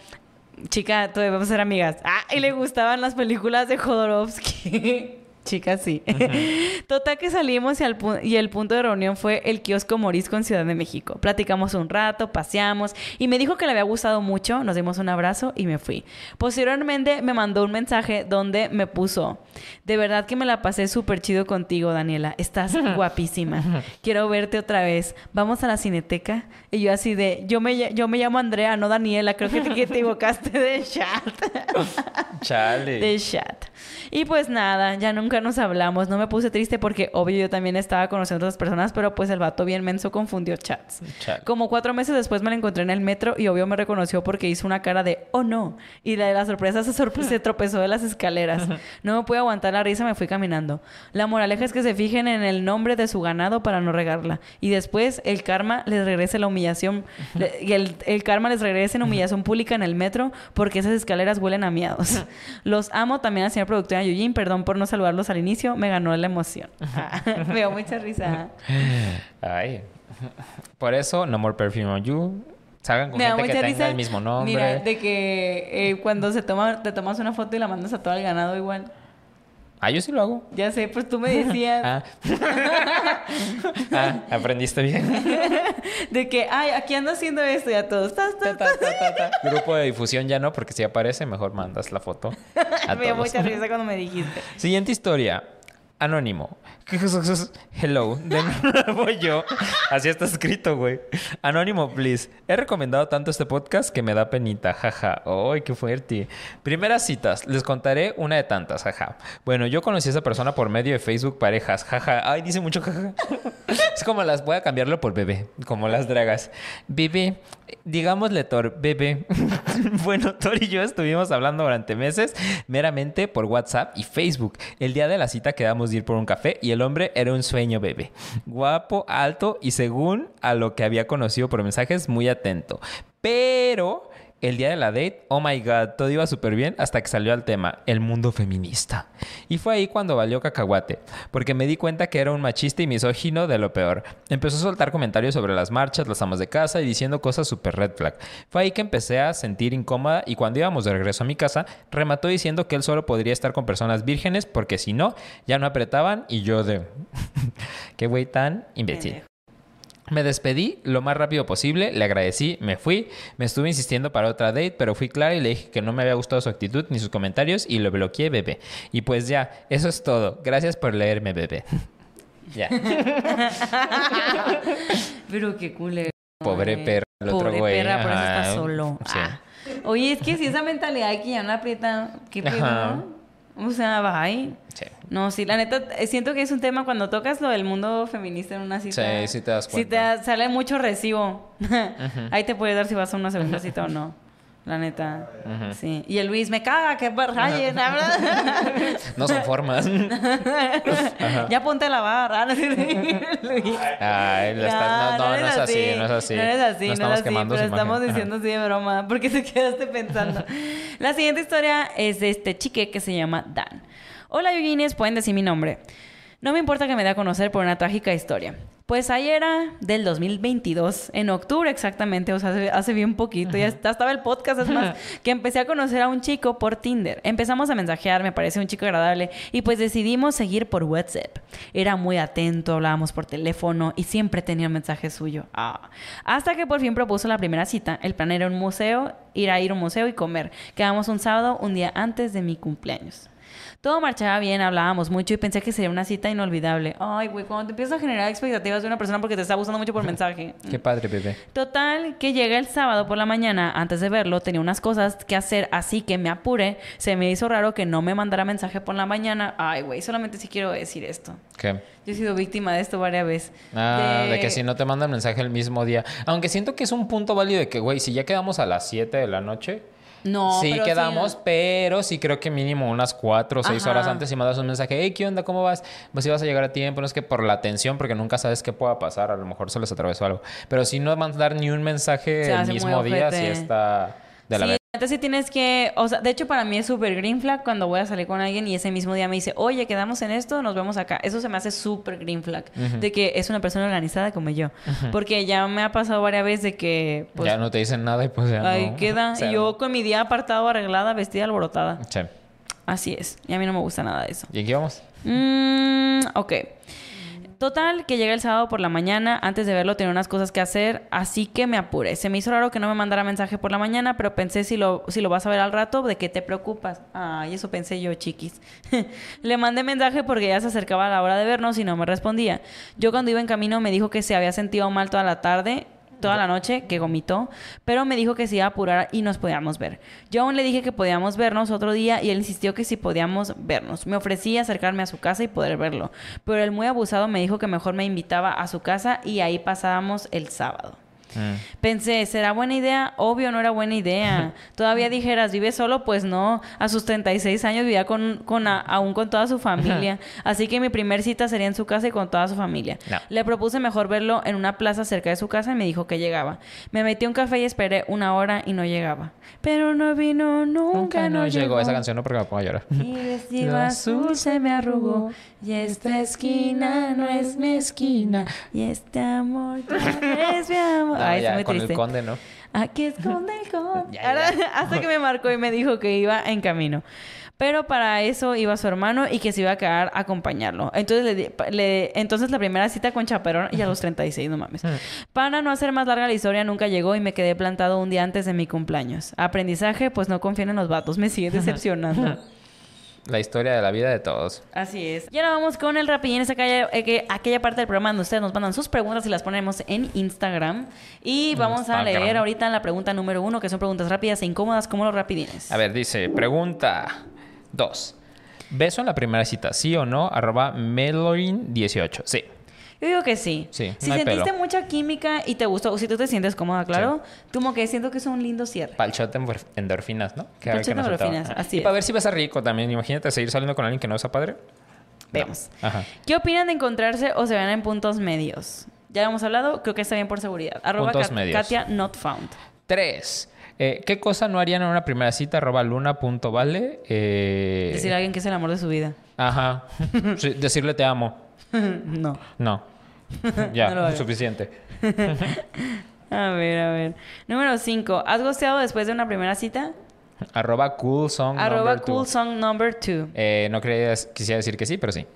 Chica, vamos a ser amigas. Ah, y le gustaban las películas de Jodorowsky. Chica, sí. Total que salimos y, al pu- y el punto de reunión fue el kiosco Morisco en Ciudad de México. Platicamos un rato, paseamos y me dijo que le había gustado mucho. Nos dimos un abrazo y me fui. Posteriormente me mandó un mensaje donde me puso: De verdad que me la pasé súper chido contigo, Daniela. Estás guapísima. Quiero verte otra vez. Vamos a la cineteca. Y yo así de: Yo me, yo me llamo Andrea, no Daniela. Creo que te, equivocaste de chat. Chale. de chat. Y pues nada, ya nunca nos hablamos. No me puse triste porque obvio yo también estaba conociendo a otras personas, pero pues el vato bien menso confundió chats. Chale. Como cuatro meses después me la encontré en el metro y obvio me reconoció porque hizo una cara de oh no. Y la de la sorpresa se, sorpre- se tropezó de las escaleras. No me pude aguantar la risa, me fui caminando. La moraleja es que se fijen en el nombre de su ganado para no regarla. Y después el karma les regrese la humillación. le- y el, el karma les regrese en humillación pública en el metro porque esas escaleras huelen a miados. Los amo también al señor productora Yujin. Perdón por no al inicio. Me ganó la emoción. Ah, me dio mucha risa. Ay. Por eso, No More Perfume on You. Salgan con Me gente que tenga risa. el mismo nombre. Mira, de que eh, cuando se toma, te tomas una foto y la mandas a todo el ganado igual. Ah, yo sí lo hago. Ya sé, pues tú me decías Ah. ah, aprendiste bien. de que, ay, aquí ando haciendo esto y a todos. Ta, ta. Grupo de difusión ya no, porque si aparece, mejor mandas la foto a me dio mucha risa cuando me dijiste. Siguiente historia. Anónimo. Hello. De nuevo yo. Así está escrito, güey. Anónimo, please. He recomendado tanto este podcast que me da penita. Jaja. ¡Ay, qué fuerte! Primeras citas. Les contaré una de tantas. Jaja. Bueno, yo conocí a esa persona por medio de Facebook Parejas. Jaja. Ay, dice mucho jaja. Es como las... Voy a cambiarlo por bebé. Como las dragas. Bebé. Digámosle Thor. Bebé. bueno, Thor y yo estuvimos hablando durante meses meramente por WhatsApp y Facebook. El día de la cita quedamos de ir por un café y el hombre era un sueño bebé. Guapo, alto y según a lo que había conocido por mensajes, muy atento. Pero el día de la date, oh my god, todo iba súper bien hasta que salió al tema, el mundo feminista. Y fue ahí cuando valió cacahuate, porque me di cuenta que era un machista y misógino de lo peor. Empezó a soltar comentarios sobre las marchas, las amas de casa y diciendo cosas súper red flag. Fue ahí que empecé a sentir incómoda y cuando íbamos de regreso a mi casa, remató diciendo que él solo podría estar con personas vírgenes porque si no, ya no apretaban y yo de... Qué güey tan imbécil. Me despedí lo más rápido posible, le agradecí, me fui, me estuve insistiendo para otra date, pero fui clara y le dije que no me había gustado su actitud ni sus comentarios y lo bloqueé, bebé. Y pues ya, eso es todo. Gracias por leerme, bebé. ya. Pero qué culero. Pobre eh. perra, el otro Pobre güey. perra, por eso está solo. Sí. Ah. Oye, es que si esa mentalidad que ya no aprieta, ¿qué pedo? O sea, bye. Sí. No, sí, la neta, eh, siento que es un tema cuando tocas lo del mundo feminista en una cita. Sí, sí te das cuenta. te da- sale mucho recibo. Ahí te puedes dar si vas a una segunda cita o no. La neta. Sí. Y el Luis, me caga que rayen, No son formas. Ya ponte. Ah, no sé. Luis. Ay, la estás- no, no, no es así, no es así. No es así, No no, estamos es así, quemando pero estamos diciendo así de broma, porque te quedaste pensando. La siguiente historia es de este chique que se llama Dan. Hola, Eugenies, pueden decir mi nombre. No me importa que me dé a conocer por una trágica historia. Pues ahí era del 2022, en octubre exactamente, o sea, hace, hace bien poquito, ya estaba el podcast, es más, que empecé a conocer a un chico por Tinder. Empezamos a mensajear, me parece un chico agradable, y pues decidimos seguir por WhatsApp. Era muy atento, hablábamos por teléfono y siempre tenía un mensaje suyo. Ah. Hasta que por fin propuso la primera cita. El plan era un museo, ir a ir a un museo y comer. Quedamos un sábado, un día antes de mi cumpleaños. Todo marchaba bien, hablábamos mucho y pensé que sería una cita inolvidable. Ay, güey, cuando te empiezas a generar expectativas de una persona porque te está gustando mucho por mensaje. Qué padre, bebé. Total, que llega el sábado por la mañana, antes de verlo, tenía unas cosas que hacer, así que me apuré. Se me hizo raro que no me mandara mensaje por la mañana. Ay, güey, solamente sí quiero decir esto. ¿Qué? Yo he sido víctima de esto varias veces. Ah, de... que si no te mandan mensaje el mismo día. Aunque siento que es un punto válido de que, güey, si ya quedamos a las 7 de la noche. No, sí pero quedamos, pero sí creo que mínimo unas 4 o 6 Ajá. horas antes si mandas un mensaje, hey, ¿qué onda? ¿Cómo vas? Pues si vas a llegar a tiempo, no es que por la atención, porque nunca sabes qué pueda pasar, a lo mejor se les atravesó algo. Pero si no mandar ni un mensaje Se el mismo día, ojete. está de la sí. Entonces sí tienes que, o sea, de hecho para mí es súper green flag cuando voy a salir con alguien y ese mismo día me dice, oye, quedamos en esto, nos vemos acá. Eso se me hace súper green flag, de que es una persona organizada como yo. Porque ya me ha pasado varias veces de que, pues, ya no te dicen nada y pues ya ahí no. queda. O sea, y yo con mi día apartado, arreglada, vestida, alborotada. Sí. Así es. Y a mí no me gusta nada de eso. ¿Y aquí vamos? Mm, ok. Total, que llega el sábado por la mañana. Antes de verlo tenía unas cosas que hacer, así que me apuré. Se me hizo raro que no me mandara mensaje por la mañana, pero pensé si lo, si lo vas a ver al rato, ¿de qué te preocupas? Ay, eso pensé yo, chiquis. Le mandé mensaje porque ya se acercaba la hora de vernos y no me respondía. Yo cuando iba en camino me dijo que se había sentido mal toda la tarde toda la noche que vomitó, pero me dijo que se iba a apurar y nos podíamos ver. Yo aún le dije que podíamos vernos otro día y él insistió que sí podíamos vernos. Me ofrecí acercarme a su casa y poder verlo, pero el muy abusado me dijo que mejor me invitaba a su casa y ahí pasábamos el sábado. Mm. Pensé, ¿será buena idea? Obvio, no era buena idea. Todavía dijeras, ¿vive solo? Pues no. A sus 36 años vivía con, con a- aún con toda su familia. Así que mi primer cita sería en su casa y con toda su familia. No. Le propuse mejor verlo en una plaza cerca de su casa y me dijo que llegaba. Me metí a un café y esperé una hora y no llegaba. Pero no vino, nunca, Nunca no no llegó llegó. esa canción, no porque me pongo a llorar. Y vestido azul se me arrugó. Y esta esquina no es mi esquina. Y este amor ya no es mi amor. Ay, ya, muy con triste. el conde, ¿no? Aquí esconde el conde. Ya, Ahora, ya. Hasta que me marcó y me dijo que iba en camino. Pero para eso iba su hermano y que se iba a quedar a acompañarlo. Entonces, le, di- le- entonces la primera cita con chaperón y a los 36, no mames. Para no hacer más larga la historia, nunca llegó y me quedé plantado un día antes de mi cumpleaños. Aprendizaje, pues no confíen en los vatos. Me sigue decepcionando. La historia de la vida de todos. Así es. Y ahora vamos con el rapidín, es aquella, eh, que- aquella parte del programa donde ustedes nos mandan sus preguntas y las ponemos en Instagram. Y vamos a leer ahorita la pregunta número uno, que son preguntas rápidas e incómodas como los rapidines. A ver, dice, pregunta 2. ¿Beso en la primera cita? ¿Sí o no? Arroba Melorin18. Sí. Yo digo que sí. Sí, Si no hay sentiste pelo. mucha química y te gustó, o si tú te sientes cómoda, claro, como que siento que es un lindo cierre. Palchot endorf- endorfinas, ¿no? Que faltaba. endorfinas, así Y es. para ver si besa rico también. Imagínate seguir saliendo con alguien que no besa padre. Veamos. Ajá. ¿Qué opinan de encontrarse o se ven en puntos medios? Ya lo hemos hablado, creo que está bien por seguridad. Arroba Puntos Kat- medios. Katia not found. 3. ¿Qué cosa no harían en una primera cita? Arroba luna.vale. Eh... Decir a alguien que es el amor de su vida. Ajá. Sí, decirle te amo. no. No. ya, No suficiente. A ver, a ver. Número 5. ¿Has gosteado después de una primera cita? Arroba cool song Arroba number two. cool song number 2. Eh, no quería, quisiera decir que sí, pero sí.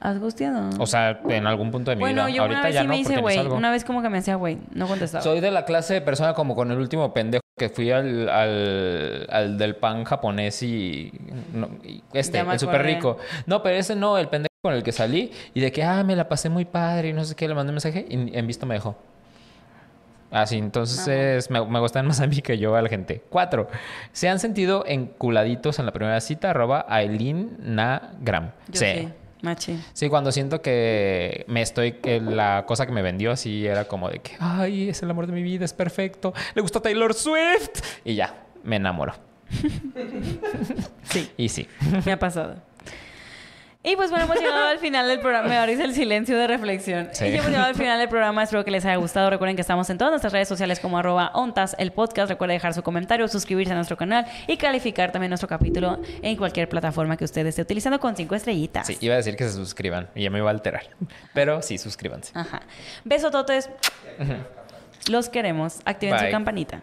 ¿Has gosteado? O sea, en algún punto de mi bueno, vida. yo Ahorita una vez ya sí no, me hice güey. Una vez como que me hacía güey. No contestaba. Soy de la clase de persona como con el último pendejo que fui al, al, al del pan japonés y, no, y este, el súper rico. No, pero ese no, el pendejo con el que salí y de que, ah, me la pasé muy padre y no sé qué, le mandé un mensaje y en visto me dejó. Así, entonces me, me gustan más a mí que yo a la gente. Cuatro, ¿se han sentido enculaditos en la primera cita? Arroba Aileen Nagram. Yo sí. sí. Machi. Sí, cuando siento que me estoy, que la cosa que me vendió así era como de que, ay, es el amor de mi vida, es perfecto, le gusta Taylor Swift. Y ya, me enamoro. Sí. Y sí. Me ha pasado. Y pues bueno, hemos llegado al final del programa. Me da risa el silencio de reflexión. Sí. Y hemos llegado al final del programa. Espero que les haya gustado. Recuerden que estamos en todas nuestras redes sociales como arroba ontas, el podcast. Recuerden dejar su comentario, suscribirse a nuestro canal y calificar también nuestro capítulo en cualquier plataforma que usted esté utilizando con cinco estrellitas. Sí, iba a decir que se suscriban y ya me iba a alterar. Pero sí, suscríbanse. Ajá. Besototes. Los queremos. Activen su campanita.